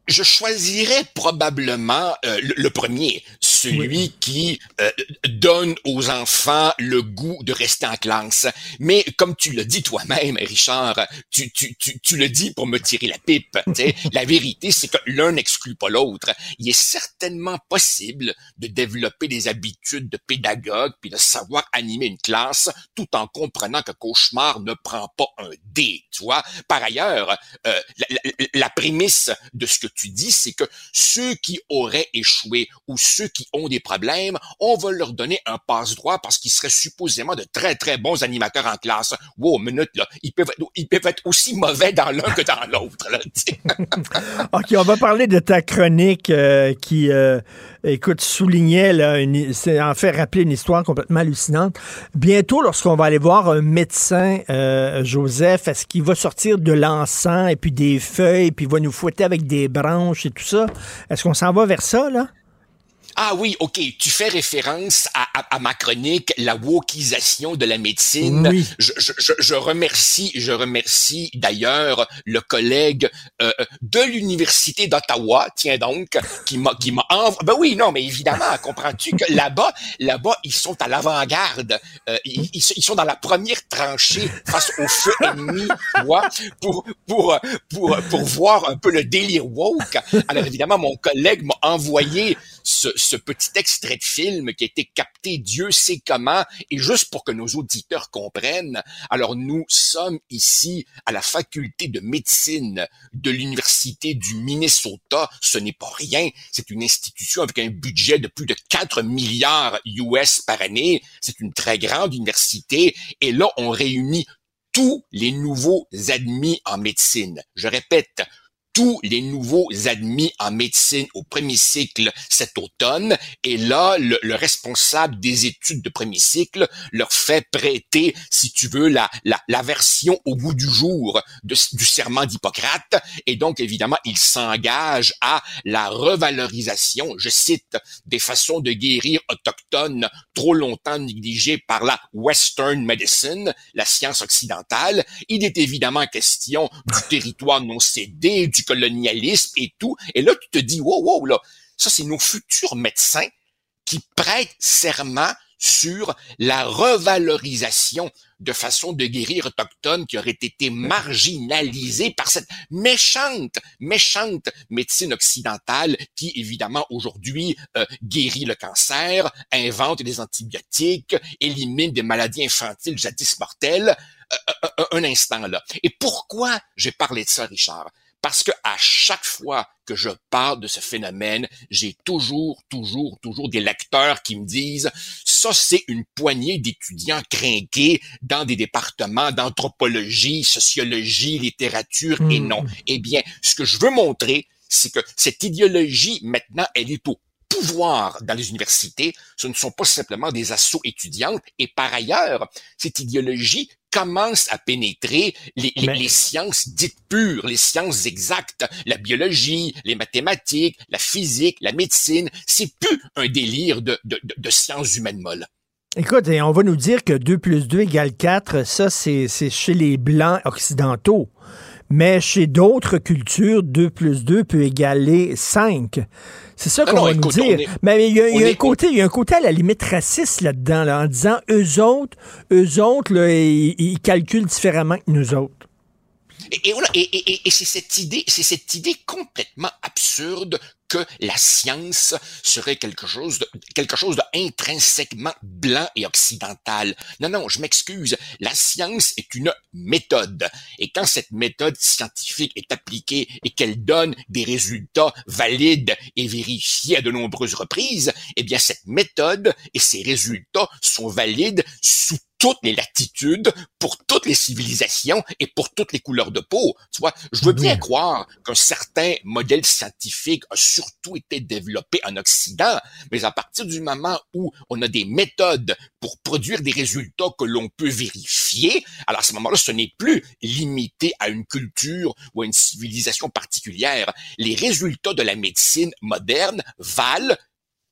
je choisirais probablement euh, le premier, celui qui euh, donne aux enfants le goût de rester en classe. Mais comme tu le dis toi-même, Richard, tu, tu, tu, tu le dis pour me tirer la pipe. tu sais. la vérité, c'est que l'un n'exclut pas l'autre. Il est certainement possible de développer des habitudes de pédagogue puis de savoir animer une classe tout en comprenant que cauchemar ne prend pas un dé. Tu vois. Par ailleurs, euh, la, la- la prémisse de ce que tu dis, c'est que ceux qui auraient échoué ou ceux qui ont des problèmes, on va leur donner un passe-droit parce qu'ils seraient supposément de très, très bons animateurs en classe. Wow, minute, là. Ils peuvent, être- ils peuvent être aussi mauvais dans l'un que dans l'autre. OK, on va parler de ta chronique euh, qui, euh, écoute, soulignait, là, une- c'est en fait rappeler une histoire complètement hallucinante. Bientôt, lorsqu'on va aller voir un médecin, euh, Joseph, est-ce qu'il va sortir de l'encens et puis des feuilles, puis il va nous fouetter avec des branches et tout ça? Est-ce qu'on s'en va vers ça, là? Ah oui, ok, tu fais référence à, à- à ma chronique, la wokisation de la médecine. Oui. Je, je- je- je remercie, je remercie d'ailleurs le collègue euh, de l'université d'Ottawa, tiens donc, qui m'a, qui m'a env- Ben oui, non, mais évidemment, comprends-tu que là-bas, là-bas, ils sont à l'avant-garde, Euh, ils, ils sont- ils sont dans la première tranchée face au feu ennemi, vois, pour pour pour pour voir un peu le délire woke. Alors évidemment, mon collègue m'a envoyé ce, ce petit extrait de film qui a été capté Dieu sait comment et juste pour que nos auditeurs comprennent. Alors nous sommes ici à la faculté de médecine de l'université du Minnesota. Ce n'est pas rien. C'est une institution avec un budget de plus de 4 milliards US par année. C'est une très grande université et là on réunit tous les nouveaux admis en médecine. Je répète, tous les nouveaux admis en médecine au premier cycle cet automne. Et là, le, le responsable des études de premier cycle leur fait prêter, si tu veux, la, la, la version au bout du jour de- du serment d'Hippocrate. Et donc, évidemment, il s'engage à la revalorisation, je cite, des façons de guérir autochtones trop longtemps négligées par la Western Medicine, la science occidentale. Il est évidemment question du territoire non cédé, du colonialisme et tout. Et là, tu te dis, wow, wow, là, ça, c'est nos futurs médecins qui prêtent serment sur la revalorisation de façons de guérir autochtones qui auraient été marginalisées par cette méchante, méchante médecine occidentale qui, évidemment, aujourd'hui euh, guérit le cancer, invente des antibiotiques, élimine des maladies infantiles jadis mortelles. Euh, euh, un instant là. Et pourquoi j'ai parlé de ça, Richard? Parce que à chaque fois que je parle de ce phénomène, j'ai toujours, toujours, toujours des lecteurs qui me disent ça, c'est une poignée d'étudiants crinqués dans des départements d'anthropologie, sociologie, littérature et non. Eh bien, ce que je veux montrer, c'est que cette idéologie, maintenant, elle est au pouvoir dans les universités. Ce ne sont pas simplement des assauts étudiantes. Et par ailleurs, cette idéologie commence à pénétrer les, les- Mais- les sciences dites pures, les sciences exactes, la biologie, les mathématiques, la physique, la médecine. C'est plus un délire de, de, de, de sciences humaines molles. Écoute, et on va nous dire que 2 plus 2 égale 4, ça, c'est c'est chez les Blancs occidentaux. Mais chez d'autres cultures, 2 plus 2 peut égaler 5. C'est ça Non, qu'on va nous écoute, dire. est- Mais il y a, il y a on un côté, il y a un côté à la limite raciste là-dedans, là, en disant eux autres, eux autres, là, ils, ils calculent différemment que nous autres. Et, et et, et- et- et c'est cette idée, c'est cette idée complètement absurde que la science serait quelque chose de, quelque chose blanc et occidental. Non, non, je m'excuse. La science est une méthode. Et quand cette méthode scientifique est appliquée et qu'elle donne des résultats valides et vérifiés à de nombreuses reprises, eh bien, cette méthode et ces résultats sont valides sous toutes les latitudes, pour toutes les civilisations et pour toutes les couleurs de peau. Tu vois, je veux bien croire qu'un certain modèle scientifique a surtout été développé en Occident, mais à partir du moment où on a des méthodes pour produire des résultats que l'on peut vérifier, alors à ce moment-là, ce n'est plus limité à une culture ou à une civilisation particulière. Les résultats de la médecine moderne valent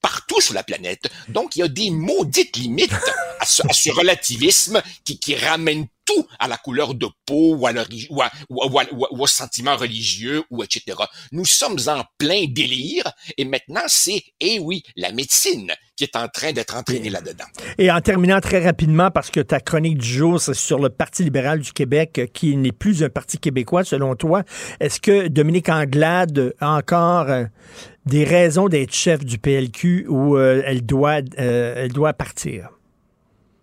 partout sur la planète. Donc, il y a des maudites limites à ce, à ce relativisme qui, qui ramène tout à la couleur de peau ou, à ou, à- ou à- ou à- ou à- ou au sentiment religieux ou etc. Nous sommes en plein délire et maintenant c'est, eh oui, la médecine qui est en train d'être entraînée là-dedans. Et en terminant très rapidement, parce que ta chronique du jour, c'est sur le Parti libéral du Québec, euh, qui n'est plus un parti québécois, selon toi. Est-ce que Dominique Anglade a encore euh, des raisons d'être chef du PLQ ou euh, elle, doit, euh, elle doit partir?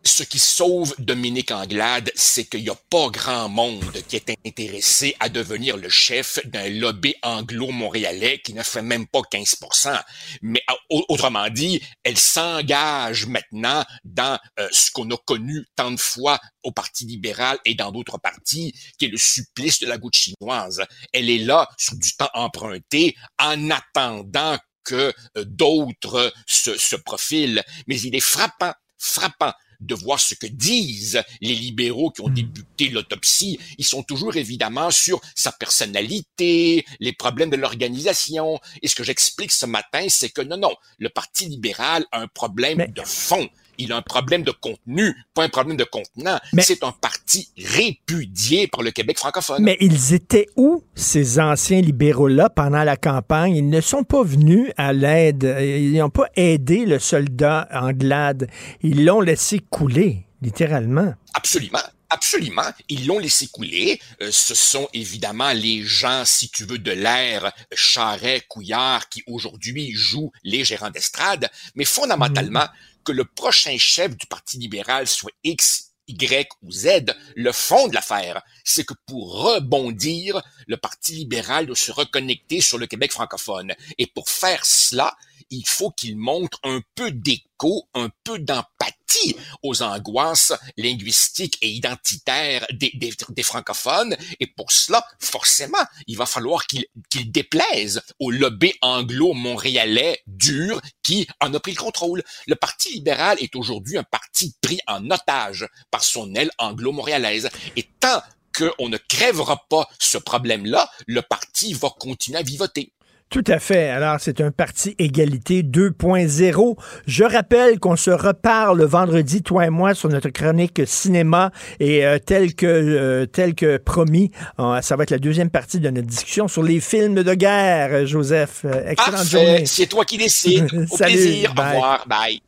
Ce qui sauve Dominique Anglade, c'est qu'il n'y a pas grand monde qui est intéressé à devenir le chef d'un lobby anglo-montréalais qui ne fait même pas 15% Mais autrement dit, elle s'engage maintenant dans euh, ce qu'on a connu tant de fois au Parti libéral et dans d'autres partis, qui est le supplice de la goutte chinoise. Elle est là sur du temps emprunté en attendant que euh, d'autres se, se profilent. Mais il est frappant, frappant de voir ce que disent les libéraux qui ont hmm. débuté l'autopsie. Ils sont toujours évidemment sur sa personnalité, les problèmes de l'organisation. Et ce que j'explique ce matin, c'est que non, non, le Parti libéral a un problème de fond il a un problème de contenu, pas un problème de contenant. C'est un parti répudié par le Québec francophone. Mais ils étaient où, ces anciens libéraux-là, pendant la campagne? Ils ne sont pas venus à l'aide. Ils n'ont pas aidé le soldat Anglade. Ils l'ont laissé couler, littéralement. Absolument. Absolument, ils l'ont laissé couler. Euh, ce sont évidemment les gens, si tu veux, de l'ère Charret, Couillard, qui aujourd'hui jouent les gérants d'estrade. Mais fondamentalement, mhm que le prochain chef du Parti libéral soit X, Y ou Z, le fond de l'affaire, c'est que pour rebondir, le Parti libéral doit se reconnecter sur le Québec francophone. Et pour faire cela, il faut qu'il montre un peu d'écho, un peu d'empathie aux angoisses linguistiques et identitaires des, francophones. Et pour cela, forcément, il va falloir qu'il qu'il déplaise au lobby anglo-montréalais dur qui en a pris le contrôle. Le Parti libéral est aujourd'hui un parti pris en otage par son aile anglo-montréalaise. Et tant qu'on ne crèvera pas ce problème-là, le parti va continuer à vivoter. Tout à fait. Alors, c'est un parti égalité 2.0. Je rappelle qu'on se reparle vendredi, toi et moi, sur notre chronique cinéma et euh, tel que euh, tel que promis, euh, ça va être la deuxième partie de notre discussion sur les films de guerre. Joseph, excellente journée. C'est toi qui décides. Au plaisir. Au revoir. Bye.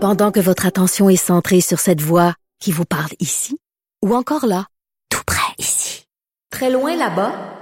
Pendant que votre attention est centrée sur cette voix qui vous parle ici ou encore là, tout près ici, très loin là-bas.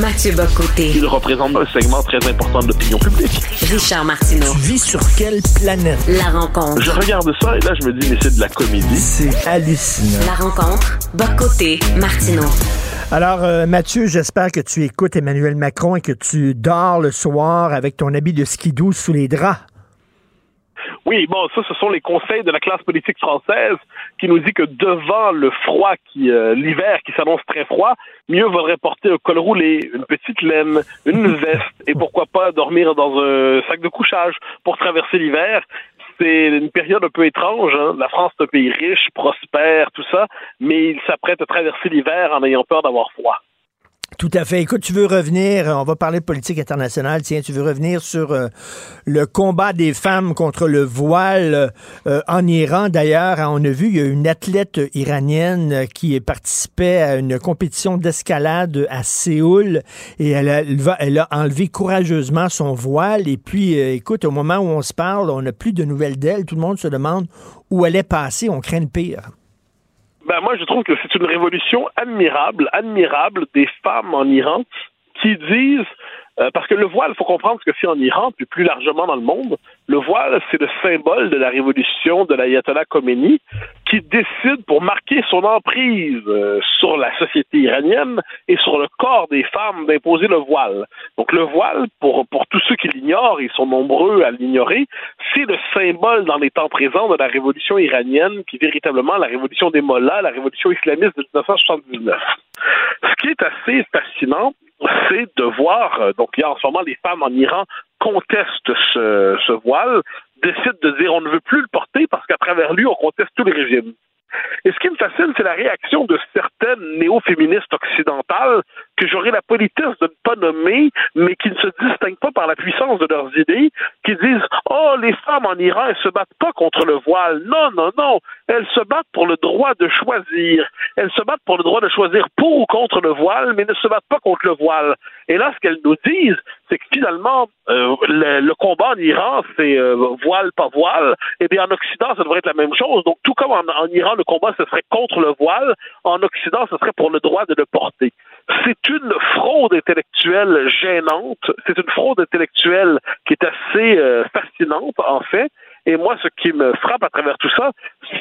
Mathieu Bocoté. Il représente un segment très important de l'opinion publique. Richard Martineau. Tu vis sur quelle planète? La rencontre. Je regarde ça et là, je me dis, mais c'est de la comédie. C'est hallucinant. La rencontre. Bocoté. Martineau. Alors, euh, Mathieu, j'espère que tu écoutes Emmanuel Macron et que tu dors le soir avec ton habit de skidoo sous les draps. Oui, bon, ça, ce sont les conseils de la classe politique française qui nous dit que devant le froid, qui euh, l'hiver qui s'annonce très froid, mieux vaudrait porter un col roulé, une petite laine, une veste et pourquoi pas dormir dans un sac de couchage pour traverser l'hiver. C'est une période un peu étrange. Hein. La France est un pays riche, prospère, tout ça, mais il s'apprête à traverser l'hiver en ayant peur d'avoir froid. Tout à fait. Écoute, tu veux revenir, on va parler de politique internationale, tiens, tu veux revenir sur euh, le combat des femmes contre le voile euh, en Iran. D'ailleurs, on a vu, il y a une athlète iranienne qui participait à une compétition d'escalade à Séoul et elle a, enlevé courageusement son voile. Et puis, euh, écoute, au moment où on se parle, on n'a plus de nouvelles d'elle. Tout le monde se demande où elle est passée. On craint le pire. Ben moi, je trouve que c'est une révolution admirable, admirable des femmes en Iran qui disent euh, parce que le voile, il faut comprendre que c'est en Iran, puis plus largement dans le monde. Le voile, c'est le symbole de la révolution de l'ayatollah Khomeini qui décide pour marquer son emprise euh, sur la société iranienne et sur le corps des femmes d'imposer le voile. Donc le voile, pour, pour tous ceux qui l'ignorent, ils sont nombreux à l'ignorer, c'est le symbole dans les temps présents de la révolution iranienne, qui est véritablement la révolution des mollahs, la révolution islamiste de 1979. Ce qui est assez fascinant, c'est de voir, euh, donc il y a en ce moment les femmes en Iran contestent ce, ce voile, décident de dire on ne veut plus le porter parce qu'à travers lui, on conteste tous les régimes. Et ce qui me fascine, c'est la réaction de certaines néo-féministes occidentales que j'aurais la politesse de ne pas nommer, mais qui ne se distinguent pas par la puissance de leurs idées, qui disent Oh, les femmes en Iran, elles se battent pas contre le voile. Non, non, non. Elles se battent pour le droit de choisir. Elles se battent pour le droit de choisir pour ou contre le voile, mais ne se battent pas contre le voile. Et là, ce qu'elles nous disent, c'est que finalement, euh, le, combat en Iran, c'est euh, voile, pas voile. Et bien, en Occident, ça devrait être la même chose. Donc, tout comme en Iran, le combat, ce serait contre le voile, en Occident, ce serait pour le droit de le porter. C'est une fraude intellectuelle gênante. C'est une fraude intellectuelle qui est assez euh, fascinante, en fait. Et moi, ce qui me frappe à travers tout ça,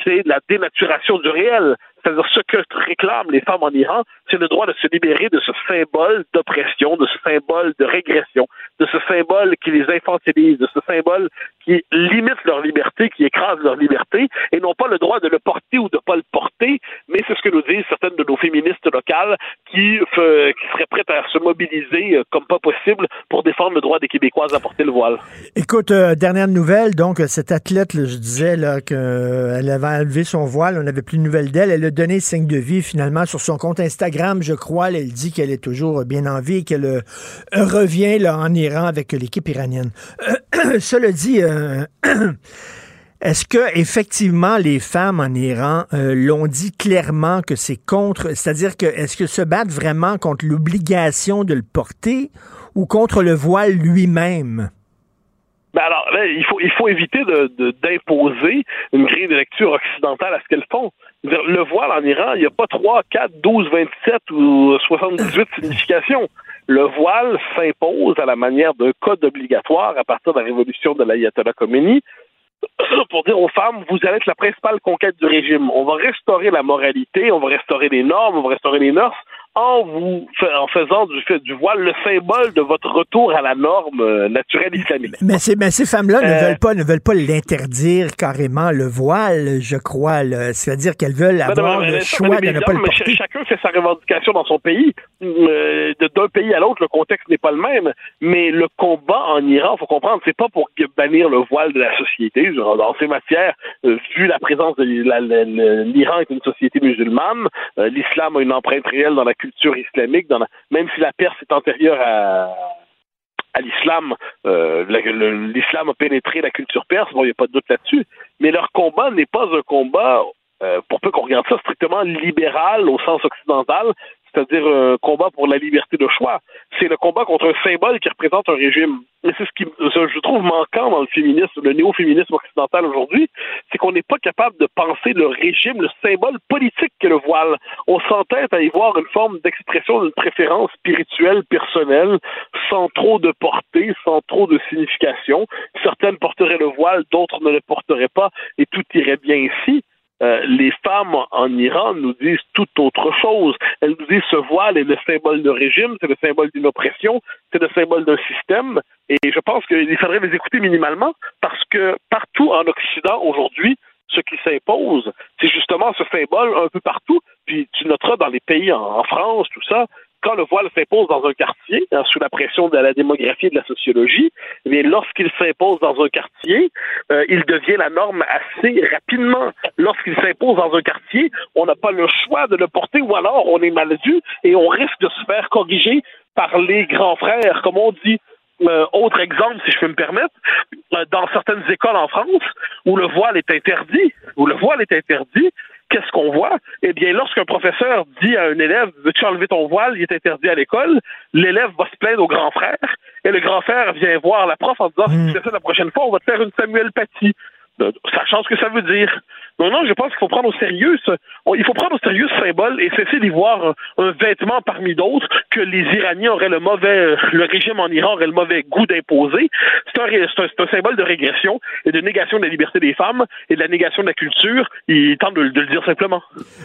c'est la dénaturation du réel. C'est-à-dire ce que réclament les femmes en Iran, c'est le droit de se libérer de ce symbole d'oppression, de ce symbole de régression, de ce symbole qui les infantilise, de ce symbole qui limite leur liberté, qui écrase leur liberté, et non pas le droit de le porter ou de ne pas le porter, mais c'est ce que nous disent certaines de nos féministes locales qui, seraient prêtes à se mobiliser euh, comme pas possible pour défendre le droit des Québécoises à porter le voile. Écoute, euh, dernière nouvelle, donc cette athlète, je disais qu'elle avait enlevé son voile, on n'avait plus de nouvelles d'elle, elle a donné signe de vie finalement sur son compte Instagram, je crois, elle dit qu'elle est toujours bien en vie et qu'elle euh, revient là, en Iran avec l'équipe iranienne. cela dit, euh, est-ce que effectivement les femmes en Iran euh, l'ont dit clairement que c'est contre, c'est-à-dire que est-ce que se battent vraiment contre l'obligation de le porter ou contre le voile lui-même? Ben alors, il faut, il faut éviter d'imposer une grille de lecture occidentale à ce qu'elles font. Le voile en Iran, il n'y a pas 3, 4, 12, 27 ou 78 significations. Le voile s'impose à la manière d'un code obligatoire à partir de la révolution de l'ayatollah Khomeini pour dire aux femmes, vous allez être la principale conquête du régime. On va restaurer la moralité, on va restaurer les normes, on va restaurer les mœurs, en vous en faisant du voile le symbole de votre retour à la norme euh, naturelle islamique. Mais ces, mais ces femmes-là ne euh, veulent pas ne veulent pas l'interdire carrément le voile, je crois. C'est-à-dire qu'elles veulent avoir le choix de ne pas le porter. Chacun fait sa revendication dans son pays. Euh, d'un pays à l'autre, le contexte n'est pas le même. Mais le combat en Iran, faut comprendre, c'est pas pour bannir le voile de la société. Dans ces matières, vu la présence de l'Iran est une société musulmane, l'islam a une empreinte réelle dans la culture islamique, même si la Perse est antérieure à, à l'islam, euh, l'islam a pénétré la culture perse, bon, il n'y a pas de doute là-dessus, mais leur combat n'est pas un combat, euh, pour peu qu'on regarde ça, strictement libéral au sens occidental, c'est-à-dire un combat pour la liberté de choix. C'est le combat contre un symbole qui représente un régime. Et c'est ce qui, je trouve, manquant dans le féminisme, le néo-féminisme occidental aujourd'hui, c'est qu'on n'est pas capable de penser le régime, le symbole politique que le voile. On s'entête à y voir une forme d'expression d'une préférence spirituelle, personnelle, sans trop de portée, sans trop de signification. Certaines porteraient le voile, d'autres ne le porteraient pas, et tout irait bien ici. Euh, les femmes en Iran nous disent tout autre chose. Elles nous disent ce voile est le symbole de régime, c'est le symbole d'une oppression, c'est le symbole d'un système. Et je pense qu'il faudrait les écouter minimalement parce que partout en Occident aujourd'hui, ce qui s'impose, c'est justement ce symbole un peu partout. Puis tu noteras dans les pays en France, tout ça, quand le voile s'impose dans un quartier, hein, sous la pression de la démographie et de la sociologie, mais eh lorsqu'il s'impose dans un quartier, euh, il devient la norme assez rapidement. Lorsqu'il s'impose dans un quartier, on n'a pas le choix de le porter ou alors on est mal vu et on risque de se faire corriger par les grands frères, comme on dit. Euh, autre exemple, si je peux me permettre, euh, dans certaines écoles en France où le voile est interdit, où le voile est interdit, qu'est-ce qu'on voit? Eh bien, lorsqu'un professeur dit à un élève, veux-tu enlever ton voile, il est interdit à l'école, l'élève va se plaindre au grand frère, et le grand frère vient voir la prof en disant, si tu fais ça la prochaine fois, on va te faire une Samuel Paty. Sachant ce que ça veut dire. Non, non, je pense qu'il faut prendre au sérieux ce, il faut prendre au sérieux ce symbole et cesser d'y voir un, vêtement parmi d'autres que les Iraniens auraient le mauvais, le régime en Iran aurait le mauvais goût d'imposer. C'est un, symbole de régression et de négation de la liberté des femmes et de la négation de la culture. Il tente de, le dire simplement.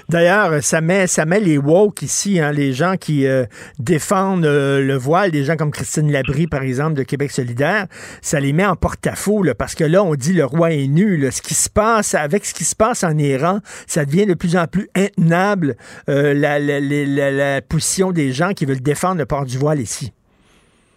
D'ailleurs, ça met, ça met les woke ici, hein, les gens qui euh, défendent euh, le voile, des gens comme Christine Labrie, par exemple, de Québec solidaire, ça les met en porte-à-faux parce que là, on dit le roi est nu. Ce qui se passe avec ce qui se passe en Iran, ça devient de plus en plus intenable, euh, la, position des gens qui veulent défendre le port du voile ici.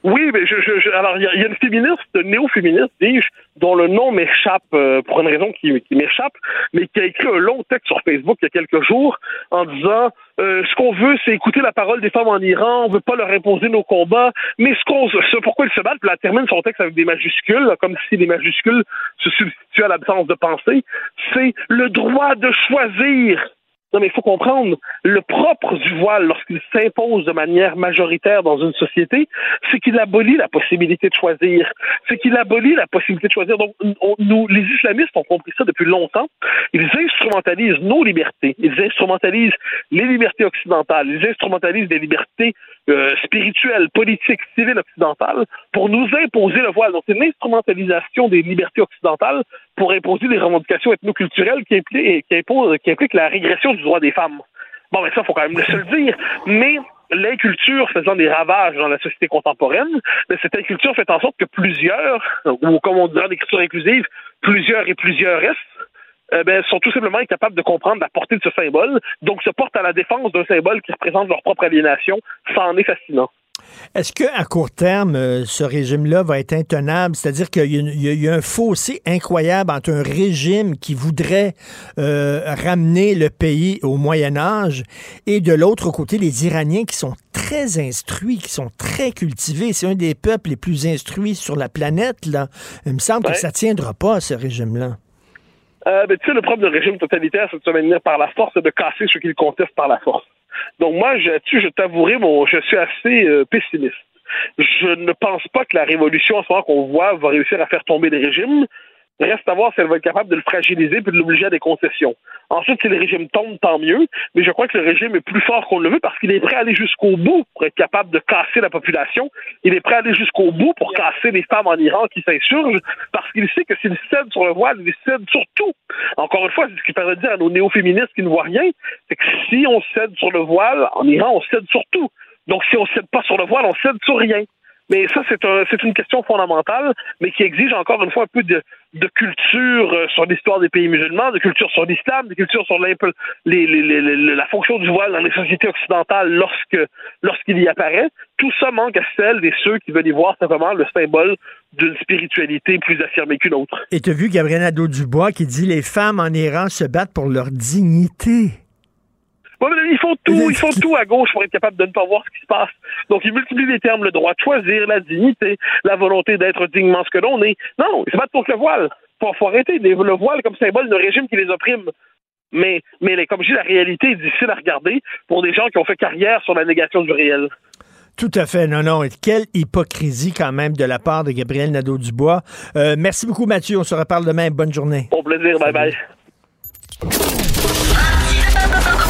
Oui, mais je, je, je- alors il y, y a une féministe, néo-féministe, dis-je, dont le nom m'échappe euh, pour une raison qui, qui m'échappe, mais qui a écrit un long texte sur Facebook il y a quelques jours en disant euh, ce qu'on veut, c'est écouter la parole des femmes en Iran, on veut pas leur imposer nos combats, mais ce qu'on, ce pourquoi ils se battent, puis elle termine son texte avec des majuscules, comme si les majuscules se substituaient à l'absence de pensée, c'est le droit de choisir. Non, mais il faut comprendre, le propre du voile, lorsqu'il s'impose de manière majoritaire dans une société, c'est qu'il abolit la possibilité de choisir. C'est qu'il abolit la possibilité de choisir. Donc, on- nous, les islamistes ont compris ça depuis longtemps. Ils instrumentalisent nos libertés. Ils instrumentalisent les libertés occidentales. Ils instrumentalisent des libertés euh, spirituelles, politiques, civiles occidentales pour nous imposer le voile. Donc, c'est une instrumentalisation des libertés occidentales pour imposer des revendications ethnoculturelles qui impliquent, qui impliquent la régression du droit des femmes. Bon, mais ça, faut quand même se le dire. Mais l'inculture faisant des ravages dans la société contemporaine, cette inculture fait en sorte que plusieurs, ou comme on dirait en écriture inclusive, plusieurs et plusieurs restent, euh, ben, sont tout simplement incapables de comprendre la portée de ce symbole, donc se portent à la défense d'un symbole qui représente leur propre aliénation. Ça en est fascinant. Est-ce qu'à court terme, euh, ce régime-là va être intenable? C'est-à-dire qu'il y, y a- il y a un fossé incroyable entre un régime qui voudrait euh, ramener le pays au Moyen Âge et de l'autre côté, les Iraniens qui sont très instruits, qui sont très cultivés. C'est un des peuples les plus instruits sur la planète. Là. Il me semble Ouais. que ça tiendra pas, ce régime-là. Euh, ben, tu sais, le problème d'un régime totalitaire, c'est de se maintenir par la force et de casser ceux qui le contestent par la force. Donc moi, tu, je t'avouerai, mon, je suis assez euh, pessimiste. Je ne pense pas que la révolution en ce moment qu'on voit va réussir à faire tomber les régimes. Reste à voir si elle va être capable de le fragiliser puis de l'obliger à des concessions. Ensuite, si le régime tombe, tant mieux. Mais je crois que le régime est plus fort qu'on le veut parce qu'il est prêt à aller jusqu'au bout pour être capable de casser la population. Il est prêt à aller jusqu'au bout pour casser les femmes en Iran qui s'insurgent parce qu'il sait que s'il cède sur le voile, il cède sur tout. Encore une fois, c'est ce qui permet de dire à nos néo-féministes qui ne voient rien, c'est que si on cède sur le voile, en Iran, on cède sur tout. Donc si on cède pas sur le voile, on cède sur rien. Mais ça, c'est un, une question fondamentale, mais qui exige encore une fois un peu de, de culture euh, sur l'histoire des pays musulmans, de culture sur l'islam, de culture sur les- les- les- la fonction du voile dans les sociétés occidentales lorsque lorsqu'il y apparaît. Tout ça manque à celle des ceux qui veulent y voir simplement le symbole d'une spiritualité plus affirmée qu'une autre. Et tu as vu Gabriel Nadeau-Dubois qui dit les femmes en Iran se battent pour leur dignité. Ouais, mais ils font tout, ils font tout à gauche pour être capable de ne pas voir ce qui se passe. Donc, ils multiplient les termes, le droit de choisir, la dignité, la volonté d'être dignement ce que l'on est. Non, ils se battent pour le voile. Faut, faut arrêter le voile comme symbole d'un régime qui les opprime. Mais, mais comme je dis, la réalité est difficile à regarder pour des gens qui ont fait carrière sur la négation du réel. Tout à fait, non, non. Et quelle hypocrisie quand même de la part de Gabriel Nadeau-Dubois. Euh, merci beaucoup, Mathieu. On se reparle demain. Bonne journée. Au plaisir, bye bye.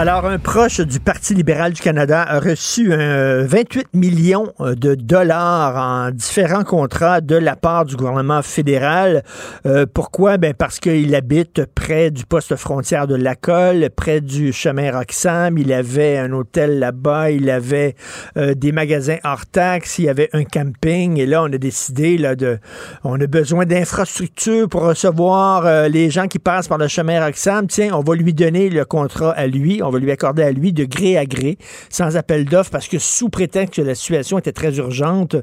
Alors, un proche du Parti libéral du Canada a reçu un 28 millions euh, de dollars en différents contrats de la part du gouvernement fédéral. Euh, pourquoi? Ben parce qu'il habite près du poste frontière de Lacolle, près du chemin Roxham. Il avait un hôtel là-bas, il avait euh, des magasins hors taxes, il y avait un camping. Et là, on a décidé là, de... On a besoin d'infrastructures pour recevoir euh, les gens qui passent par le chemin Roxham. Tiens, on va lui donner le contrat à lui, on va lui accorder à lui de gré à gré, sans appel d'offres, parce que sous prétexte que la situation était très urgente,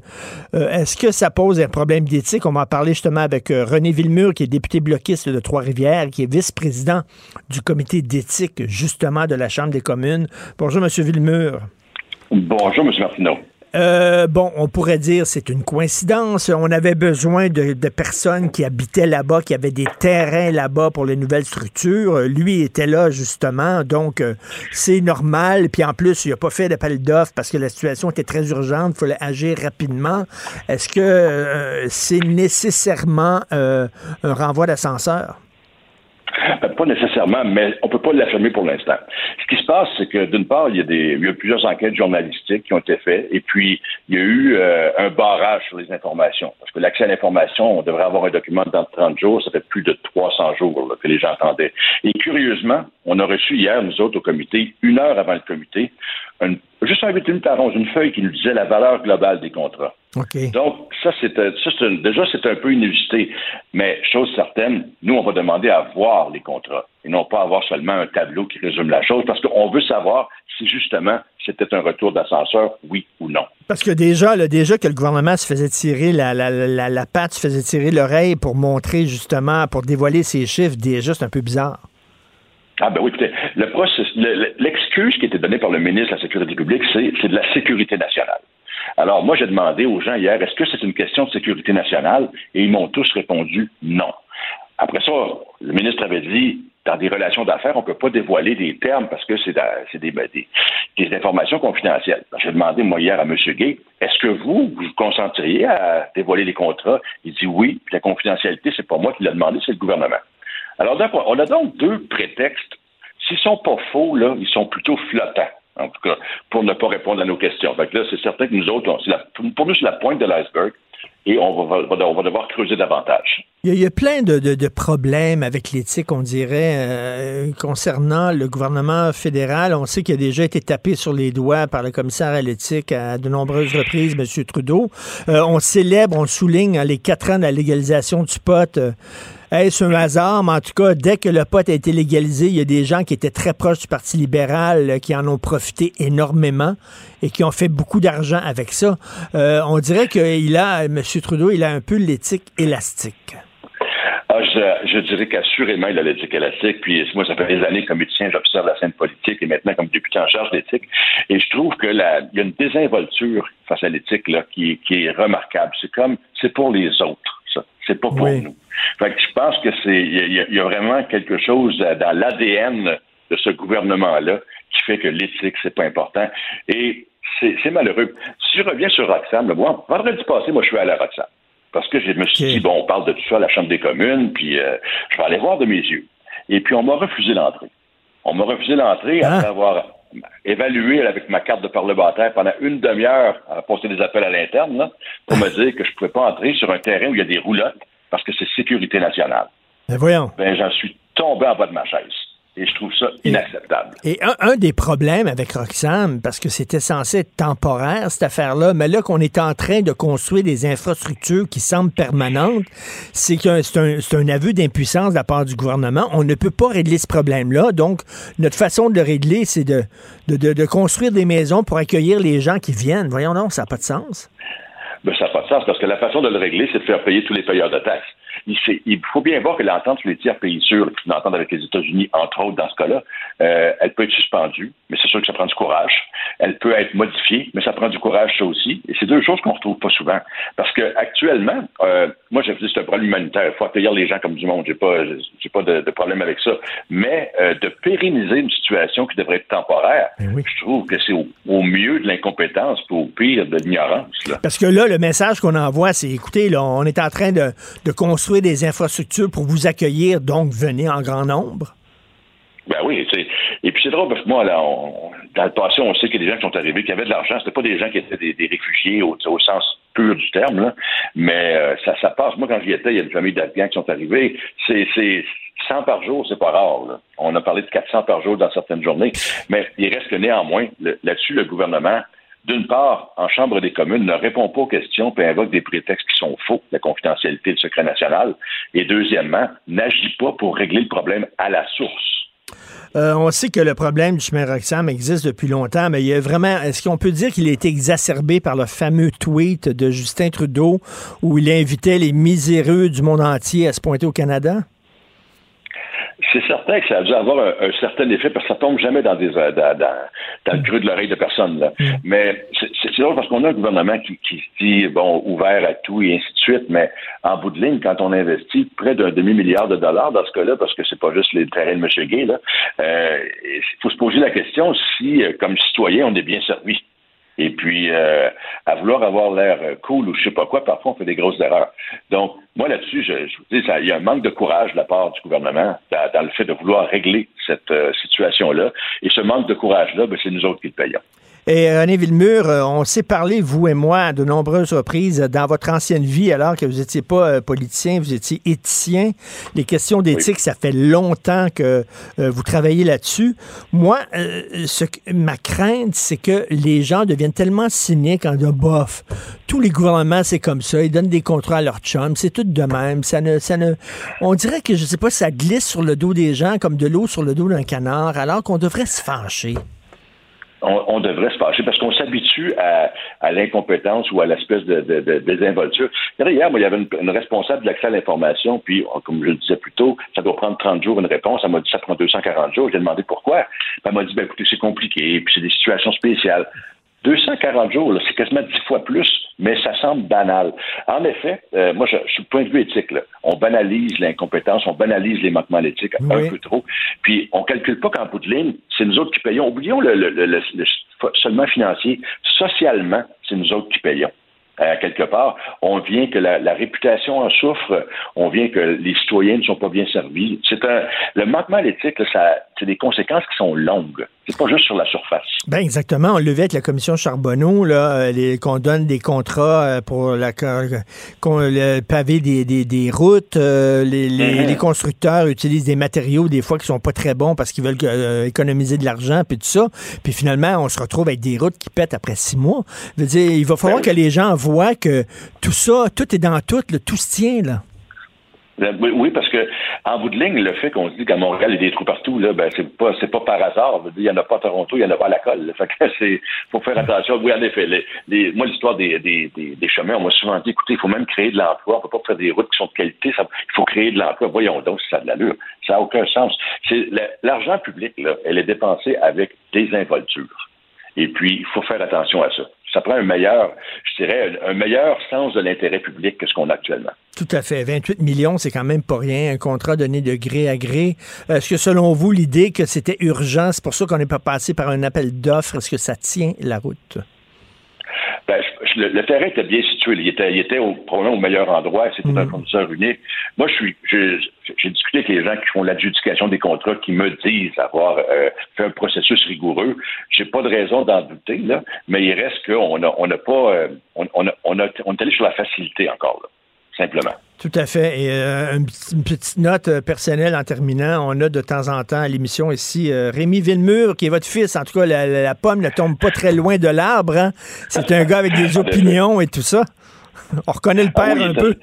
euh, est-ce que ça pose un problème d'éthique? On va en parler justement avec euh, René Villemur, qui est député bloquiste de Trois-Rivières, qui est vice-président du comité d'éthique, justement, de la Chambre des communes. Bonjour, M. Villemur. Bonjour, M. Martineau. Euh, bon, on pourrait dire c'est une coïncidence. On avait besoin de, personnes qui habitaient là-bas, qui avaient des terrains là-bas pour les nouvelles structures. Euh, Lui était là justement, donc euh, c'est normal. Puis en plus, il n'a pas fait d'appel d'offres parce que la situation était très urgente. Il fallait agir rapidement. Est-ce que euh, c'est nécessairement un renvoi d'ascenseur? Euh, Pas nécessairement, mais on peut pas l'affirmer pour l'instant. Ce qui se passe, c'est que d'une part, il y, a des, il y a plusieurs enquêtes journalistiques qui ont été faites, et puis il y a eu euh, un barrage sur les informations. Parce que l'accès à l'information, on devrait avoir un document dans 30 jours, ça fait plus de 300 jours là, que les gens attendaient. Et curieusement, on a reçu hier, nous autres, au comité, une heure avant le comité, une- juste un 8 minutes à 11, une feuille qui nous disait la valeur globale des contrats. Donc, ça, c'est déjà, c'est un peu inusité. Mais, chose certaine, nous, on va demander à voir les contrats et non pas avoir seulement un tableau qui résume la chose parce qu'on veut savoir si, justement, c'était un retour d'ascenseur, oui ou non. Parce que déjà, là, déjà que le gouvernement se faisait tirer la, la, la, la patte, se faisait tirer l'oreille pour montrer justement, pour dévoiler ses chiffres, déjà, c'est un peu bizarre. Ah ben oui, écoutez, le process- le- l'excuse qui était donnée par le ministre de la Sécurité publique, c'est de la sécurité nationale. Alors moi, j'ai demandé aux gens hier, est-ce que c'est une question de sécurité nationale? Et ils m'ont tous répondu non. Après ça, le ministre avait dit, dans des relations d'affaires, on ne peut pas dévoiler des termes parce que c'est des, ben, des- des informations confidentielles. J'ai demandé, moi, hier, à M. Gay, est-ce que vous, vous concentriez à dévoiler les contrats? Il dit oui, puis la confidentialité, c'est pas moi qui l'ai demandé, c'est le gouvernement. Alors, on a donc deux prétextes. S'ils sont pas faux, là, ils sont plutôt flottants. En tout cas, pour ne pas répondre à nos questions. Fait que là, c'est certain que nous autres, pour nous, c'est la pointe de l'iceberg et on va, devoir creuser davantage. Il y, a, plein de problèmes avec l'éthique, on dirait, euh, concernant le gouvernement fédéral. On sait qu'il a déjà été tapé sur les doigts par le commissaire à l'éthique à de nombreuses reprises, M. Trudeau. Euh, on célèbre, on souligne hein, les quatre ans de la légalisation du pot. Euh, Est-ce un hasard? Mais en tout cas, dès que le pot a été légalisé, il y a des gens qui étaient très proches du Parti libéral euh, qui en ont profité énormément et qui ont fait beaucoup d'argent avec ça. Euh, on dirait qu'il a, M. Trudeau, il a un peu l'éthique élastique. Ah, je, dirais qu'assurément, il a l'éthique élastique. Puis moi, ça fait des années comme médecin, j'observe la scène politique et maintenant comme député en charge d'éthique. Et je trouve que il y a une désinvolture face à l'éthique qui est remarquable. C'est comme c'est pour les autres, ça. C'est pas pour nous. Fait que je pense que c'est il y, a- il y a vraiment quelque chose dans l'ADN de ce gouvernement-là qui fait que l'éthique, c'est pas important. Et c'est malheureux. Si je reviens sur Roxham, là, moi, vendredi passé, moi, je suis allé à Roxham. Parce que je me suis dit, bon, on parle de tout ça à la Chambre des communes, puis euh, je vais aller voir de mes yeux. Et puis, on m'a refusé l'entrée. On m'a refusé l'entrée après avoir évalué avec ma carte de parlementaire pendant une demi-heure à poster des appels à l'interne là, pour me dire que je ne pouvais pas entrer sur un terrain où il y a des roulottes parce que c'est sécurité nationale. Voyons. Ben, j'en suis tombé en bas de ma chaise. Et je trouve ça inacceptable. Et un, un des problèmes avec Roxham, parce que c'était censé être temporaire, cette affaire-là, mais là qu'on est en train de construire des infrastructures qui semblent permanentes, c'est que c'est un, un aveu d'impuissance de la part du gouvernement. On ne peut pas régler ce problème-là. Donc, notre façon de le régler, c'est de, de, de- de construire des maisons pour accueillir les gens qui viennent. Voyons donc, ça n'a pas de sens. Ben, ça n'a pas de sens parce que la façon de le régler, c'est de faire payer tous les payeurs de taxes. Il, faut bien voir que l'entente sur les tiers pays sûrs, l'entente avec les États-Unis, entre autres, dans ce cas-là, euh, elle peut être suspendue, mais c'est sûr que ça prend du courage. Elle peut être modifiée, mais ça prend du courage, ça aussi. Et c'est deux choses qu'on retrouve pas souvent. Parce que actuellement, euh, moi, je dis c'est un problème humanitaire. Il faut accueillir les gens comme du monde. J'ai pas, j'ai pas de, de problème avec ça. Mais euh, de pérenniser une situation qui devrait être temporaire, je trouve que c'est au, au mieux de l'incompétence, puis au pire de l'ignorance. Parce que là, le message qu'on envoie, c'est écoutez, là, on est en train de, de construire des infrastructures pour vous accueillir, donc venez en grand nombre? Ben oui, et puis c'est drôle parce que moi, là, dans le passé, on sait qu'il y a des gens qui sont arrivés, qui avaient de l'argent. C'était pas des gens qui étaient des, des réfugiés au, au sens pur du terme, là. mais euh, ça, ça passe. Moi, quand j'y étais, il y a une famille d'Afghans qui sont arrivés. C'est, c'est 100 par jour, c'est pas rare. On a parlé de 400 par jour dans certaines journées, mais il reste que néanmoins, là-dessus, le gouvernement, d'une part, en Chambre des communes, ne répond pas aux questions puis invoque des prétextes qui sont faux, la confidentialité, le secret national, et deuxièmement, n'agit pas pour régler le problème à la source. Euh, on sait que le problème du chemin Roxham existe depuis longtemps, mais il y vraiment. Est-ce qu'on peut dire qu'il a été exacerbé par le fameux tweet de Justin Trudeau où il invitait les miséreux du monde entier à se pointer au Canada? C'est certain que ça a dû avoir un, un certain effet parce que ça tombe jamais dans, des, euh, dans, dans, dans le creux de l'oreille de personne. Là. Mais c'est drôle parce qu'on a un gouvernement qui, qui se dit bon ouvert à tout et ainsi de suite, mais en bout de ligne, quand on investit près d'un demi-milliard de dollars dans ce cas-là, parce que c'est pas juste les terrains de M. Gay, euh, il faut se poser la question si, euh, comme citoyen, on est bien servi. Et puis, euh, à vouloir avoir l'air euh, cool ou je sais pas quoi, parfois on fait des grosses erreurs. Donc, moi là-dessus, je, je vous dis, ça- il y a un manque de courage de la part du gouvernement dans, le fait de vouloir régler cette euh, situation-là. Et ce manque de courage-là, ben, c'est nous autres qui le payons. Et René Villemur, euh, on s'est parlé, vous et moi, de nombreuses reprises dans votre ancienne vie, alors que vous n'étiez pas euh, politicien, vous étiez éthicien. Les questions d'éthique, ça fait longtemps que euh, vous travaillez là-dessus. Moi, ce que, ma crainte, c'est que les gens deviennent tellement cyniques en disant, bof, tous les gouvernements, c'est comme ça, ils donnent des contrats à leurs chums, c'est tout de même. Ça ne, ça ne, on dirait que, je sais pas, ça glisse sur le dos des gens comme de l'eau sur le dos d'un canard, alors qu'on devrait se fâcher on, devrait se fâcher parce qu'on s'habitue à, l'incompétence ou à l'espèce de, désinvolture. Hier, moi, il y avait une, responsable de l'accès à l'information, puis, comme je le disais plus tôt, ça doit prendre 30 jours une réponse. Elle m'a dit ça prend 240 jours. J'ai demandé pourquoi. Elle m'a dit, ben, écoutez, c'est compliqué, puis c'est des situations spéciales. 240 jours, c'est quasiment 10 fois plus, mais ça semble banal. En effet, euh, moi, je, suis point de vue éthique, on banalise l'incompétence, on banalise les manquements éthiques un peu trop, puis on calcule pas qu'en bout de ligne, c'est nous autres qui payons. Oublions le, le seulement financier. Socialement, c'est nous autres qui payons. Euh, quelque part, on vient que la, réputation en souffre, on vient que les citoyens ne sont pas bien servis. C'est un le manquement à l'éthique, ça, c'est des conséquences qui sont longues. C'est pas juste sur la surface. Ben exactement. On le avec la commission Charbonneau, là, euh, qu'on donne des contrats euh, pour la, qu'on, le pavé des, des, des routes. les, mm-hmm. les, constructeurs utilisent des matériaux des fois qui sont pas très bons parce qu'ils veulent économiser de l'argent puis tout ça. Puis finalement, on se retrouve avec des routes qui pètent après six mois. Je veux dire, il va falloir ben que les gens que tout ça, tout est dans tout, tout se tient, là. Euh, oui, parce que en bout de ligne, le fait qu'on se dit qu'à Montréal, il y a des trous partout, là, ben c'est pas c'est pas par hasard. Il n'y en a pas à Toronto, il n'y en a pas à la colle. C'est faut faire attention. Oui, en effet. Moi, l'histoire des, des, des, chemins, on m'a souvent dit, écoutez, il faut même créer de l'emploi. On peut pas faire des routes qui sont de qualité. il faut créer de l'emploi. Voyons donc si ça a de l'allure. Ça n'a aucun sens. L'argent public, là, elle est dépensée avec des involtures. Et puis, il faut faire attention à ça ça prend un meilleur, je dirais, un meilleur sens de l'intérêt public que ce qu'on a actuellement. Tout à fait. 28 millions, c'est quand même pas rien. Un contrat donné de gré à gré. Est-ce que selon vous, l'idée que c'était urgent, c'est pour ça qu'on n'est pas passé par un appel d'offres, est-ce que ça tient la route? Ben, le, terrain était bien situé. Il était, il était au, probablement au meilleur endroit. C'était un fournisseur mhm. unique. Moi, je suis, j'ai discuté avec les gens qui font l'adjudication des contrats qui me disent avoir euh, fait un processus rigoureux. J'ai pas de raison d'en douter, là, mais il reste qu'on n'a on a pas, euh, on, on, a, on, est allé sur la facilité encore, là, simplement. Tout à fait. Et euh, une, petite note euh, personnelle en terminant, on a de temps en temps à l'émission ici euh, Rémi Villemur, qui est votre fils. En tout cas, la, pomme ne tombe pas très loin de l'arbre. Hein. C'est un gars avec des opinions et tout ça. On reconnaît le père ah un peu.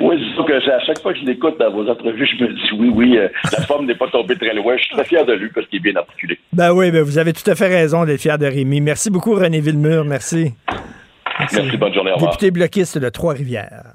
Oui, c'est que à chaque fois que je l'écoute dans vos entrevues, je me dis oui, oui, la pomme n'est pas tombée très loin. Je suis très fier de lui parce qu'il est bien articulé. Ben oui, ben vous avez tout à fait raison d'être fier de Rémi. Merci beaucoup, René Villemur. Merci. Merci, bonne journée. Au revoir. Député bloquiste de Trois-Rivières.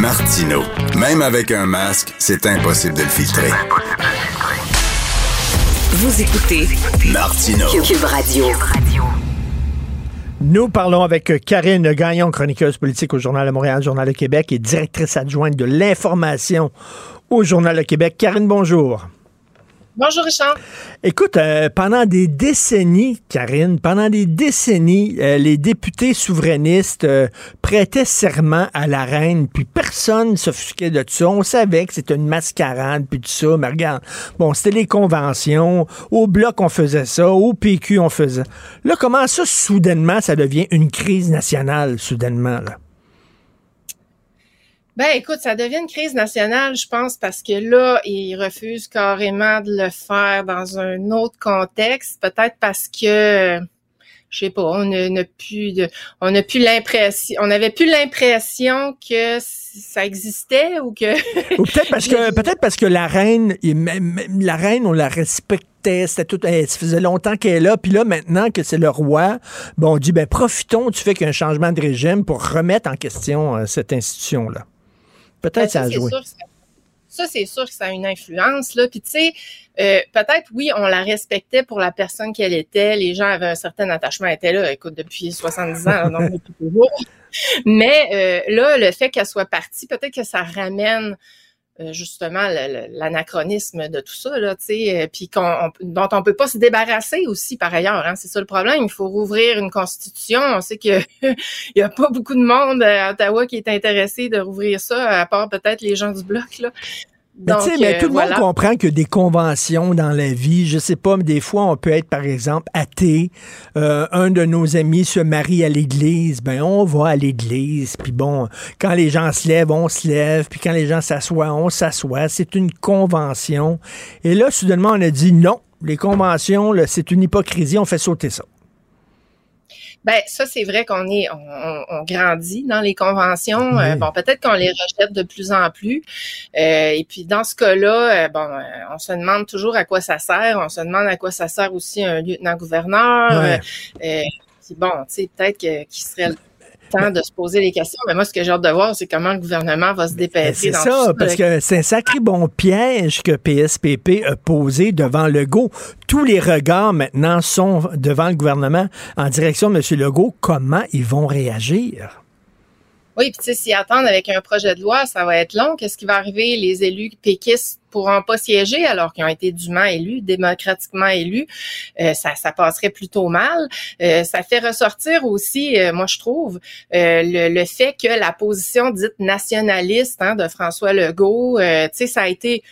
Martino. Même avec un masque, c'est impossible de le filtrer. Vous écoutez Martino. Cube Radio. Nous parlons avec Karine Gagnon, chroniqueuse politique au Journal de Montréal, Journal de Québec et directrice adjointe de l'information au Journal de Québec. Karine, bonjour. Bonjour Richard. Écoute, euh, pendant des décennies, Karine, pendant des décennies, euh, les députés souverainistes euh, prêtaient serment à la reine, puis personne ne s'offusquait de ça. On savait que c'était une mascarade, puis tout ça. Mais regarde, bon, c'était les conventions. Au Bloc, on faisait ça. Au PQ, on faisait. Là, comment ça, soudainement, ça devient une crise nationale, soudainement, là? Ben, écoute, ça devient une crise nationale, je pense, parce que là, ils refusent carrément de le faire dans un autre contexte, peut-être parce que je sais pas, on n'a plus de, on n'a plus l'impression, on n'avait plus l'impression que ça existait ou que. ou peut-être parce que, peut-être parce que la reine, la reine, on la respectait, c'était tout, ça faisait longtemps qu'elle est là, puis là maintenant que c'est le roi, bon, on dit ben profitons du fait qu'il y a un changement de régime pour remettre en question euh, cette institution là. Peut-être ben, ça a joué. Ça, c'est sûr que ça a une influence. Là. Puis tu sais, euh, peut-être, oui, on la respectait pour la personne qu'elle était. Les gens avaient un certain attachement. Elle était là, écoute, depuis 70 ans, donc depuis toujours. Mais euh, là, le fait qu'elle soit partie, peut-être que ça ramène justement l'anachronisme de tout ça là, tu sais, euh, puis dont on peut pas se débarrasser aussi par ailleurs. Hein, c'est ça le problème. Il faut rouvrir une constitution. On sait que il y a pas beaucoup de monde à Ottawa qui est intéressé de rouvrir ça, à part peut-être les gens du bloc là. Mais, Donc, mais euh, tout le voilà. monde comprend que des conventions dans la vie, je sais pas, mais des fois, on peut être, par exemple, athée. Euh, un de nos amis se marie à l'église, ben on va à l'église. Puis bon, quand les gens se lèvent, on se lève. Puis quand les gens s'assoient, on s'assoit. C'est une convention. Et là, soudainement, on a dit non. Les conventions, c'est une hypocrisie. On fait sauter ça. Ben ça c'est vrai qu'on est on, on- grandit dans les conventions. Euh, bon peut-être qu'on les rejette de plus en plus. Euh, et puis dans ce cas-là, euh, bon euh, on se demande toujours à quoi ça sert. On se demande à quoi ça sert aussi un lieutenant-gouverneur. Euh, puis bon, tu sais peut-être qu'il serait le temps de se poser les questions. Mais moi ce que j'ai hâte de voir c'est comment le gouvernement va se Ben, dépêtrer C'est ça, tout parce que c'est un sacré bon piège que PSPP a posé devant Legault. Tous les regards maintenant sont devant le gouvernement en direction de M. Legault. Comment ils vont réagir? Oui, puis tu sais, s'y attendent avec un projet de loi, ça va être long. Qu'est-ce qui va arriver? Les élus péquistes pourront pas siéger alors qu'ils ont été dûment élus, démocratiquement élus. Euh, ça, ça passerait plutôt mal. Euh, ça fait ressortir aussi, euh, moi je trouve, euh, le, le fait que la position dite nationaliste hein, de François Legault, euh, tu sais, ça a été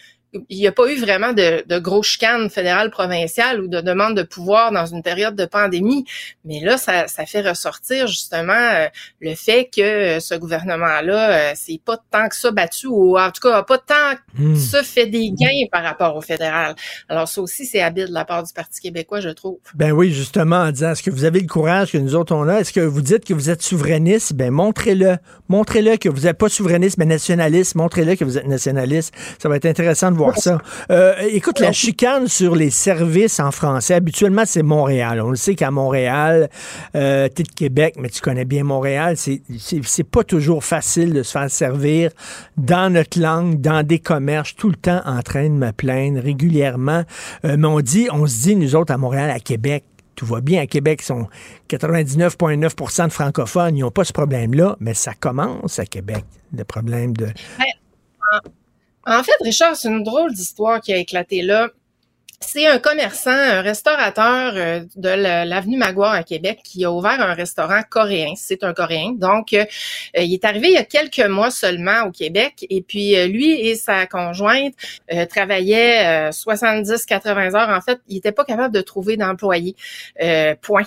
il n'y a pas eu vraiment de, de gros chicanes fédérales, provinciales ou de demande de pouvoir dans une période de pandémie. Mais là, ça, ça fait ressortir justement euh, le fait que euh, ce gouvernement-là, euh, c'est pas tant que ça battu, ou en tout cas, pas tant Hmm. que ça fait des gains par rapport au fédéral. Alors ça aussi, c'est habile de la part du Parti québécois, je trouve. Ben oui, justement, en disant, est-ce que vous avez le courage que nous autres on a? Est-ce que vous dites que vous êtes souverainiste? Ben montrez-le. Montrez-le que vous n'êtes pas souverainiste, mais nationaliste. Montrez-le que vous êtes nationaliste. Ça va être intéressant de voir ça. Euh, écoute, la chicane sur les services en français, habituellement, c'est Montréal. On le sait qu'à Montréal, euh, tu es de Québec, mais tu connais bien Montréal. C'est pas toujours facile de se faire servir dans notre langue, dans des commerces, tout le temps en train de me plaindre régulièrement. Euh, mais on dit, on se dit, nous autres, à Montréal, à Québec, tout va bien à Québec, ils sont 99,9% de francophones, ils n'ont pas ce problème-là, mais ça commence à Québec, le problème de... En fait, Richard, c'est une drôle d'histoire qui a éclaté là. C'est un commerçant, un restaurateur euh, de la- l'avenue Maguire à Québec qui a ouvert un restaurant coréen. C'est un coréen. Donc, euh, il est arrivé il y a quelques mois seulement au Québec. Et puis, euh, lui et sa conjointe travaillaient 70-80 heures. En fait, il n'était pas capable de trouver d'employés. Point.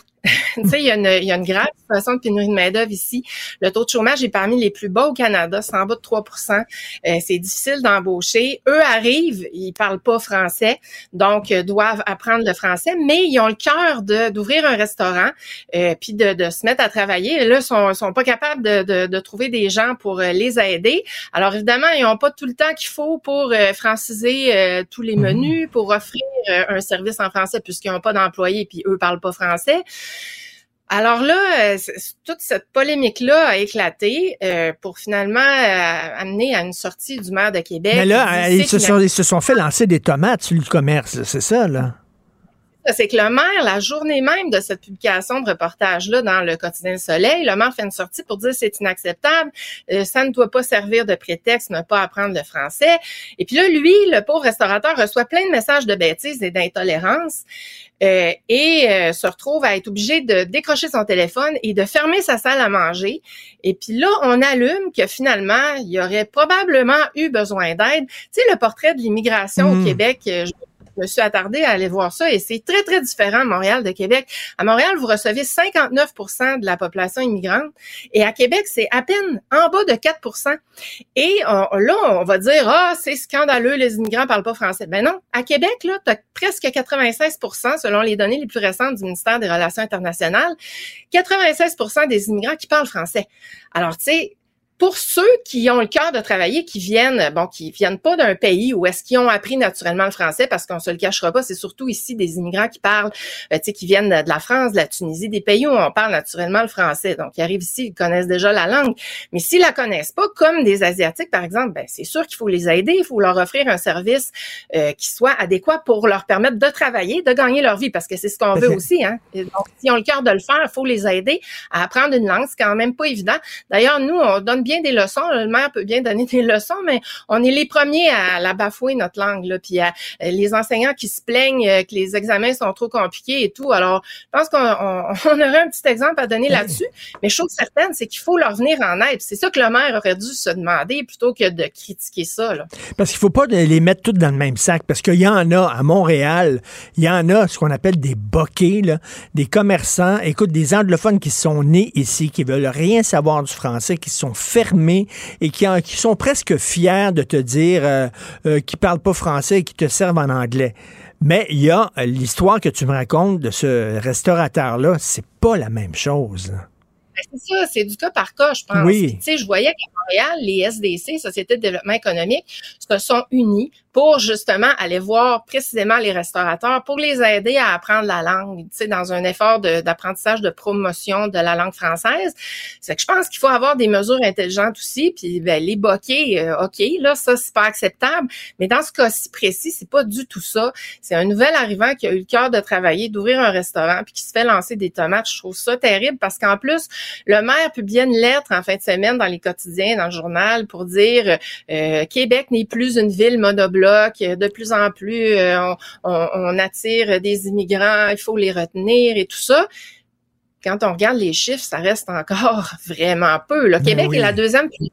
Tu sais, il y, a une, il y a une grave situation de pénurie de main-d'œuvre ici. Le taux de chômage est parmi les plus bas au Canada, c'est en bas de 3% Euh, C'est difficile d'embaucher. Eux arrivent, ils parlent pas français, donc euh, doivent apprendre le français, mais ils ont le cœur de- d'ouvrir un restaurant euh, puis de, de se mettre à travailler. Et là, ils sont, sont pas capables de, de- de trouver des gens pour euh, les aider. Alors évidemment, ils n'ont pas tout le temps qu'il faut pour euh, franciser euh, tous les menus, pour offrir euh, un service en français puisqu'ils n'ont pas d'employés puis eux parlent pas français. Alors là, euh, toute cette polémique-là a éclaté euh, pour finalement euh, amener à une sortie du maire de Québec. Mais là, ils se, sont, ils se sont fait lancer des tomates sur le commerce, c'est ça, là? C'est que le maire, la journée même de cette publication de reportage-là dans le quotidien Le Soleil, le maire fait une sortie pour dire c'est inacceptable, euh, ça ne doit pas servir de prétexte, ne pas apprendre le français. Et puis là, lui, le pauvre restaurateur, reçoit plein de messages de bêtises et d'intolérance euh, et euh, se retrouve à être obligé de décrocher son téléphone et de fermer sa salle à manger. Et puis là, on allume que finalement, il y aurait probablement eu besoin d'aide. Tu sais, le portrait de l'immigration Mm. au Québec, euh, je je me suis attardée à aller voir ça et c'est très, très différent à Montréal de Québec. À Montréal, vous recevez 59 de la population immigrante et à Québec, c'est à peine en bas de 4 Et là, on va dire, ah, c'est scandaleux, les immigrants parlent pas français. Ben non, à Québec, là, tu as presque 96 selon les données les plus récentes du ministère des Relations internationales, 96 des immigrants qui parlent français. Alors, tu sais, pour ceux qui ont le cœur de travailler, qui viennent, bon, qui viennent pas d'un pays où est-ce qu'ils ont appris naturellement le français, parce qu'on se le cachera pas, c'est surtout ici des immigrants qui parlent, euh, tu sais, qui viennent de, la France, de la Tunisie, des pays où on parle naturellement le français. Donc, ils arrivent ici, ils connaissent déjà la langue. Mais s'ils la connaissent pas, comme des Asiatiques, par exemple, ben, c'est sûr qu'il faut les aider, il faut leur offrir un service euh, qui soit adéquat pour leur permettre de travailler, de gagner leur vie, parce que c'est ce qu'on veut aussi, hein. donc, s'ils ont le cœur de le faire, il faut les aider à apprendre une langue. C'est quand même pas évident. D'ailleurs, nous, on donne bien des leçons. Le maire peut bien donner des leçons, mais on est les premiers à la bafouer notre langue. Là, puis à, euh, les enseignants qui se plaignent euh, que les examens sont trop compliqués et tout. Alors, je pense qu'on aurait un petit exemple à donner là-dessus. Mais chose certaine, c'est qu'il faut leur venir en aide. C'est ça que le maire aurait dû se demander plutôt que de critiquer ça. Là. Parce qu'il faut pas les mettre toutes dans le même sac. Parce qu'il y en a à Montréal, il y en a ce qu'on appelle des boquets, là, des commerçants, écoute, des anglophones qui sont nés ici, qui veulent rien savoir du français, qui sont faits et qui, qui sont presque fiers de te dire euh, euh, qu'ils parlent pas français et qui te servent en anglais. Mais il y a l'histoire que tu me racontes de ce restaurateur-là, c'est pas la même chose. Ben, c'est ça, c'est du cas par cas, je pense. Oui. Tu sais, je voyais qu'à Montréal, les SDC, Sociétés de développement économique, se sont unis pour justement aller voir précisément les restaurateurs pour les aider à apprendre la langue, tu sais, dans un effort d'apprentissage de, promotion de la langue française. C'est que je pense qu'il faut avoir des mesures intelligentes aussi, puis ben, les boquets, euh, ok, là ça c'est pas acceptable, mais dans ce cas-ci précis, c'est pas du tout ça. C'est un nouvel arrivant qui a eu le cœur de travailler, d'ouvrir un restaurant, puis qui se fait lancer des tomates. Je trouve ça terrible parce qu'en plus le maire publiait une lettre en fin de semaine dans les quotidiens, dans le journal, pour dire euh, Québec n'est plus une ville monobloc de plus en plus, euh, on, attire des immigrants, il faut les retenir et tout ça. Quand on regarde les chiffres, ça reste encore vraiment peu. Le ben Québec est la deuxième plus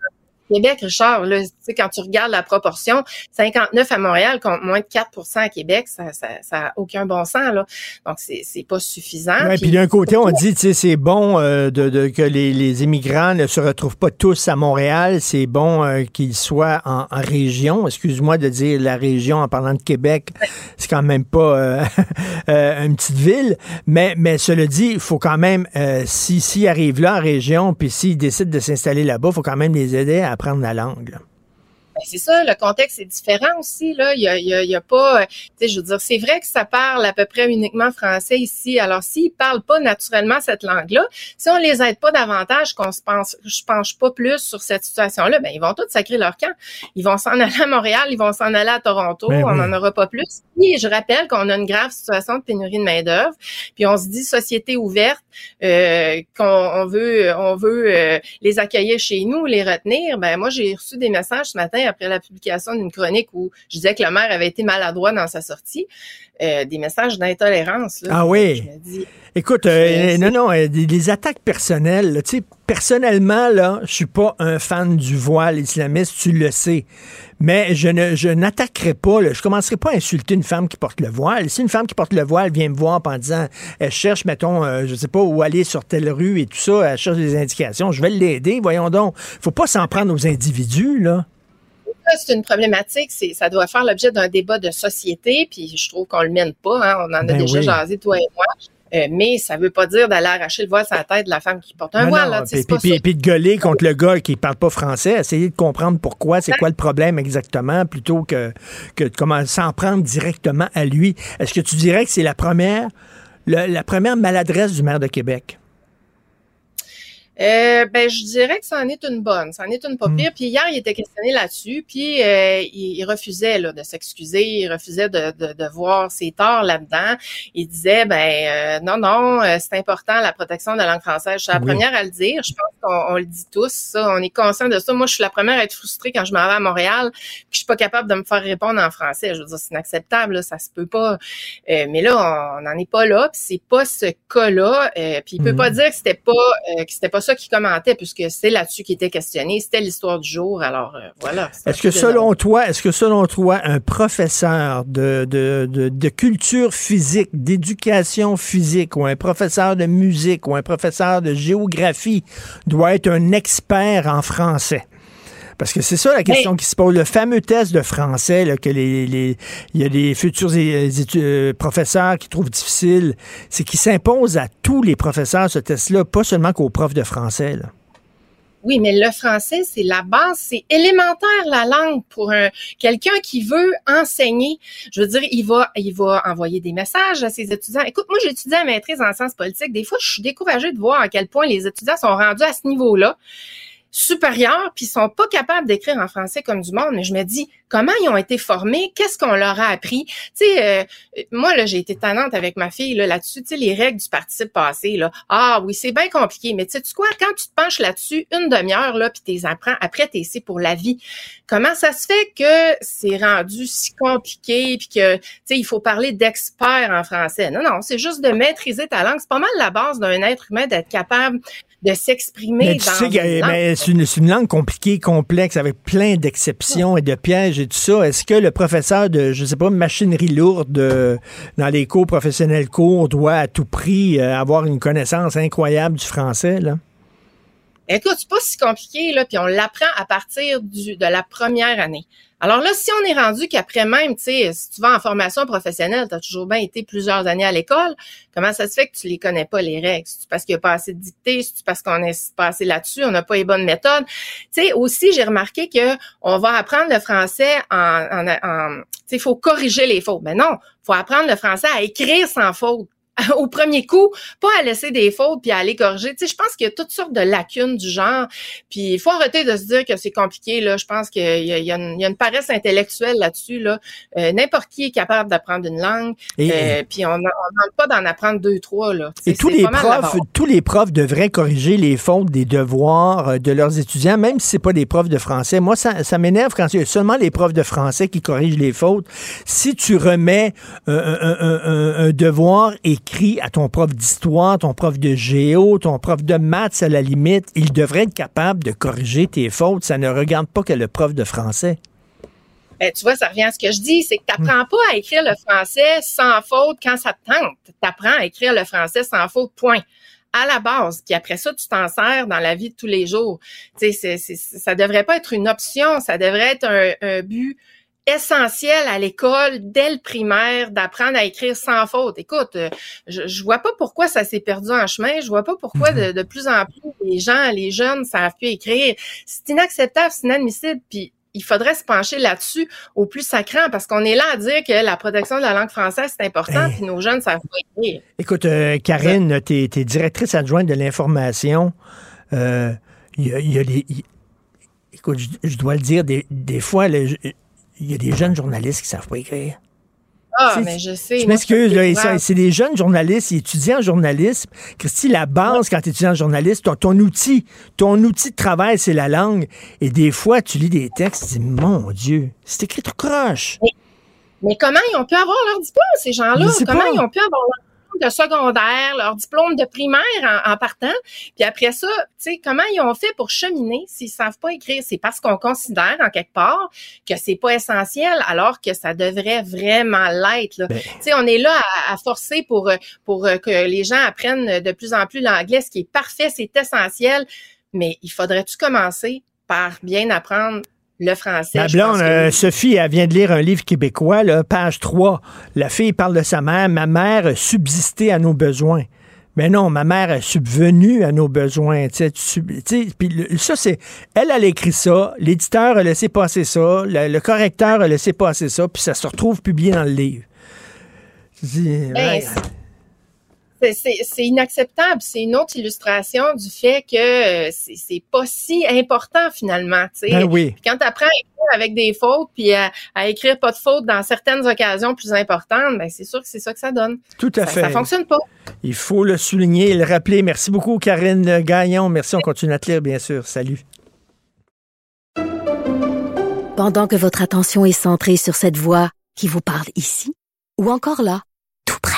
Québec, Richard, là, quand tu regardes la proportion, 59 à Montréal contre moins de 4% à Québec, ça ça, ça aucun bon sens. Là. Donc, c'est, c'est pas suffisant. Ouais, puis d'un côté, on dit c'est bon euh, de, de, que les, les, immigrants ne se retrouvent pas tous à Montréal. C'est bon euh, qu'ils soient en, en région. Excuse-moi de dire la région en parlant de Québec. C'est quand même pas euh, une petite ville. Mais, mais cela dit, il faut quand même, s'ils si, si arrivent là en région, puis s'ils décident de s'installer là-bas, il faut quand même les aider à apprendre la langue. Ben, c'est ça, le contexte est différent aussi. Là. Il y a, il y a, pas, sais, je veux dire, c'est vrai que ça parle à peu près uniquement français ici. Alors, s'ils parlent pas naturellement cette langue-là, si on les aide pas davantage, qu'on se pense, je penche pas plus sur cette situation-là, ben ils vont tous sacrer leur camp. Ils vont s'en aller à Montréal, ils vont s'en aller à Toronto. Ben on n'en aura pas plus. Et je rappelle qu'on a une grave situation de pénurie de main d'œuvre. Puis on se dit société ouverte, euh, qu'on veut, on veut euh, les accueillir chez nous, les retenir. Ben moi, j'ai reçu des messages ce matin après la publication d'une chronique où je disais que le maire avait été maladroit dans sa sortie, euh, des messages d'intolérance. Ah oui. Écoute, euh, non, non, euh, des, attaques personnelles. Tu sais, personnellement, là, je suis pas un fan du voile islamiste, tu le sais. Mais je ne, je n'attaquerai pas, là, je commencerai pas à insulter une femme qui porte le voile. Si une femme qui porte le voile vient me voir en disant, elle cherche, mettons, je sais pas où aller sur telle rue et tout ça, elle cherche des indications, je vais l'aider. Voyons donc, faut pas s'en prendre aux individus, là c'est une problématique, c'est ça doit faire l'objet d'un débat de société, puis je trouve qu'on le mène pas. Hein, on en a ben déjà jasé, toi et moi. Euh, mais ça veut pas dire d'aller arracher le voile sur la tête de la femme qui porte un voile. puis, puis, de gueuler contre le gars qui parle pas français, essayer de comprendre pourquoi, c'est quoi le problème exactement, plutôt que, que de s'en prendre directement à lui. Est-ce que tu dirais que c'est la première, la première maladresse du maire de Québec? Euh, ben, je dirais que ça en est une bonne, ça en est une pas hmm. pire. Puis hier, il était questionné là-dessus, puis euh, il, refusait là, de s'excuser, il refusait de, de, de, voir ses torts là-dedans. Il disait, ben euh, non, non, c'est important la protection de la langue française. Je suis la première à le dire. Je pense qu'on le dit tous, ça. On est conscient de ça. Moi, je suis la première à être frustrée quand je m'en vais à Montréal, puis je suis pas capable de me faire répondre en français. Je veux dire, c'est inacceptable, là, ça se peut pas. mais là, on n'en est pas là, puis c'est pas ce cas-là. puis il peut pas hmm. dire que c'était pas que c'était pas qui commentait, puisque c'est là-dessus qui était questionné. C'était l'histoire du jour. Alors, euh, voilà. Est-ce que selon toi, est-ce que selon toi, un professeur de, de, de, culture physique, d'éducation physique, ou un professeur de musique, ou un professeur de géographie doit être un expert en français? Parce que c'est ça la question qui se pose. Le fameux test de français là, que les, les, il y a des futurs euh, professeurs qui trouvent difficile, c'est qu'il s'impose à tous les professeurs ce test-là, pas seulement qu'aux profs de français. Là. Oui, mais le français, c'est la base, c'est élémentaire la langue pour un quelqu'un qui veut enseigner. Je veux dire, il va, il va envoyer des messages à ses étudiants. Écoute, moi, j'ai étudié en maîtrise en sciences politiques. Des fois, je suis découragée de voir à quel point les étudiants sont rendus à ce niveau-là supérieurs, puis ils sont pas capables d'écrire en français comme du monde. Mais je me dis, comment ils ont été formés? Qu'est-ce qu'on leur a appris? Tu sais, euh, moi, là, j'ai été tannante avec ma fille là, là-dessus. Tu sais, les règles du participe passé, là. Ah oui, c'est bien compliqué, mais tu sais quoi? Quand tu te penches là-dessus une demi-heure, là, puis t'es apprends, après, t'es ici pour la vie. Comment ça se fait que c'est rendu si compliqué, puis que, tu sais, il faut parler d'expert en français? Non, non, c'est juste de maîtriser ta langue. C'est pas mal la base d'un être humain d'être capable de s'exprimer tu dans sais, que- langue. mais c'est une, c'est une langue compliquée, complexe, avec plein d'exceptions et de pièges et tout ça. Est-ce que le professeur de, je sais pas, machinerie lourde euh, dans les cours professionnels courts doit à tout prix euh, avoir une connaissance incroyable du français, là? Écoute, c'est pas si compliqué, là, puis on l'apprend à partir du, de la première année. Alors là, si on est rendu qu'après même, tu sais, si tu vas en formation professionnelle, tu as toujours bien été plusieurs années à l'école, comment ça se fait que tu les connais pas, les règles? C'est parce qu'il n'y a pas assez de dictées, c'est parce qu'on est passé là-dessus, on n'a pas les bonnes méthodes? Tu sais, aussi, j'ai remarqué que on va apprendre le français en, en, en tu sais, il faut corriger les fautes. Mais non, faut apprendre le français à écrire sans faute au premier coup, pas à laisser des fautes puis à aller corriger. Tu sais, je pense qu'il y a toutes sortes de lacunes du genre. Puis il faut arrêter de se dire que c'est compliqué. Là, je pense qu'il y, a- y une, il y a une paresse intellectuelle là-dessus. Là, Euh, n'importe qui est capable d'apprendre une langue. Et- Euh, puis on ne demande pas d'en apprendre deux trois là. Et C'est- tous c'est les profs, tous les profs devraient corriger les fautes des devoirs euh, de leurs étudiants, même si c'est pas des profs de français. Moi, ça, ça m'énerve quand il y a seulement les profs de français qui corrigent les fautes. Si tu remets un, un- un- un- un devoir à ton prof d'histoire, ton prof de géo, ton prof de maths à la limite, il devrait être capable de corriger tes fautes. Ça ne regarde pas que le prof de français. Ben, tu vois, ça revient à ce que je dis, c'est que tu n'apprends pas à écrire le français sans faute quand ça te tente. Tu apprends à écrire le français sans faute, point. À la base. Puis après ça, tu t'en sers dans la vie de tous les jours. Tu sais, c'est- c'est- ça devrait pas être une option, ça devrait être un but essentiel à l'école dès le primaire d'apprendre à écrire sans faute. Écoute, euh, je, je vois pas pourquoi ça s'est perdu en chemin. Je vois pas pourquoi de, de plus en plus les gens, les jeunes savent plus écrire. C'est inacceptable, c'est inadmissible. Puis il faudrait se pencher là-dessus au plus sacrant parce qu'on est là à dire que la protection de la langue française c'est important puis nos jeunes savent pas écrire. Écoute, euh, Karine, tu es, directrice adjointe de l'information. Euh, Il y, a, il y a les. il- écoute, je, je dois le dire, des, des fois, le- il y a des jeunes journalistes qui savent pas écrire. Ah, mais je sais. Je m'excuse, c'est des jeunes journalistes, ils étudient en journalisme. Christy, la base quand tu étudies en journaliste, ton, ton outil, ton outil de travail, c'est la langue. Et des fois, tu lis des textes, tu dis, mon Dieu, c'est écrit tout croche. Mais comment ils ont pu avoir leur diplôme, ces gens-là? Comment pas. ils ont pu avoir leur diplôme de secondaire, leur diplôme de primaire en, en partant? Puis après ça, tu sais, comment ils ont fait pour cheminer s'ils savent pas écrire? C'est parce qu'on considère, en quelque part, que c'est pas essentiel, alors que ça devrait vraiment l'être. Ben. Tu sais, on est là à, à forcer pour, pour que les gens apprennent de plus en plus l'anglais, ce qui est parfait, c'est essentiel. Mais il faudrait-tu commencer par bien apprendre le français? Ma Je blonde, que euh. Sophie, elle vient de lire un livre québécois, là, page 3. La fille parle de sa mère. Ma mère a subsisté à nos besoins. Mais non, ma mère a subvenu à nos besoins. le- ça, c'est. Elle, elle a écrit ça. L'éditeur a laissé passer ça. Le, le correcteur a laissé passer ça. Puis ça se retrouve publié dans le livre. Tu dis, Ben, C'est- inacceptable. C'est une autre illustration du fait que euh, c'est pas si important finalement. tu sais. Ben oui. Puis Quand tu apprends à écrire avec des fautes, puis à, à écrire pas de fautes dans certaines occasions plus importantes, ben c'est sûr que c'est ça que ça donne. Tout à ça, fait. Ça fonctionne pas. Il faut le souligner et le rappeler. Merci beaucoup, Karine Gagnon. Merci. On continue à te lire, bien sûr. Salut. Pendant que votre attention est centrée sur cette voix qui vous parle ici, ou encore là, tout près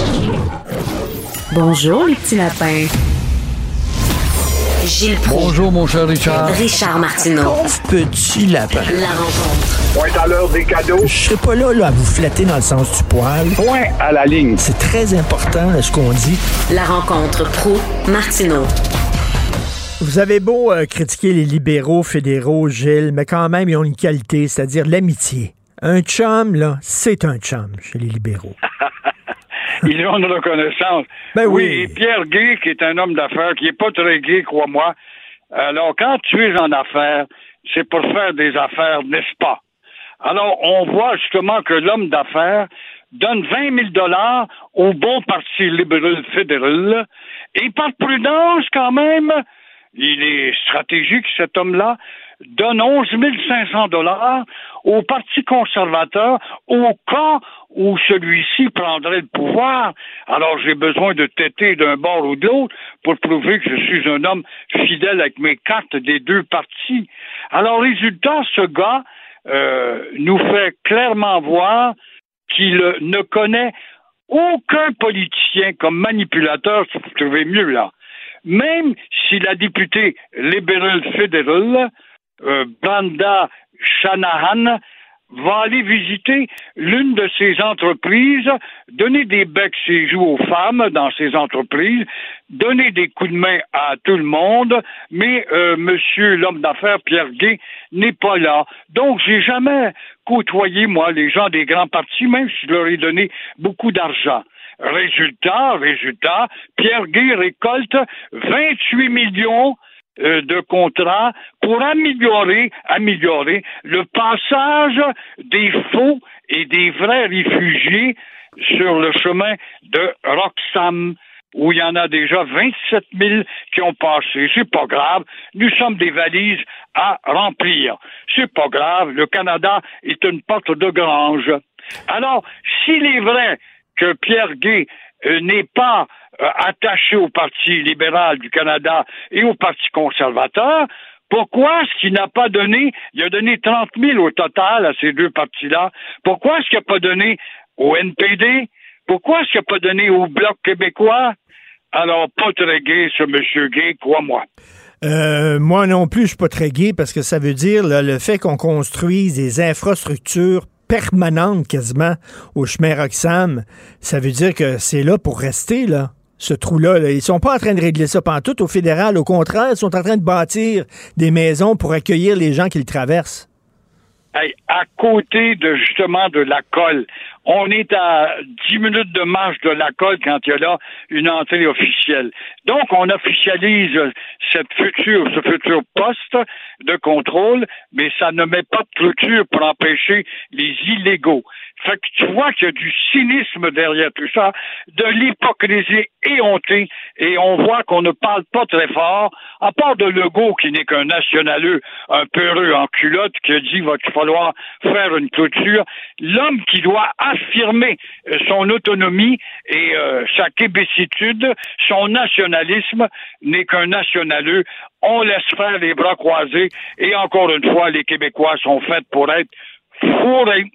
Bonjour, les petits lapins. Gilles Proulx. Bonjour, mon cher Richard. Richard Martineau. Petit lapin. La rencontre. Point à l'heure des cadeaux. Je serai pas là, là à vous flatter dans le sens du poil. Point à la ligne. C'est très important là, ce qu'on dit. La rencontre pro martineau Vous avez beau euh, critiquer les libéraux fédéraux, Gilles, mais quand même, ils ont une qualité, c'est-à-dire l'amitié. Un chum, là, c'est un chum chez les libéraux. Ils ont une reconnaissance. Ben oui. Et Pierre Gay, qui est un homme d'affaires, qui est pas très gay, crois-moi. Alors, quand tu es en affaires, c'est pour faire des affaires, n'est-ce pas? Alors, on voit justement que l'homme d'affaires donne 20 000 dollars au bon parti libéral fédéral et par prudence quand même, il est stratégique cet homme-là, donne 11 500 dollars au Parti conservateur au cas où celui-ci prendrait le pouvoir. Alors j'ai besoin de têter d'un bord ou de l'autre pour prouver que je suis un homme fidèle avec mes cartes des deux partis. Alors résultat, ce gars euh, nous fait clairement voir qu'il ne connaît aucun politicien comme manipulateur, si vous trouvez mieux là. Même si la députée libérale fédérale, euh, Branda Shanahan, va aller visiter l'une de ces entreprises, donner des becs et joues aux femmes dans ces entreprises, donner des coups de main à tout le monde, mais euh, monsieur l'homme d'affaires Pierre Gay n'est pas là. Donc j'ai jamais côtoyé moi les gens des grands partis, même si je leur ai donné beaucoup d'argent. Résultat, résultat, Pierre Gay récolte 28 millions de contrats pour améliorer, améliorer le passage des faux et des vrais réfugiés sur le chemin de Roxham où il y en a déjà 27 000 qui ont passé. C'est pas grave. Nous sommes des valises à remplir. C'est pas grave. Le Canada est une porte de grange. Alors, s'il est vrai que Pierre Gay euh, n'est pas euh, attaché au Parti libéral du Canada et au Parti conservateur, pourquoi est-ce qu'il n'a pas donné, il a donné 30 000 au total à ces deux partis-là, pourquoi est-ce qu'il n'a pas donné au NPD, pourquoi est-ce qu'il n'a pas donné au Bloc québécois? Alors, pas très gay, ce monsieur gay, crois-moi. Euh, moi non plus, je suis pas très gay parce que ça veut dire là, le fait qu'on construise des infrastructures permanentes quasiment au chemin Roxham, ça veut dire que c'est là pour rester, là ce trou-là. Là. Ils sont pas en train de régler ça tout au fédéral. Au contraire, ils sont en train de bâtir des maisons pour accueillir les gens qui le traversent. À côté de justement de la colle, on est à 10 minutes de marche de la colle quand il y a là une entrée officielle. Donc, on officialise cette future, ce futur poste de contrôle, mais ça ne met pas de clôture pour empêcher les illégaux. Fait que tu vois qu'il y a du cynisme derrière tout ça, de l'hypocrisie éhontée, et on voit qu'on ne parle pas très fort, à part de Legault qui n'est qu'un nationaleux, un peureux en culotte qui dit va falloir faire une clôture. L'homme qui doit affirmer euh, son autonomie et euh, sa québécitude, son nationalisme n'est qu'un nationaleux. On laisse faire les bras croisés et encore une fois, les Québécois sont faits pour être fourrés.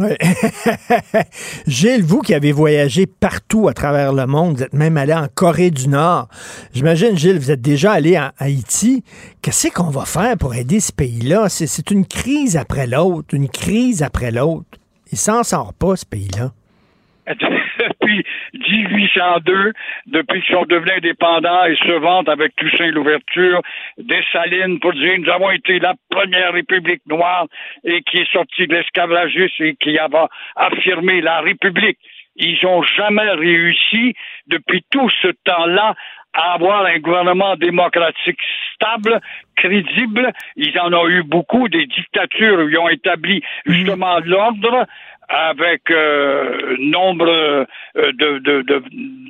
Ouais. Gilles, vous qui avez voyagé partout à travers le monde, vous êtes même allé en Corée du Nord. J'imagine, Gilles, vous êtes déjà allé en Haïti. Qu'est-ce qu'on va faire pour aider ce pays-là? C'est une crise après l'autre, une crise après l'autre. Il s'en sort pas, ce pays-là. depuis 1802, depuis qu'ils sont devenus indépendants et se vantent avec Toussaint l'ouverture des Salines pour dire nous avons été la première république noire et qui est sortie de l'esclavagisme et qui a affirmé la république. Ils n'ont jamais réussi depuis tout ce temps-là à avoir un gouvernement démocratique stable, crédible. Ils en ont eu beaucoup, des dictatures où ils ont établi justement l'ordre, avec euh, nombre euh, de, de, de,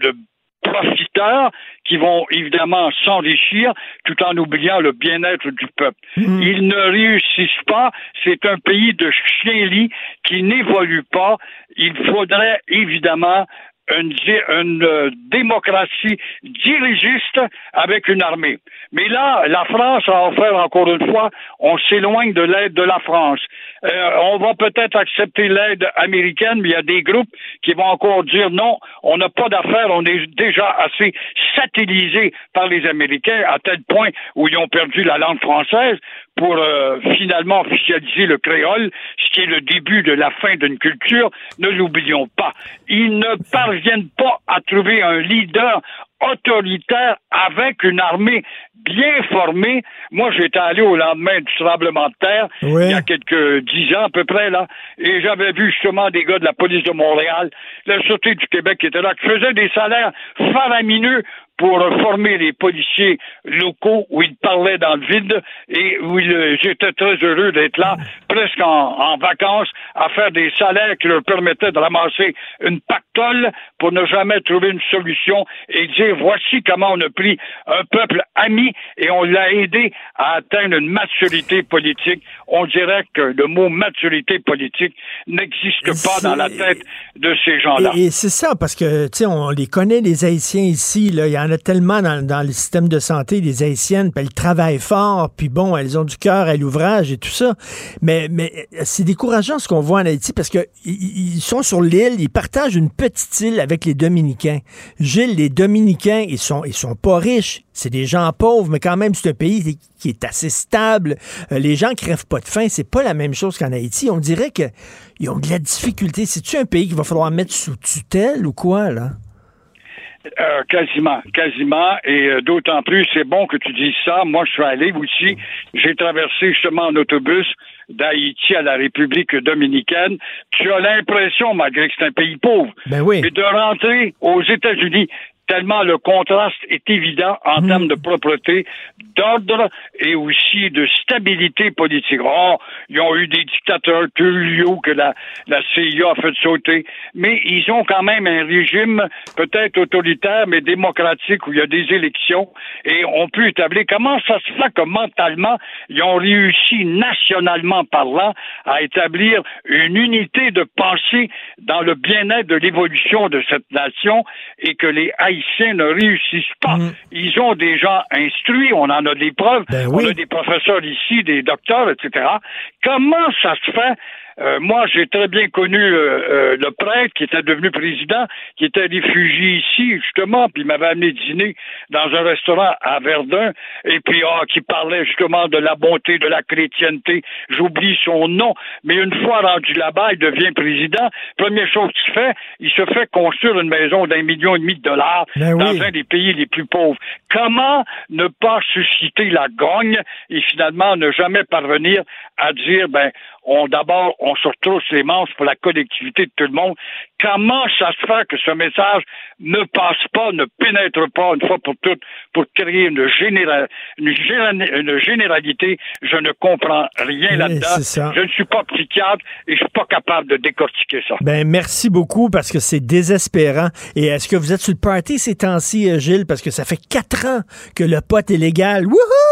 de profiteurs qui vont évidemment s'enrichir tout en oubliant le bien-être du peuple. Mm. Ils ne réussissent pas. C'est un pays de chien-lit qui n'évolue pas. Il faudrait évidemment une, une euh, démocratie dirigiste avec une armée. Mais là, la France a offert encore une fois, on s'éloigne de l'aide de la France. euh, on va peut-être accepter l'aide américaine, mais il y a des groupes qui vont encore dire non, on n'a pas d'affaires, on est déjà assez satellisé par les Américains à tel point où ils ont perdu la langue française pour euh, finalement officialiser le créole, ce qui est le début de la fin d'une culture. Ne l'oublions pas. Ils ne parviennent pas à trouver un leader autoritaire avec une armée bien formée. Moi, j'étais allé au lendemain du tremblement de terre, il y a quelques dix ans à peu près, là, et j'avais vu justement des gars de la police de Montréal, la Sûreté du Québec qui étaient là, qui faisaient des salaires faramineux pour former les policiers locaux où ils parlaient dans le vide et où j'étais très heureux d'être là, presque en, vacances, à faire des salaires qui leur permettaient de ramasser une pactole pour ne jamais trouver une solution et dire voici comment on a pris un peuple ami et on l'a aidé à atteindre une maturité politique. On dirait que le mot maturité politique n'existe pas dans la tête de ces gens-là. Et, c'est ça, parce que, tu sais, on les connaît, les Haïtiens ici, là. Il y en a tellement dans, le système de santé, les Haïtiennes, puis elles travaillent fort, puis bon, elles ont du cœur à l'ouvrage et tout ça. Mais, c'est décourageant ce qu'on voit en Haïti parce qu'ils ils sont sur l'île, ils partagent une petite île avec les Dominicains. Gilles, les Dominicains, ils sont, ils sont pas riches. C'est des gens pauvres, mais quand même, c'est un pays qui est assez stable. Euh, les gens crèvent pas de faim. C'est pas la même chose qu'en Haïti. On dirait qu'ils ont de la difficulté. C'est-tu un pays qu'il va falloir mettre sous tutelle ou quoi, là? Euh, quasiment, quasiment. Et euh, d'autant plus, c'est bon que tu dises ça. Moi, je suis allé aussi. J'ai traversé justement en autobus d'Haïti à la République dominicaine. Tu as l'impression, malgré que c'est un pays pauvre, ben oui. de rentrer aux États-Unis tellement le contraste est évident en hmm. termes de propreté, d'ordre et aussi de stabilité politique. Oh, ils ont eu des dictateurs Tullio que la, la CIA a fait sauter, mais ils ont quand même un régime peut-être autoritaire, mais démocratique où il y a des élections et on peut établir comment ça se fait que mentalement ils ont réussi nationalement parlant à établir une unité de pensée dans le bien-être de l'évolution de cette nation et que les Haïtiens ne réussissent pas. Mm. Ils ont des gens instruits, on en a des preuves, ben on a des professeurs ici, des docteurs, etc. Comment ça se fait euh, moi, j'ai très bien connu euh, euh, le prêtre qui était devenu président, qui était réfugié ici, justement, puis il m'avait amené dîner dans un restaurant à Verdun, et puis ah, qui parlait justement de la bonté, de la chrétienté. J'oublie son nom, mais une fois rendu là-bas, il devient président. Première chose qu'il fait, il se fait construire une maison d'un million et demi de dollars ben dans un des pays les plus pauvres. Comment ne pas susciter la grogne et finalement ne jamais parvenir à dire, ben, on d'abord, on se retrousse les manches pour la collectivité de tout le monde. Comment ça se fait que ce message ne passe pas, ne pénètre pas une fois pour toutes pour créer une, une, généralité? Je ne comprends rien là-dedans. Je ne suis pas psychiatre et je suis pas capable de décortiquer ça. Ben, merci beaucoup parce que c'est désespérant. Et est-ce que vous êtes sur le party ces temps-ci, euh, Gilles? Parce que ça fait quatre ans que le pot est légal. Wouhou!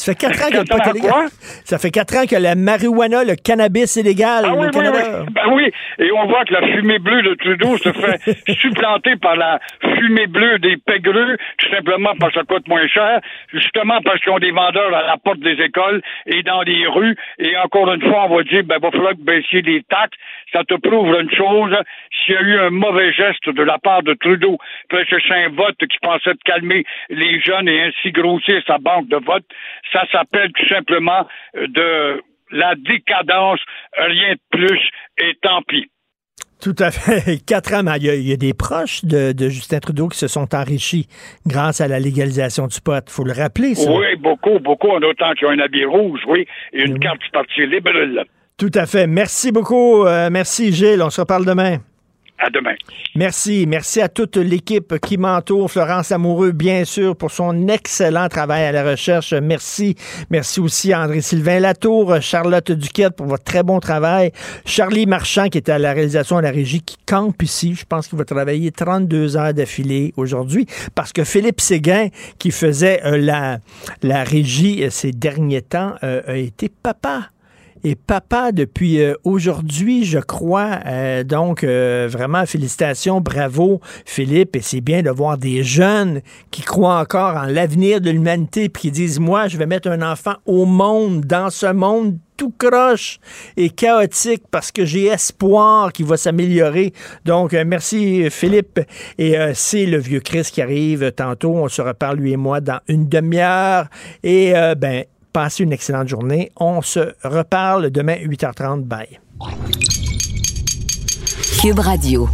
Ça fait quatre ans. Ça fait quatre ans que la marijuana, le cannabis est légal ah, au oui, Canada. Oui, ben oui, et on voit que la fumée bleue de Trudeau se fait supplanter par la fumée bleue des pègreux, tout simplement parce que ça coûte moins cher, justement parce qu'ils ont des vendeurs à la porte des écoles et dans les rues. Et encore une fois, on va dire, ben, il va falloir baisser les taxes. Ça te prouve une chose, s'il y a eu un mauvais geste de la part de Trudeau, c'est un vote qui pensait de calmer les jeunes et ainsi grossir sa banque de vote, ça s'appelle tout simplement euh, de la décadence, rien de plus, et tant pis. Tout à fait. Quatre ans, il y, a, des proches de, Justin Trudeau qui se sont enrichis grâce à la légalisation du pot. Il faut le rappeler, ça. Oui, beaucoup, beaucoup, en autant qu'ils ont un habit rouge, oui, et une carte du Parti libéral. Tout à fait. Merci beaucoup. Euh, merci, Gilles. On se reparle demain. À demain. Merci. Merci à toute l'équipe qui m'entoure. Florence Amoureux, bien sûr, pour son excellent travail à la recherche. Merci. Merci aussi à André-Sylvain Latour, Charlotte Duquette pour votre très bon travail. Charlie Marchand, qui était à la réalisation à la régie, qui campe ici. Je pense qu'il va travailler 32 heures d'affilée aujourd'hui parce que Philippe Séguin, qui faisait euh, la, la régie euh, ces derniers temps, a été papa et papa depuis euh, aujourd'hui, je crois. Euh, donc, euh, vraiment, félicitations, bravo, Philippe. Et c'est bien de voir des jeunes qui croient encore en l'avenir de l'humanité, puis qui disent, moi, je vais mettre un enfant au monde, dans ce monde tout croche et chaotique parce que j'ai espoir qu'il va s'améliorer. Donc, merci Philippe. Et euh, c'est le vieux Chris qui arrive tantôt. On se reparle, lui et moi, dans une demi-heure. Et euh, ben, Passez une excellente journée. On se reparle demain 8h30. Bye. Cube Radio.